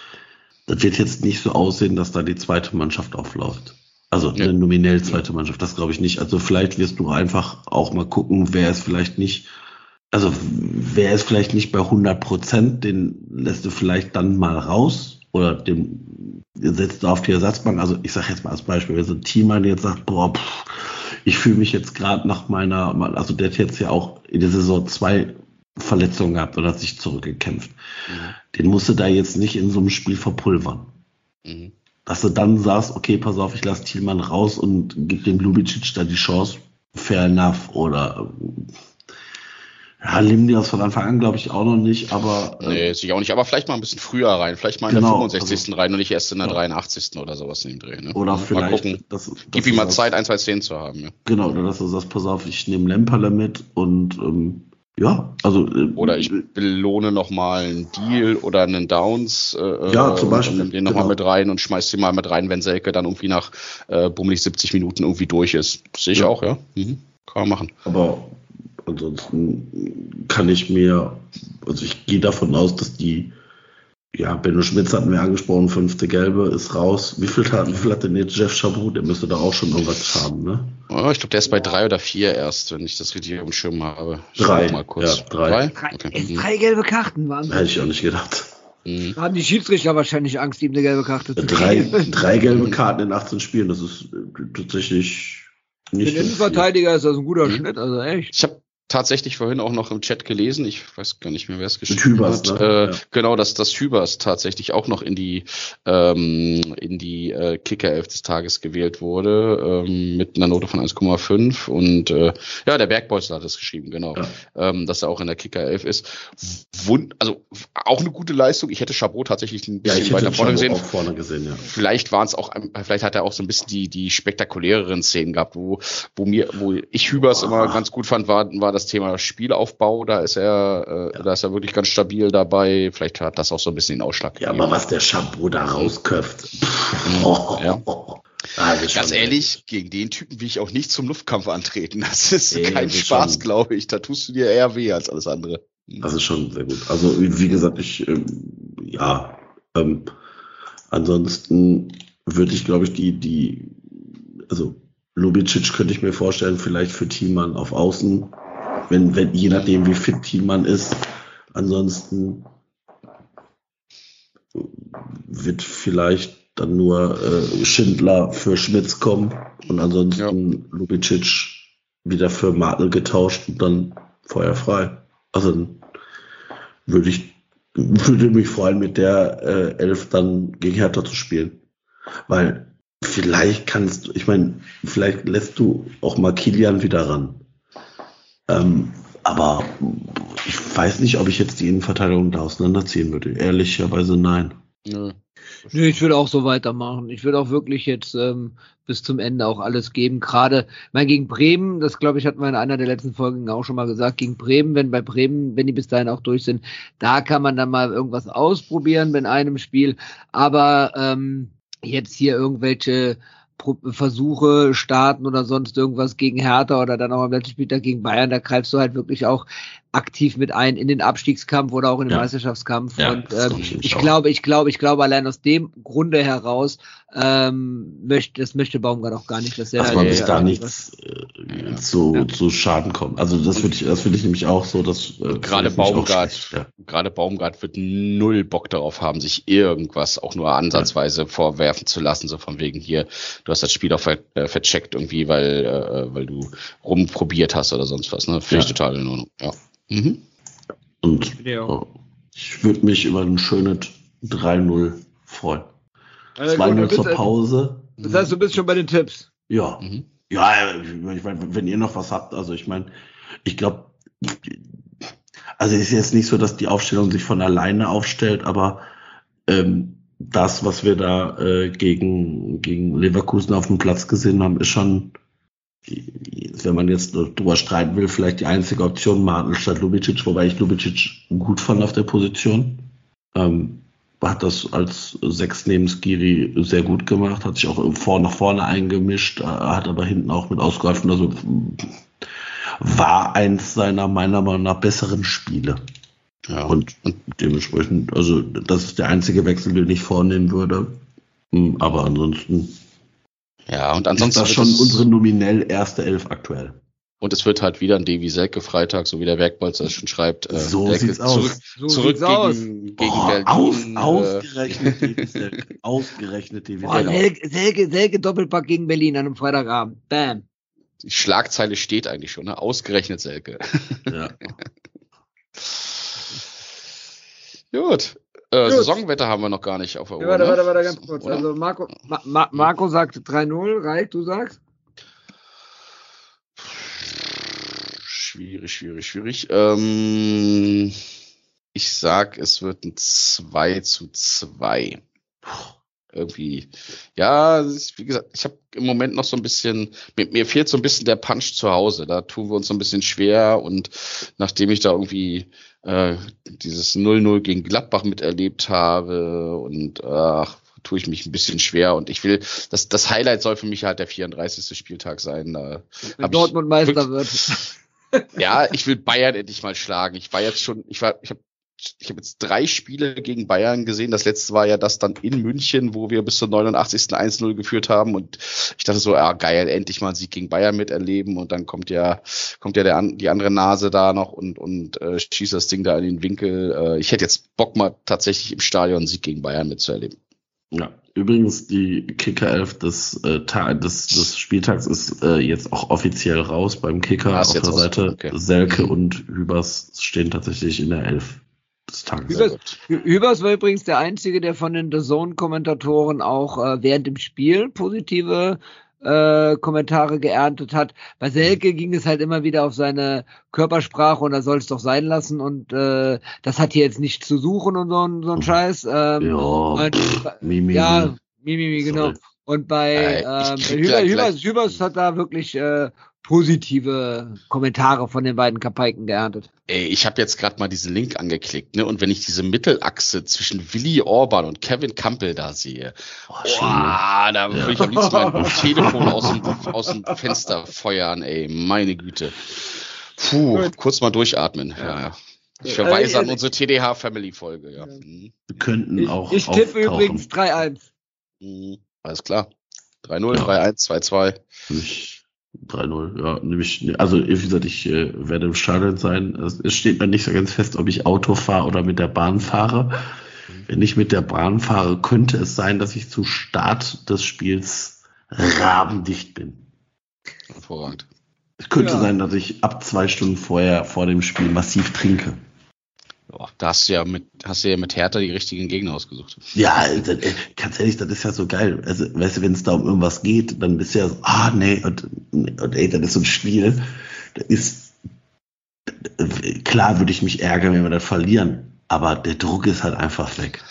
das wird jetzt nicht so aussehen, dass da die zweite Mannschaft aufläuft. Also Ja. eine nominell zweite Mannschaft, das glaube ich nicht. Also vielleicht wirst du einfach auch mal gucken, wer ist vielleicht nicht, also wer ist vielleicht nicht bei 100 Prozent, den lässt du vielleicht dann mal raus oder den setzt du auf die Ersatzbank. Also ich sage jetzt mal als Beispiel, wenn so ein Teamer jetzt sagt, boah, pff, ich fühle mich jetzt gerade nach meiner, also der hat jetzt ja auch in der Saison zwei Verletzungen gehabt und hat sich zurückgekämpft. Den musst du da jetzt nicht in so einem Spiel verpulvern. Mhm. Dass du dann sagst, okay, pass auf, ich lasse Thielmann raus und gib dem Lubicic da die Chance, fair enough. Oder ja, Limnios von Anfang an glaube ich auch noch nicht, aber äh, Nee, sicher auch nicht. Aber vielleicht mal ein bisschen früher rein. Vielleicht mal in Genau, der 65. rein und nicht erst in der Ja. 83. oder sowas in dem Dreh. Ne? oder mal vielleicht, gucken. dass- dass Gib ihm mal Zeit, ein, zwei Szenen zu haben. Ja. Genau, oder dass du sagst, pass auf, ich nehme Lemperle mit und ähm, ja, also äh, Oder ich belohne nochmal einen Deal oder einen Downs. Äh, Ja, zum und Beispiel, nimm den nochmal genau. mit rein und schmeiß den mal mit rein, wenn Selke dann irgendwie nach äh, bummelig 70 Minuten irgendwie durch ist. Sehe ich Ja. auch, ja. Mhm. Kann man machen. Aber ansonsten kann ich mir, also ich gehe davon aus, dass die, ja, Benno Schmitz hatten wir angesprochen, fünfte Gelbe ist raus. Wie viel hat, wie viel hat denn jetzt Jeff Chabot? Der müsste da auch schon irgendwas haben, ne? Oh, ich glaube, der ist bei drei oder vier erst, wenn ich das richtig auf dem Schirm habe. Schau Drei, Mal kurz. ja, drei. Drei, Okay. Mhm. drei gelbe Karten waren. Hätte ich auch nicht gedacht. Mhm. Da haben die Schiedsrichter wahrscheinlich Angst, ihm eine gelbe Karte zu Drei, geben. [laughs] drei gelbe Karten in 18 Spielen, das ist äh, tatsächlich Für nicht. den so viel. Innenverteidiger ist das ein guter Mhm. Schnitt, also echt. Ich habe tatsächlich vorhin auch noch im Chat gelesen, ich weiß gar nicht mehr, wer es geschrieben Hübers, hat. ne? Äh, Ja. Genau, dass das Hübers tatsächlich auch noch in die ähm, in die äh, Kicker-Elf des Tages gewählt wurde, ähm, mit einer Note von 1,5 und äh, ja, der Bergbeutzel hat es geschrieben, genau, Ja. ähm, dass er auch in der Kicker-Elf ist. Wund also auch eine gute Leistung. Ich hätte Chabot tatsächlich ein Ja, bisschen hätte weiter vorne gesehen. vorne gesehen, ja. Vielleicht waren es auch, vielleicht hat er auch so ein bisschen die, die spektakuläreren Szenen gehabt, wo, wo mir, wo ich Hübers immer ganz gut fand, war, war das Thema Spielaufbau. Da ist er, äh, da ist er wirklich ganz stabil dabei. Vielleicht hat das auch so ein bisschen den Ausschlag. Ja, aber was der Chabot da rausköpft. Ja. Ah, das ist Ganz ehrlich, gegen den Typen will ich auch nicht zum Luftkampf antreten. Das ist Nee, kein das ist Spaß, glaube ich. Da tust du dir eher weh als alles andere. Das ist schon sehr gut. Also, wie gesagt, ich, ähm, ja, ähm, Ansonsten würde ich, glaube ich, die, die, also Lubicic könnte ich mir vorstellen, vielleicht für Thielmann auf Außen, wenn, wenn, je nachdem, wie fit Thielmann ist. Ansonsten wird vielleicht dann nur äh, Schindler für Schmitz kommen und ansonsten ja. Lubicic wieder für Martel getauscht und dann feuerfrei. Also dann würde ich würde mich freuen, mit der äh, Elf dann gegen Hertha zu spielen. Weil vielleicht kannst du, ich meine, vielleicht lässt du auch mal Kilian wieder ran. Ähm, aber ich weiß nicht, ob ich jetzt die Innenverteidigung da auseinanderziehen würde. Ehrlicherweise nein. Nö. Nee, ich würde auch so weitermachen. Ich würde auch wirklich jetzt ähm, bis zum Ende auch alles geben. Gerade, mein gegen Bremen, das glaube ich, hatten wir in einer der letzten Folgen auch schon mal gesagt, gegen Bremen, wenn bei Bremen, wenn die bis dahin auch durch sind, da kann man dann mal irgendwas ausprobieren in einem Spiel. Aber ähm, jetzt hier irgendwelche Versuche starten oder sonst irgendwas gegen Hertha oder dann auch am letzten Spieltag gegen Bayern, da greifst du halt wirklich auch aktiv mit ein in den Abstiegskampf oder auch in den ja. Meisterschaftskampf. Ja, und ähm, ich glaube, ich glaube, ich glaube, allein aus dem Grunde heraus ähm, möchte, das möchte Baumgart auch gar nicht, dass er dass man sich da nichts äh, zu, ja. zu Schaden kommt. Also das würde ich, das würde ich nämlich auch so, dass äh, gerade Baumgart, ja. gerade Baumgart wird null Bock darauf haben, sich irgendwas auch nur ansatzweise vorwerfen zu lassen, so von wegen hier, du hast das Spiel auch ver, äh, vercheckt irgendwie, weil, äh, weil du rumprobiert hast oder sonst was. Ne? Finde ich total in Ordnung. Ja. Mhm. Und oh, ich würde mich über ein schönes 3-0 freuen. Also 2-0 zur Pause. Das heißt, du bist schon bei den Tipps. Ja. Mhm. Ja, ich meine, wenn ihr noch was habt, also ich meine, ich glaube, also es ist jetzt nicht so, dass die Aufstellung sich von alleine aufstellt, aber ähm, das, was wir da äh, gegen, gegen Leverkusen auf dem Platz gesehen haben, ist schon wenn man jetzt drüber streiten will, vielleicht die einzige Option Martin statt Lubicic, wobei ich Lubicic gut fand auf der Position. Ähm, hat das als Sechs neben Skiri sehr gut gemacht, hat sich auch vor, nach vorne eingemischt, äh, hat aber hinten auch mit ausgeholfen. Also war eins seiner meiner Meinung nach besseren Spiele. Ja. Und, und dementsprechend, also das ist der einzige Wechsel, den ich vornehmen würde. Hm, aber ansonsten ja, und ansonsten. Ist das schon unsere nominell erste Elf aktuell. Und es wird halt wieder ein Davy Selke Freitag, so wie der Werkbolzer schon schreibt. Äh, so Selke sieht's zurück, aus. So zurück sieht's gegen, aus. gegen oh, Berlin. Aus, äh, ausgerechnet Davy Selke. [laughs] Ausgerechnet Davy Selke. Selke, Selke, Selke Doppelpack gegen Berlin an einem Freitagabend. Bam. Die Schlagzeile steht eigentlich schon, ne? Ausgerechnet Selke. Ja. [laughs] Gut. Äh, Saisonwetter haben wir noch gar nicht auf der Uhr. Warte, ne? warte, warte, ganz kurz. Oder? Also Marco, Ma Ma Marco sagt 3-0, Reik, du sagst? Schwierig, schwierig, schwierig. Ähm, ich sag, es wird ein 2 zu 2. Irgendwie, ja, wie gesagt, ich habe im Moment noch so ein bisschen, mir, mir fehlt so ein bisschen der Punch zu Hause. Da tun wir uns so ein bisschen schwer und nachdem ich da irgendwie äh, dieses 0-0 gegen Gladbach miterlebt habe und ach, tue ich mich ein bisschen schwer und ich will, das, das Highlight soll für mich halt der 34. Spieltag sein. Da Dortmund Meister wird. [laughs] Ja, ich will Bayern endlich mal schlagen. Ich war jetzt schon, ich war, ich habe ich habe jetzt drei Spiele gegen Bayern gesehen. Das letzte war ja das dann in München, wo wir bis zur 89. 1-0 geführt haben. Und ich dachte so, ja geil, endlich mal einen Sieg gegen Bayern miterleben. Und dann kommt ja, kommt ja der, die andere Nase da noch und, und äh, schießt das Ding da in den Winkel. Äh, ich hätte jetzt Bock mal tatsächlich im Stadion einen Sieg gegen Bayern mitzuerleben. Ja, übrigens die Kicker 11 des, äh, des, des Spieltags ist äh, jetzt auch offiziell raus beim Kicker ah, auf der Seite. Okay. Selke und Hübers stehen tatsächlich in der 11 Hübers, Hübers war übrigens der Einzige, der von den The Zone-Kommentatoren auch äh, während dem Spiel positive äh, Kommentare geerntet hat. Bei Selke ging es halt immer wieder auf seine Körpersprache und er soll es doch sein lassen und äh, das hat hier jetzt nicht zu suchen und so, so ein Scheiß. Ähm, ja, und, Mimi. Ja, Mimi, genau. Und bei, äh, ähm, bei Hübers, Hübers, Hübers hat da wirklich äh, positive Kommentare von den beiden Kapaiken geerntet. Ey, ich habe jetzt gerade mal diesen Link angeklickt, ne? Und wenn ich diese Mittelachse zwischen Willy Orban und Kevin Campbell da sehe, oh, boah, da würde ich am liebsten mein [laughs] Telefon aus dem, aus dem Fenster feuern, ey, meine Güte. Puh, kurz mal durchatmen. Ja, ja. Ich verweise Äh, an unsere TDH-Family-Folge, ja. Ja. Mhm. Wir könnten Ich, auch. ich tippe auftauchen. übrigens 3-1. Mhm. Alles klar. 3-0, Ja. 3-1, 2-2. Ich 3-0, ja. Nämlich, also wie gesagt, ich äh, werde im Stadion sein. Es, es steht mir nicht so ganz fest, ob ich Auto fahre oder mit der Bahn fahre. Wenn ich mit der Bahn fahre, könnte es sein, dass ich zu Start des Spiels rabendicht bin. Hervorragend. Es könnte Ja. sein, dass ich ab zwei Stunden vorher vor dem Spiel massiv trinke. Ja, da hast du ja mit, hast du ja mit Hertha die richtigen Gegner ausgesucht. Ja, das, äh, ganz ehrlich, das ist ja so geil. Also, weißt du, wenn es da um irgendwas geht, dann bist du ja so, ah, nee, und, und ey, das ist so ein Spiel, das ist, klar würde ich mich ärgern, wenn wir das verlieren, aber der Druck ist halt einfach weg,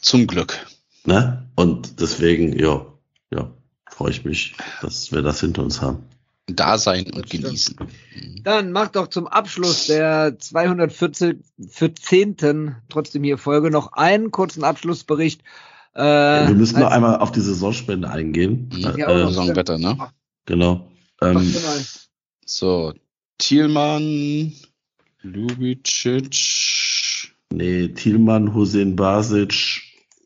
Zum Glück. ne? Und deswegen, ja, ja, freue ich mich, dass wir das hinter uns haben. Da sein und genießen. Mhm. Dann mach doch zum Abschluss der 214. trotzdem hier Folge noch einen kurzen Abschlussbericht. Äh, wir müssen noch einmal auf die Saisonspende eingehen. Mhm. Ja, Äh, auch noch. Saisonwetter, ne? genau. Ähm, mal. So, Thielmann, Lubicic, nee, Thielmann, Hussein Basic,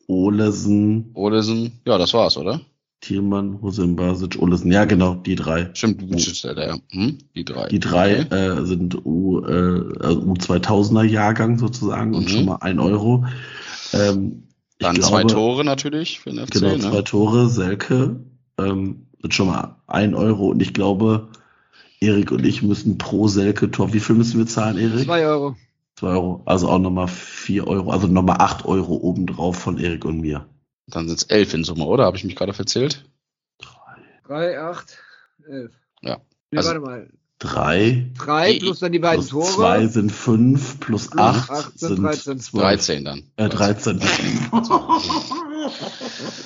Olesen, Olesen. Ja, das war's, oder? Thielmann, Hussein Basic, Olesen. Ja, genau, die drei. Stimmt, der, ja. Hm? Die drei. Die drei Okay. äh, sind U, äh, also U2000er Jahrgang sozusagen und Mhm. schon mal ein Euro. Ähm, Dann glaube, zwei Tore natürlich für den FC, Genau, ne? zwei Tore, Selke, ähm, sind schon mal ein Euro und ich glaube, Erik und ich müssen pro Selke-Tor, wie viel müssen wir zahlen, Erik? 2 Euro. Zwei Euro, also auch nochmal vier Euro, also nochmal acht Euro obendrauf von Erik und mir. Dann sind's elf in Summe, oder? Habe ich mich gerade verzählt? 3, 8, 11. Ja. Nee, Also- warte mal. Drei 3 Die- plus dann die beiden plus Tore. zwei sind fünf, plus Plus acht 18, sind 13. zwölf. 13 dann. Äh, 13. [laughs]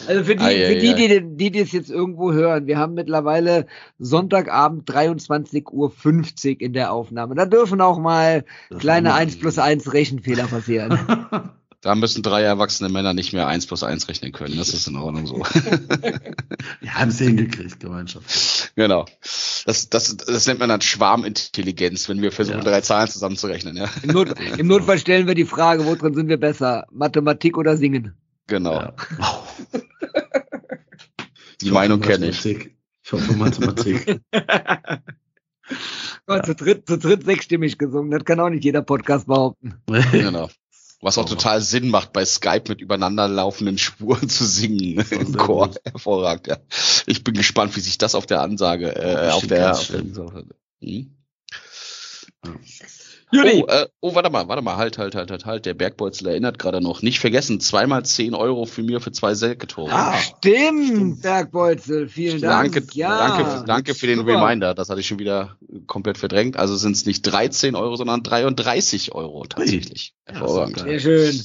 Also für die, ei, für die, ei. die, die, die es jetzt irgendwo hören, wir haben mittlerweile Sonntagabend 23.50 Uhr in der Aufnahme. Da dürfen auch mal kleine 1 plus 1 Rechenfehler passieren. [laughs] Da müssen drei erwachsene Männer nicht mehr 1 plus 1 rechnen können. Das ist in Ordnung so. [laughs] Wir haben es hingekriegt, Gemeinschaft. genau. Das, das, das nennt man dann Schwarmintelligenz, wenn wir versuchen, Ja. drei Zahlen zusammenzurechnen. Ja? Im, Not, [laughs] Im Notfall stellen wir die Frage, wo drin sind wir besser? Mathematik oder Singen? Genau. Ja. [laughs] Die Meinung kenne ich. Mathematik. Ich hoffe Mathematik. Oh, zu, dritt, zu dritt sechsstimmig gesungen, das kann auch nicht jeder Podcast behaupten. Genau. Was auch Sauber. total Sinn macht, bei Skype mit übereinander laufenden Spuren [laughs] zu singen So im Chor. gut. Hervorragend, ja. Ich bin gespannt, wie sich das auf der Ansage, äh, auf der, auf der hm? Judy, Oh, äh, oh, warte mal, warte mal, halt, halt, halt, halt, halt. Der Bergbeutel erinnert gerade noch. Nicht vergessen, zweimal 10 Euro für mir für zwei Selke-Tore. Ah, stimmt, Bergbeutel, vielen Dank. Danke, ja, danke, danke für den super. Reminder. Das hatte ich schon wieder komplett verdrängt. Also sind es nicht 13 Euro, sondern 33 Euro tatsächlich. Ja, Hervorragend. Sehr schön. das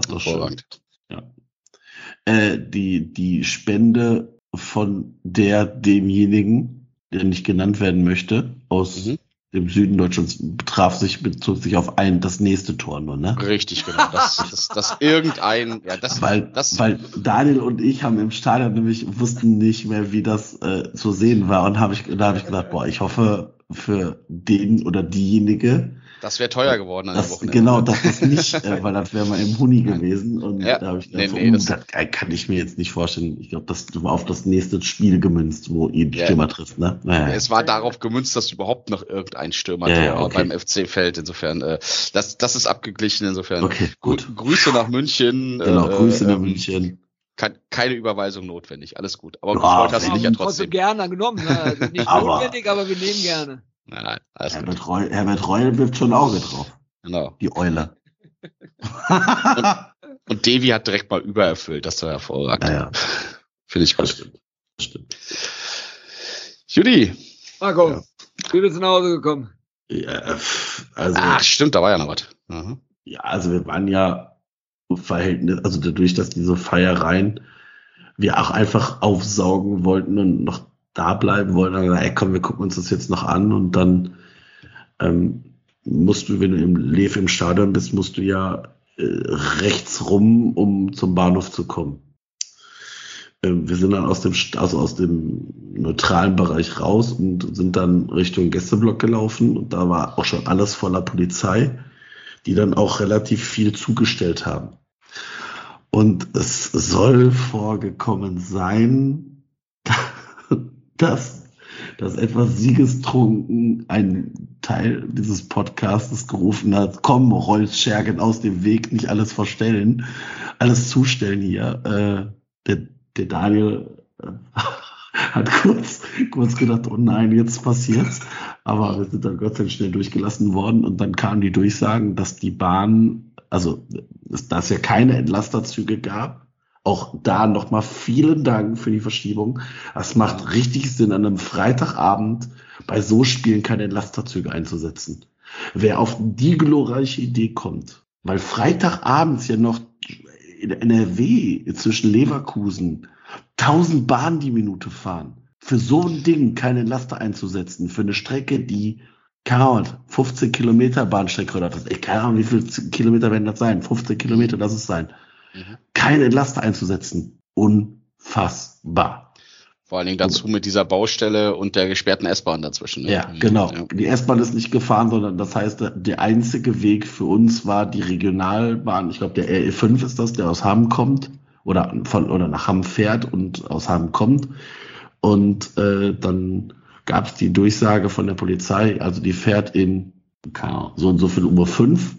ist doch schön. Hervorragend. Ja. Äh, die, die Spende von der, demjenigen, der nicht genannt werden möchte, aus Mhm. Dem Süden Deutschlands, betraf sich, bezog sich auf ein, das nächste Tor nur, ne? Richtig, genau. Das, [laughs] das, das irgendein, ja, das, Weil, das, weil Daniel und ich haben im Stadion nämlich wussten nicht mehr, wie das äh, zu sehen war. Und hab ich, da habe ich gesagt, boah, ich hoffe für den oder diejenige, das wäre teuer geworden an der dass, Wochenende. genau, das nicht, äh, weil das wäre mal im Huni gewesen. Und Ja. da habe ich Nee, gedacht, nee, uh, das- das, kann ich mir jetzt nicht vorstellen. Ich glaube, das war auf das nächste Spiel gemünzt, wo ihr die Ja. Stürmer trifft, ne? Naja. Es war darauf gemünzt, dass überhaupt noch irgendein Stürmer Ja, ja, okay. beim FC fällt. Insofern, äh, das, das ist abgeglichen. Insofern, Okay, gut. Gru- Grüße nach München. Genau, äh, Grüße nach ähm, München. Kein, keine Überweisung notwendig. Alles gut. Aber Ja, gefreut hast du dich ja trotzdem trotzdem. gerne genommen. Ne? Nicht [laughs] Aber- notwendig, aber wir nehmen gerne. Nein, nein. Herbert Reul, Herbert Reul wirft schon ein Auge drauf. Genau. Die Eule. Und Devi hat direkt mal übererfüllt. Das war hervorragend. naja, Finde ich das gut. stimmt. Das stimmt. Judy. Marco, Ja. wie bist du nach Hause gekommen? Ja, also, Ach, stimmt, da war ja noch was. Mhm. ja, also wir waren ja im Verhältnis, also dadurch, dass diese Feiereien wir auch einfach aufsaugen wollten und noch da bleiben wollten, dann gesagt, ey, komm, wir gucken uns das jetzt noch an und dann ähm, musst du, wenn du im Lev im Stadion bist, musst du ja äh, rechts rum, um zum Bahnhof zu kommen. Ähm, wir sind dann aus dem, also aus dem neutralen Bereich raus und sind dann Richtung Gästeblock gelaufen und da war auch schon alles voller Polizei. die dann auch relativ viel zugestellt haben. Und es soll vorgekommen sein, [laughs] dass, dass etwas siegestrunken ein Teil dieses Podcastes gerufen hat, komm, Rollschergen aus dem Weg, nicht alles verstellen, alles zustellen hier. Äh, der, der Daniel äh, [laughs] hat kurz, kurz gedacht, oh nein, jetzt passiert's. Aber wir sind dann Gott sei Dank schnell durchgelassen worden und dann kamen die Durchsagen, dass die Bahn, also dass es ja keine Entlasterzüge gab. Auch da nochmal vielen Dank für die Verschiebung. Es macht richtig Sinn, an einem Freitagabend bei so Spielen keine Entlasterzüge einzusetzen. Wer auf die glorreiche Idee kommt, weil Freitagabends ja noch in NRW zwischen Leverkusen 1000 Bahnen die Minute fahren. Für so ein Ding keine Laster einzusetzen, für eine Strecke, die, keine Ahnung, 15 Kilometer Bahnstrecke oder das, ich keine Ahnung, wie viele Kilometer werden das sein? 15 Kilometer, das es sein. Mhm. Keine Laster einzusetzen. Unfassbar. Vor allen Dingen dazu mit dieser Baustelle und der gesperrten S-Bahn dazwischen. Ne? Ja, genau. Ja. Die S-Bahn ist nicht gefahren, sondern das heißt, der einzige Weg für uns war die Regionalbahn. Ich glaube, der RE5 ist das, der aus Hamm kommt oder von oder nach Hamm fährt und aus Hamm kommt. Und äh, dann gab es die Durchsage von der Polizei, also die fährt in so und so viel Uhr fünf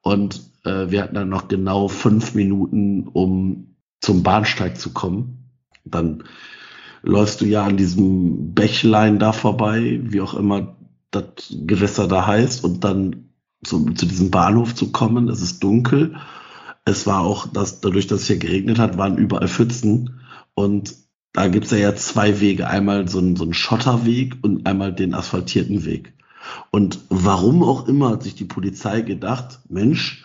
und äh, wir hatten dann noch genau fünf Minuten, um zum Bahnsteig zu kommen. Dann läufst du ja an diesem Bächlein da vorbei, wie auch immer das Gewässer da heißt, und dann zu, zu diesem Bahnhof zu kommen. Es ist dunkel. Es war auch, dass dadurch, dass es hier geregnet hat, waren überall Pfützen. Und da gibt's ja, ja zwei Wege. Einmal so ein, so Schotterweg und einmal den asphaltierten Weg. Und warum auch immer hat sich die Polizei gedacht, Mensch,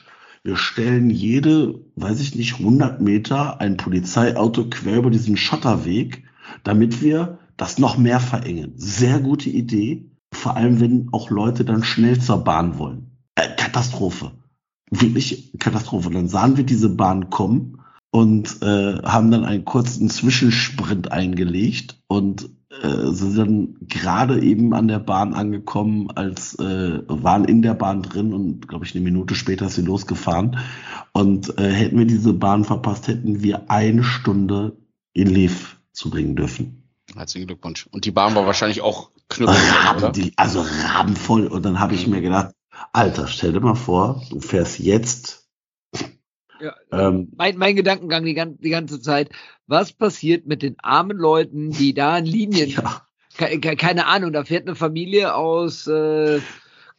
wir stellen jede, weiß ich nicht, 100 Meter ein Polizeiauto quer über diesen Schotterweg damit wir das noch mehr verengen. Sehr gute Idee, vor allem wenn auch Leute dann schnell zur Bahn wollen. Äh, Katastrophe. Wirklich Katastrophe. Dann sahen wir diese Bahn kommen und äh, haben dann einen kurzen Zwischensprint eingelegt und äh, sind dann gerade eben an der Bahn angekommen, als äh, waren in der Bahn drin und glaube ich eine Minute später ist sie losgefahren. Und äh, hätten wir diese Bahn verpasst, hätten wir eine Stunde in Lev zubringen dürfen. Herzlichen Glückwunsch. Und die Bahn war wahrscheinlich auch knüppel. Die, also rabenvoll. Und dann habe ich mir gedacht, Alter, stell dir mal vor, du fährst jetzt. Ja, ähm, mein, mein Gedankengang die, die ganze Zeit, was passiert mit den armen Leuten, die da in Linien, [laughs] ja. ke keine Ahnung, da fährt eine Familie aus äh,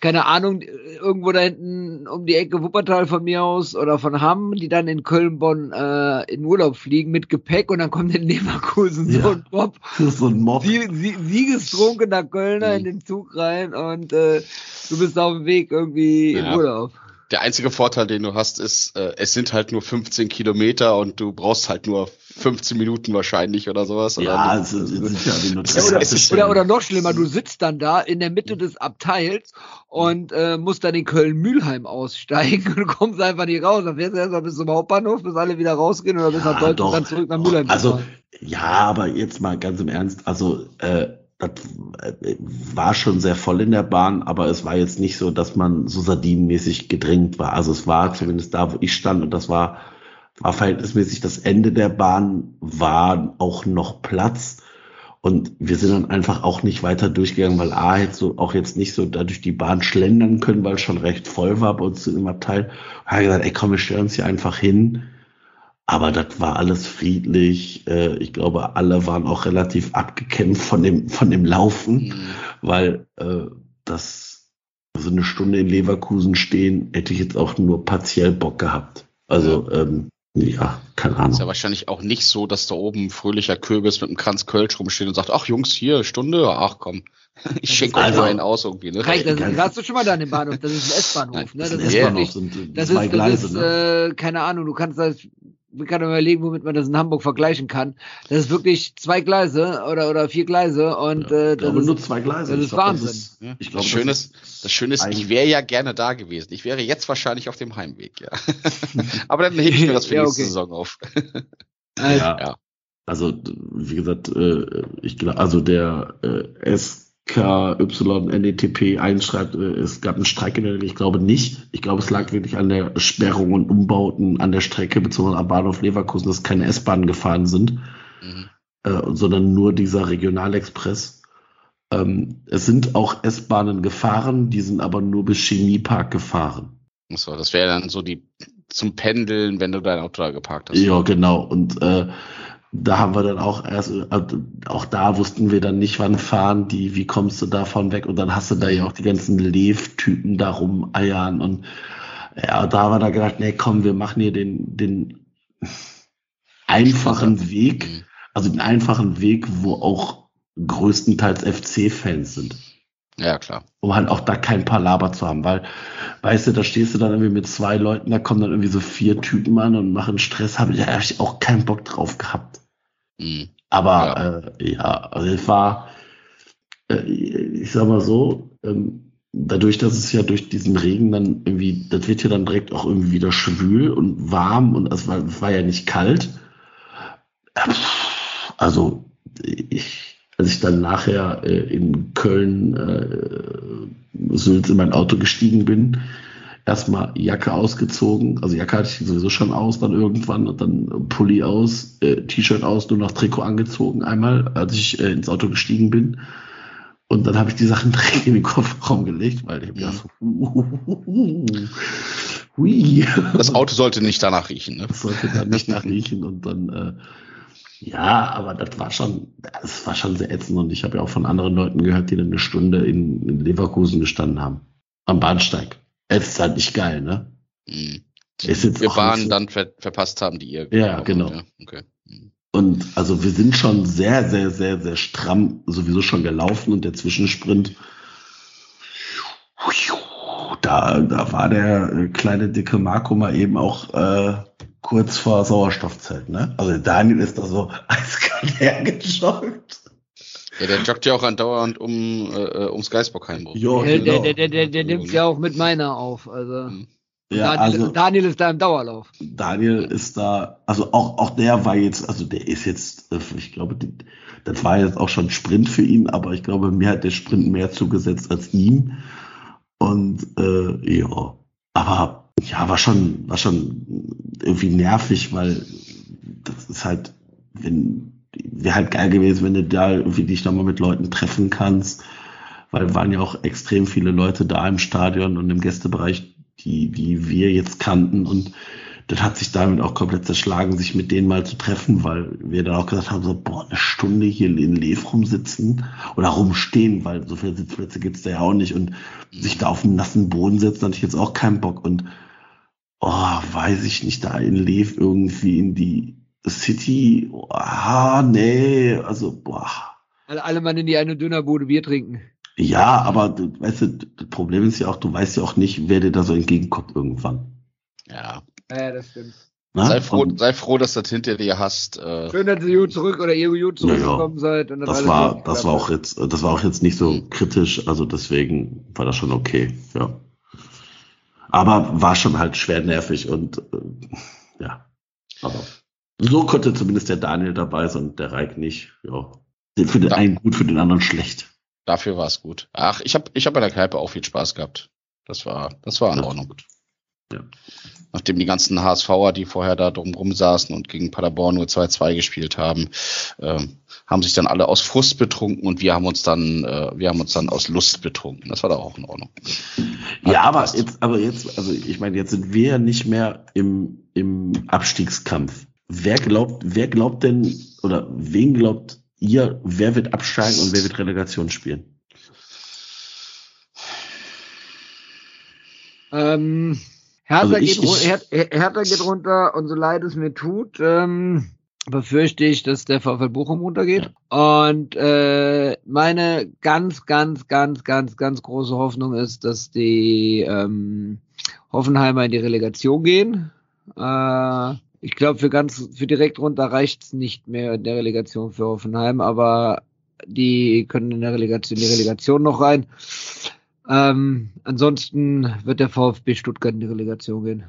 keine Ahnung, irgendwo da hinten um die Ecke Wuppertal von mir aus oder von Hamm, die dann in Köln, Bonn äh, in Urlaub fliegen mit Gepäck und dann kommt in Leverkusen ja, so ein Mob. [laughs] So ein Mob. Sie, sie, siegestrunkener Kölner mhm. in den Zug rein und äh, du bist auf dem Weg irgendwie ja. in Urlaub. Der einzige Vorteil, den du hast, ist, äh, es sind halt nur 15 Kilometer und du brauchst halt nur 15 Minuten wahrscheinlich oder sowas. Ja, es sind, sind ja die oder, oder, oder noch schlimmer, du sitzt dann da in der Mitte des Abteils und äh, musst dann in Köln-Mühlheim aussteigen [laughs] und kommst einfach nicht raus. Dann fährst du erstmal bis zum Hauptbahnhof, bis alle wieder rausgehen oder bis ja, nach Deutschland und dann zurück nach Mühlheim. Also, ja, aber jetzt mal ganz im Ernst, also äh, das äh, war schon sehr voll in der Bahn, aber es war jetzt nicht so, dass man so sardinenmäßig gedrängt war. Also es war zumindest da, wo ich stand und das war, war verhältnismäßig das Ende der Bahn, war auch noch Platz. Und wir sind dann einfach auch nicht weiter durchgegangen, weil A hätte so auch jetzt nicht so dadurch die Bahn schlendern können, weil es schon recht voll war bei uns im Abteil. Da habe gesagt, ey komm, wir stellen uns hier einfach hin aber das war alles friedlich. Äh, ich glaube, alle waren auch relativ abgekämpft von dem, von dem Laufen, mhm. weil äh, das so eine Stunde in Leverkusen stehen, hätte ich jetzt auch nur partiell Bock gehabt. Also, ähm, ja, keine Ahnung. Ist ja wahrscheinlich auch nicht so, dass da oben fröhlicher Kürbis mit einem Kranz Kölsch rumsteht und sagt, ach Jungs, hier, Stunde, ach komm. [laughs] Ich schenke euch also, einen aus irgendwie. Ne? Reicht, das, warst du schon mal da an dem Bahnhof? Das ist ein S-Bahnhof. Ne? Das, das ist, S-Bahnhof sind das zwei ist, Gleise. Das ist, ne? äh, keine Ahnung, du kannst das man kann überlegen, womit man das in Hamburg vergleichen kann. Das ist wirklich zwei Gleise oder, oder vier Gleise und ja, äh, das ist, nur zwei Gleise. Das ist glaub, Wahnsinn. Das, ist, ja. ich glaub, das, Schöne ist, das Schöne ist, ich wäre ja gerne da gewesen. Ich wäre jetzt wahrscheinlich auf dem Heimweg, ja. [laughs] Aber dann hebe ich mir das für die ja, nächste okay. Saison auf. ja. ja. Also, wie gesagt, äh, ich glaube, also der äh, S KYNETP einschreibt, äh, es gab einen Streik in der Liga. Ich glaube nicht. Ich glaube, es lag wirklich an der Sperrung und Umbauten an der Strecke, beziehungsweise am Bahnhof Leverkusen, dass keine S-Bahnen gefahren sind, Mhm. äh, sondern nur dieser Regionalexpress. Ähm, es sind auch S-Bahnen gefahren, die sind aber nur bis Chemiepark gefahren. So, das wäre dann so die zum Pendeln, wenn du dein Auto da geparkt hast. Ja, genau. Und äh, da haben wir dann auch erst, äh, auch da wussten wir dann nicht, wann fahren die, wie kommst du davon weg? Und dann hast du da ja auch die ganzen Lev-Typen da rumeiern und ja, da haben wir da gedacht, nee, komm, wir machen hier den, den einfachen Weg, Mhm. also den einfachen Weg, wo auch größtenteils FC-Fans sind. Ja, klar. um halt auch da kein Palaber zu haben, weil, weißt du, da stehst du dann irgendwie mit zwei Leuten, da kommen dann irgendwie so vier Typen an und machen Stress, habe ich, hab ich auch keinen Bock drauf gehabt. Mhm. Aber ja, äh, ja also es war, äh, ich sag mal so, ähm, dadurch, dass es ja durch diesen Regen dann irgendwie, das wird ja dann direkt auch irgendwie wieder schwül und warm und es war, es war ja nicht kalt. Äh, Also ich, als ich dann nachher äh, in Köln äh, Sülz in mein Auto gestiegen bin, erstmal Jacke ausgezogen, also Jacke hatte ich sowieso schon aus dann irgendwann und dann Pulli aus, äh, T-Shirt aus, nur noch Trikot angezogen einmal, als ich äh, ins Auto gestiegen bin. Und dann habe ich die Sachen [laughs] direkt in den Kofferraum gelegt, weil ich hab gedacht, so, hui. Das Auto sollte nicht danach riechen, ne? Das sollte dann nicht nach riechen und dann, äh, ja, aber das war schon, das war schon sehr ätzend und ich habe ja auch von anderen Leuten gehört, die dann eine Stunde in, in Leverkusen gestanden haben. Am Bahnsteig. Es ist halt nicht geil, ne? Mhm. Ist jetzt Wir Bahnen nicht so- dann ver verpasst haben, die ihr. Ja, genau. Ja. Okay. Mhm. Und also wir sind schon sehr, sehr, sehr, sehr stramm sowieso schon gelaufen und der Zwischensprint, da, da war der äh, kleine dicke Marco mal eben auch äh, kurz vor Sauerstoffzelt, ne? Also Daniel ist da so [laughs] eiskalt hergejoggt. Ja, der joggt ja auch andauernd um, äh, ums Geisbockheim rum. Jo, der, genau. der, der, der, der nimmt ja auch mit meiner auf. Also Mhm. ja, Daniel, also Daniel ist da im Dauerlauf. Daniel ist da, also auch, auch der war jetzt, also der ist jetzt, äh, ich glaube, das war jetzt auch schon Sprint für ihn, aber ich glaube, mir hat der Sprint mehr zugesetzt als ihm. Und äh, ja, aber ja, war schon, war schon irgendwie nervig, weil das ist halt, wenn, wäre halt geil gewesen, wenn du da irgendwie dich nochmal mit Leuten treffen kannst, weil waren ja auch extrem viele Leute da im Stadion und im Gästebereich, die, die wir jetzt kannten. Und das hat sich damit auch komplett zerschlagen, sich mit denen mal zu treffen, weil wir dann auch gesagt haben, so, boah, eine Stunde hier in Lev rumsitzen oder rumstehen, weil so viele Sitzplätze gibt's da ja auch nicht. Und sich da auf einen nassen Boden setzen, hatte ich jetzt auch keinen Bock. Und oh, weiß ich nicht, da in Lev irgendwie in die City, ah, nee, also, boah. Alle, alle Mann in die eine Dönerbude Bier trinken. Ja, aber du, weißt du, das Problem ist ja auch, du weißt ja auch nicht, wer dir da so entgegenkommt irgendwann. Ja. Ja, das stimmt. Ne? Sei froh, Und sei froh, dass du das hinter dir hast. Äh, Schön, dass ihr gut zurück oder ihr gut Ja, ja. zurückgekommen seid. Und das war, das war auch jetzt, das war auch jetzt nicht so Mhm. kritisch, also deswegen war das schon okay, ja. Aber war schon halt schwer nervig und äh, ja. Aber so konnte zumindest der Daniel dabei sein und der Reik nicht. Ja. Für den Ja. einen gut, für den anderen schlecht. dafür war es gut. Ach, ich habe ich hab bei der Kneipe auch viel Spaß gehabt. Das war, das war in. Ordnung. Ja. Nachdem die ganzen HSVer, die vorher da drum rumsaßen und gegen Paderborn nur 2-2 gespielt haben, ähm, haben sich dann alle aus Frust betrunken und wir haben uns dann, äh, wir haben uns dann aus Lust betrunken. Das war da auch in Ordnung. Hat Ja, aber gepasst. jetzt, aber jetzt, also ich meine, jetzt sind wir ja nicht mehr im, im Abstiegskampf. Wer glaubt, wer glaubt denn, oder wen glaubt ihr, wer wird absteigen und wer wird Relegation spielen? Ähm, Hertha, Also ich- geht, ich- Her Her- Hertha geht runter und so leid es mir tut, ähm, befürchte ich, dass der VfL Bochum runtergeht. Und äh, meine ganz, ganz, ganz, ganz, ganz große Hoffnung ist, dass die ähm, Hoffenheimer in die Relegation gehen. Äh, ich glaube, für ganz, für direkt runter reicht's nicht mehr in der Relegation für Hoffenheim, aber die können in der Relegation, die Relegation noch rein. Ähm, ansonsten wird der VfB Stuttgart in die Relegation gehen.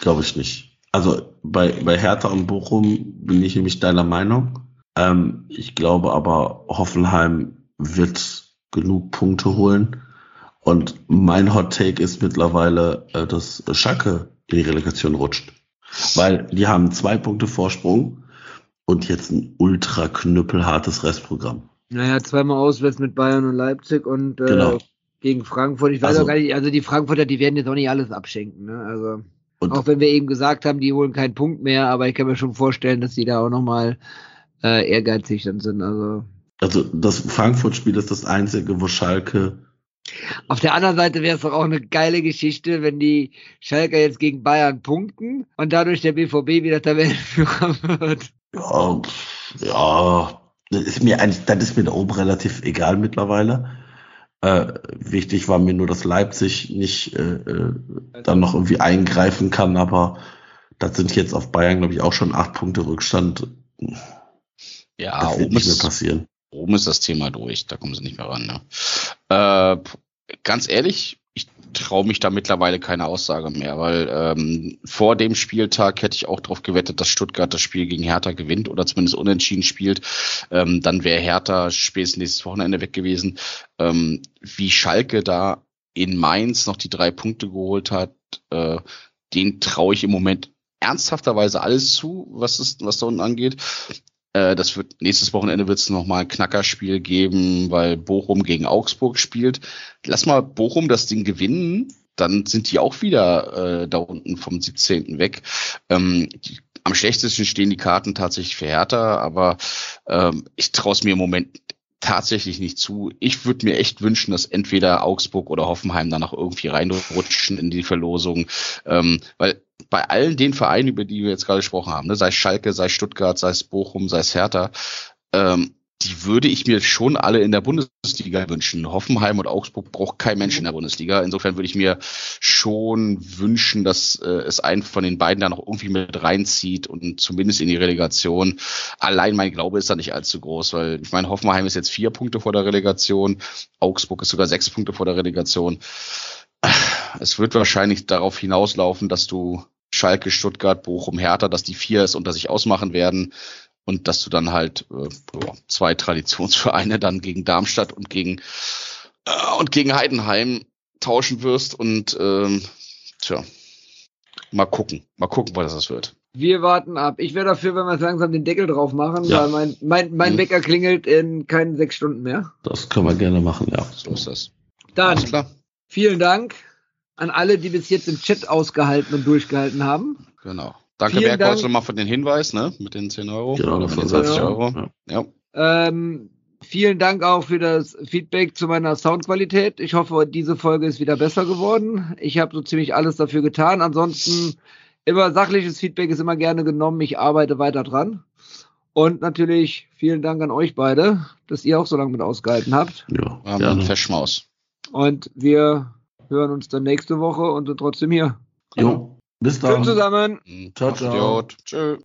Glaube ich nicht. Also bei, bei Hertha und Bochum bin ich nämlich deiner Meinung. Ähm, ich glaube aber, Hoffenheim wird genug Punkte holen. Und mein Hot Take ist mittlerweile, äh, dass Schalke in die Relegation rutscht. Weil die haben zwei Punkte Vorsprung und jetzt ein ultra knüppelhartes Restprogramm. Naja, zweimal auswärts mit Bayern und Leipzig und äh, Genau. gegen Frankfurt. Ich weiß Also- auch gar nicht, also die Frankfurter, die werden jetzt auch nicht alles abschenken. Ne? Also Und auch wenn wir eben gesagt haben, die holen keinen Punkt mehr, aber ich kann mir schon vorstellen, dass die da auch nochmal äh, ehrgeizig dann sind. Also also das Frankfurt-Spiel ist das einzige, wo Schalke Auf der anderen Seite wäre es doch auch eine geile Geschichte, wenn die Schalker jetzt gegen Bayern punkten und dadurch der BVB wieder Tabellenführer [laughs] wird. Ja, ja, das ist mir eigentlich, das ist mir da oben relativ egal mittlerweile. Äh, wichtig war mir nur, dass Leipzig nicht äh, äh, dann noch irgendwie eingreifen kann, aber das sind jetzt auf Bayern, glaube ich, auch schon acht Punkte Rückstand. Ja, Das wird oben nicht mehr passieren. Oben ist das Thema durch, da kommen sie nicht mehr ran. Ne? Äh, ganz ehrlich, ich traue mich da mittlerweile keine Aussage mehr, weil ähm, vor dem Spieltag hätte ich auch darauf gewettet, dass Stuttgart das Spiel gegen Hertha gewinnt oder zumindest unentschieden spielt. Ähm, dann wäre Hertha spätestens nächstes Wochenende weg gewesen. Ähm, wie Schalke da in Mainz noch die drei Punkte geholt hat, äh, den traue ich im Moment ernsthafterweise alles zu, was, ist, was da unten angeht. Äh, das wird nächstes Wochenende wird es nochmal ein Knackerspiel geben, weil Bochum gegen Augsburg spielt. Lass mal Bochum das Ding gewinnen, dann sind die auch wieder äh, da unten vom 17. weg. Ähm, die, am schlechtesten stehen die Karten tatsächlich für Hertha, aber ähm, ich traue es mir im Moment tatsächlich nicht zu. Ich würde mir echt wünschen, dass entweder Augsburg oder Hoffenheim da noch irgendwie reinrutschen in die Verlosung, ähm, weil bei allen den Vereinen, über die wir jetzt gerade gesprochen haben, ne, sei es Schalke, sei es Stuttgart, sei es Bochum, sei es Hertha, ähm, die würde ich mir schon alle in der Bundesliga wünschen. Hoffenheim und Augsburg braucht kein Mensch in der Bundesliga. Insofern würde ich mir schon wünschen, dass äh, es einen von den beiden da noch irgendwie mit reinzieht und zumindest in die Relegation. Allein mein Glaube ist da nicht allzu groß, weil ich meine, Hoffenheim ist jetzt vier Punkte vor der Relegation, Augsburg ist sogar sechs Punkte vor der Relegation. Es wird wahrscheinlich darauf hinauslaufen, dass du Schalke, Stuttgart, Bochum, Hertha, dass die vier es unter sich ausmachen werden und dass du dann halt äh, zwei Traditionsvereine dann gegen Darmstadt und gegen äh, und gegen Heidenheim tauschen wirst und ähm, tja, mal gucken, mal gucken, was das wird. Wir warten ab. Ich wäre dafür, wenn wir jetzt langsam den Deckel drauf machen, Ja. weil mein, mein, mein Mhm. Wecker klingelt in keinen sechs Stunden mehr. Das können wir gerne machen, ja. So ist das. Dann Alles klar. vielen Dank an alle, die bis jetzt im Chat ausgehalten und durchgehalten haben. Genau. Danke Vielen Bergholz Dank. nochmal für den Hinweis, ne? Mit den 10 Euro Genau, oder das 24 ja. Euro. Ja. Ja. Ähm, vielen Dank auch für das Feedback zu meiner Soundqualität. Ich hoffe, diese Folge ist wieder besser geworden. Ich habe so ziemlich alles dafür getan. Ansonsten immer sachliches Feedback ist immer gerne genommen. Ich arbeite weiter dran. Und natürlich vielen Dank an euch beide, dass ihr auch so lange mit ausgehalten habt. Ja, Wir haben einen Feschmaus. Und wir hören uns dann nächste Woche und sind trotzdem hier. Jo, bis Tschüss dann. zusammen. Ciao, ciao. Tschö.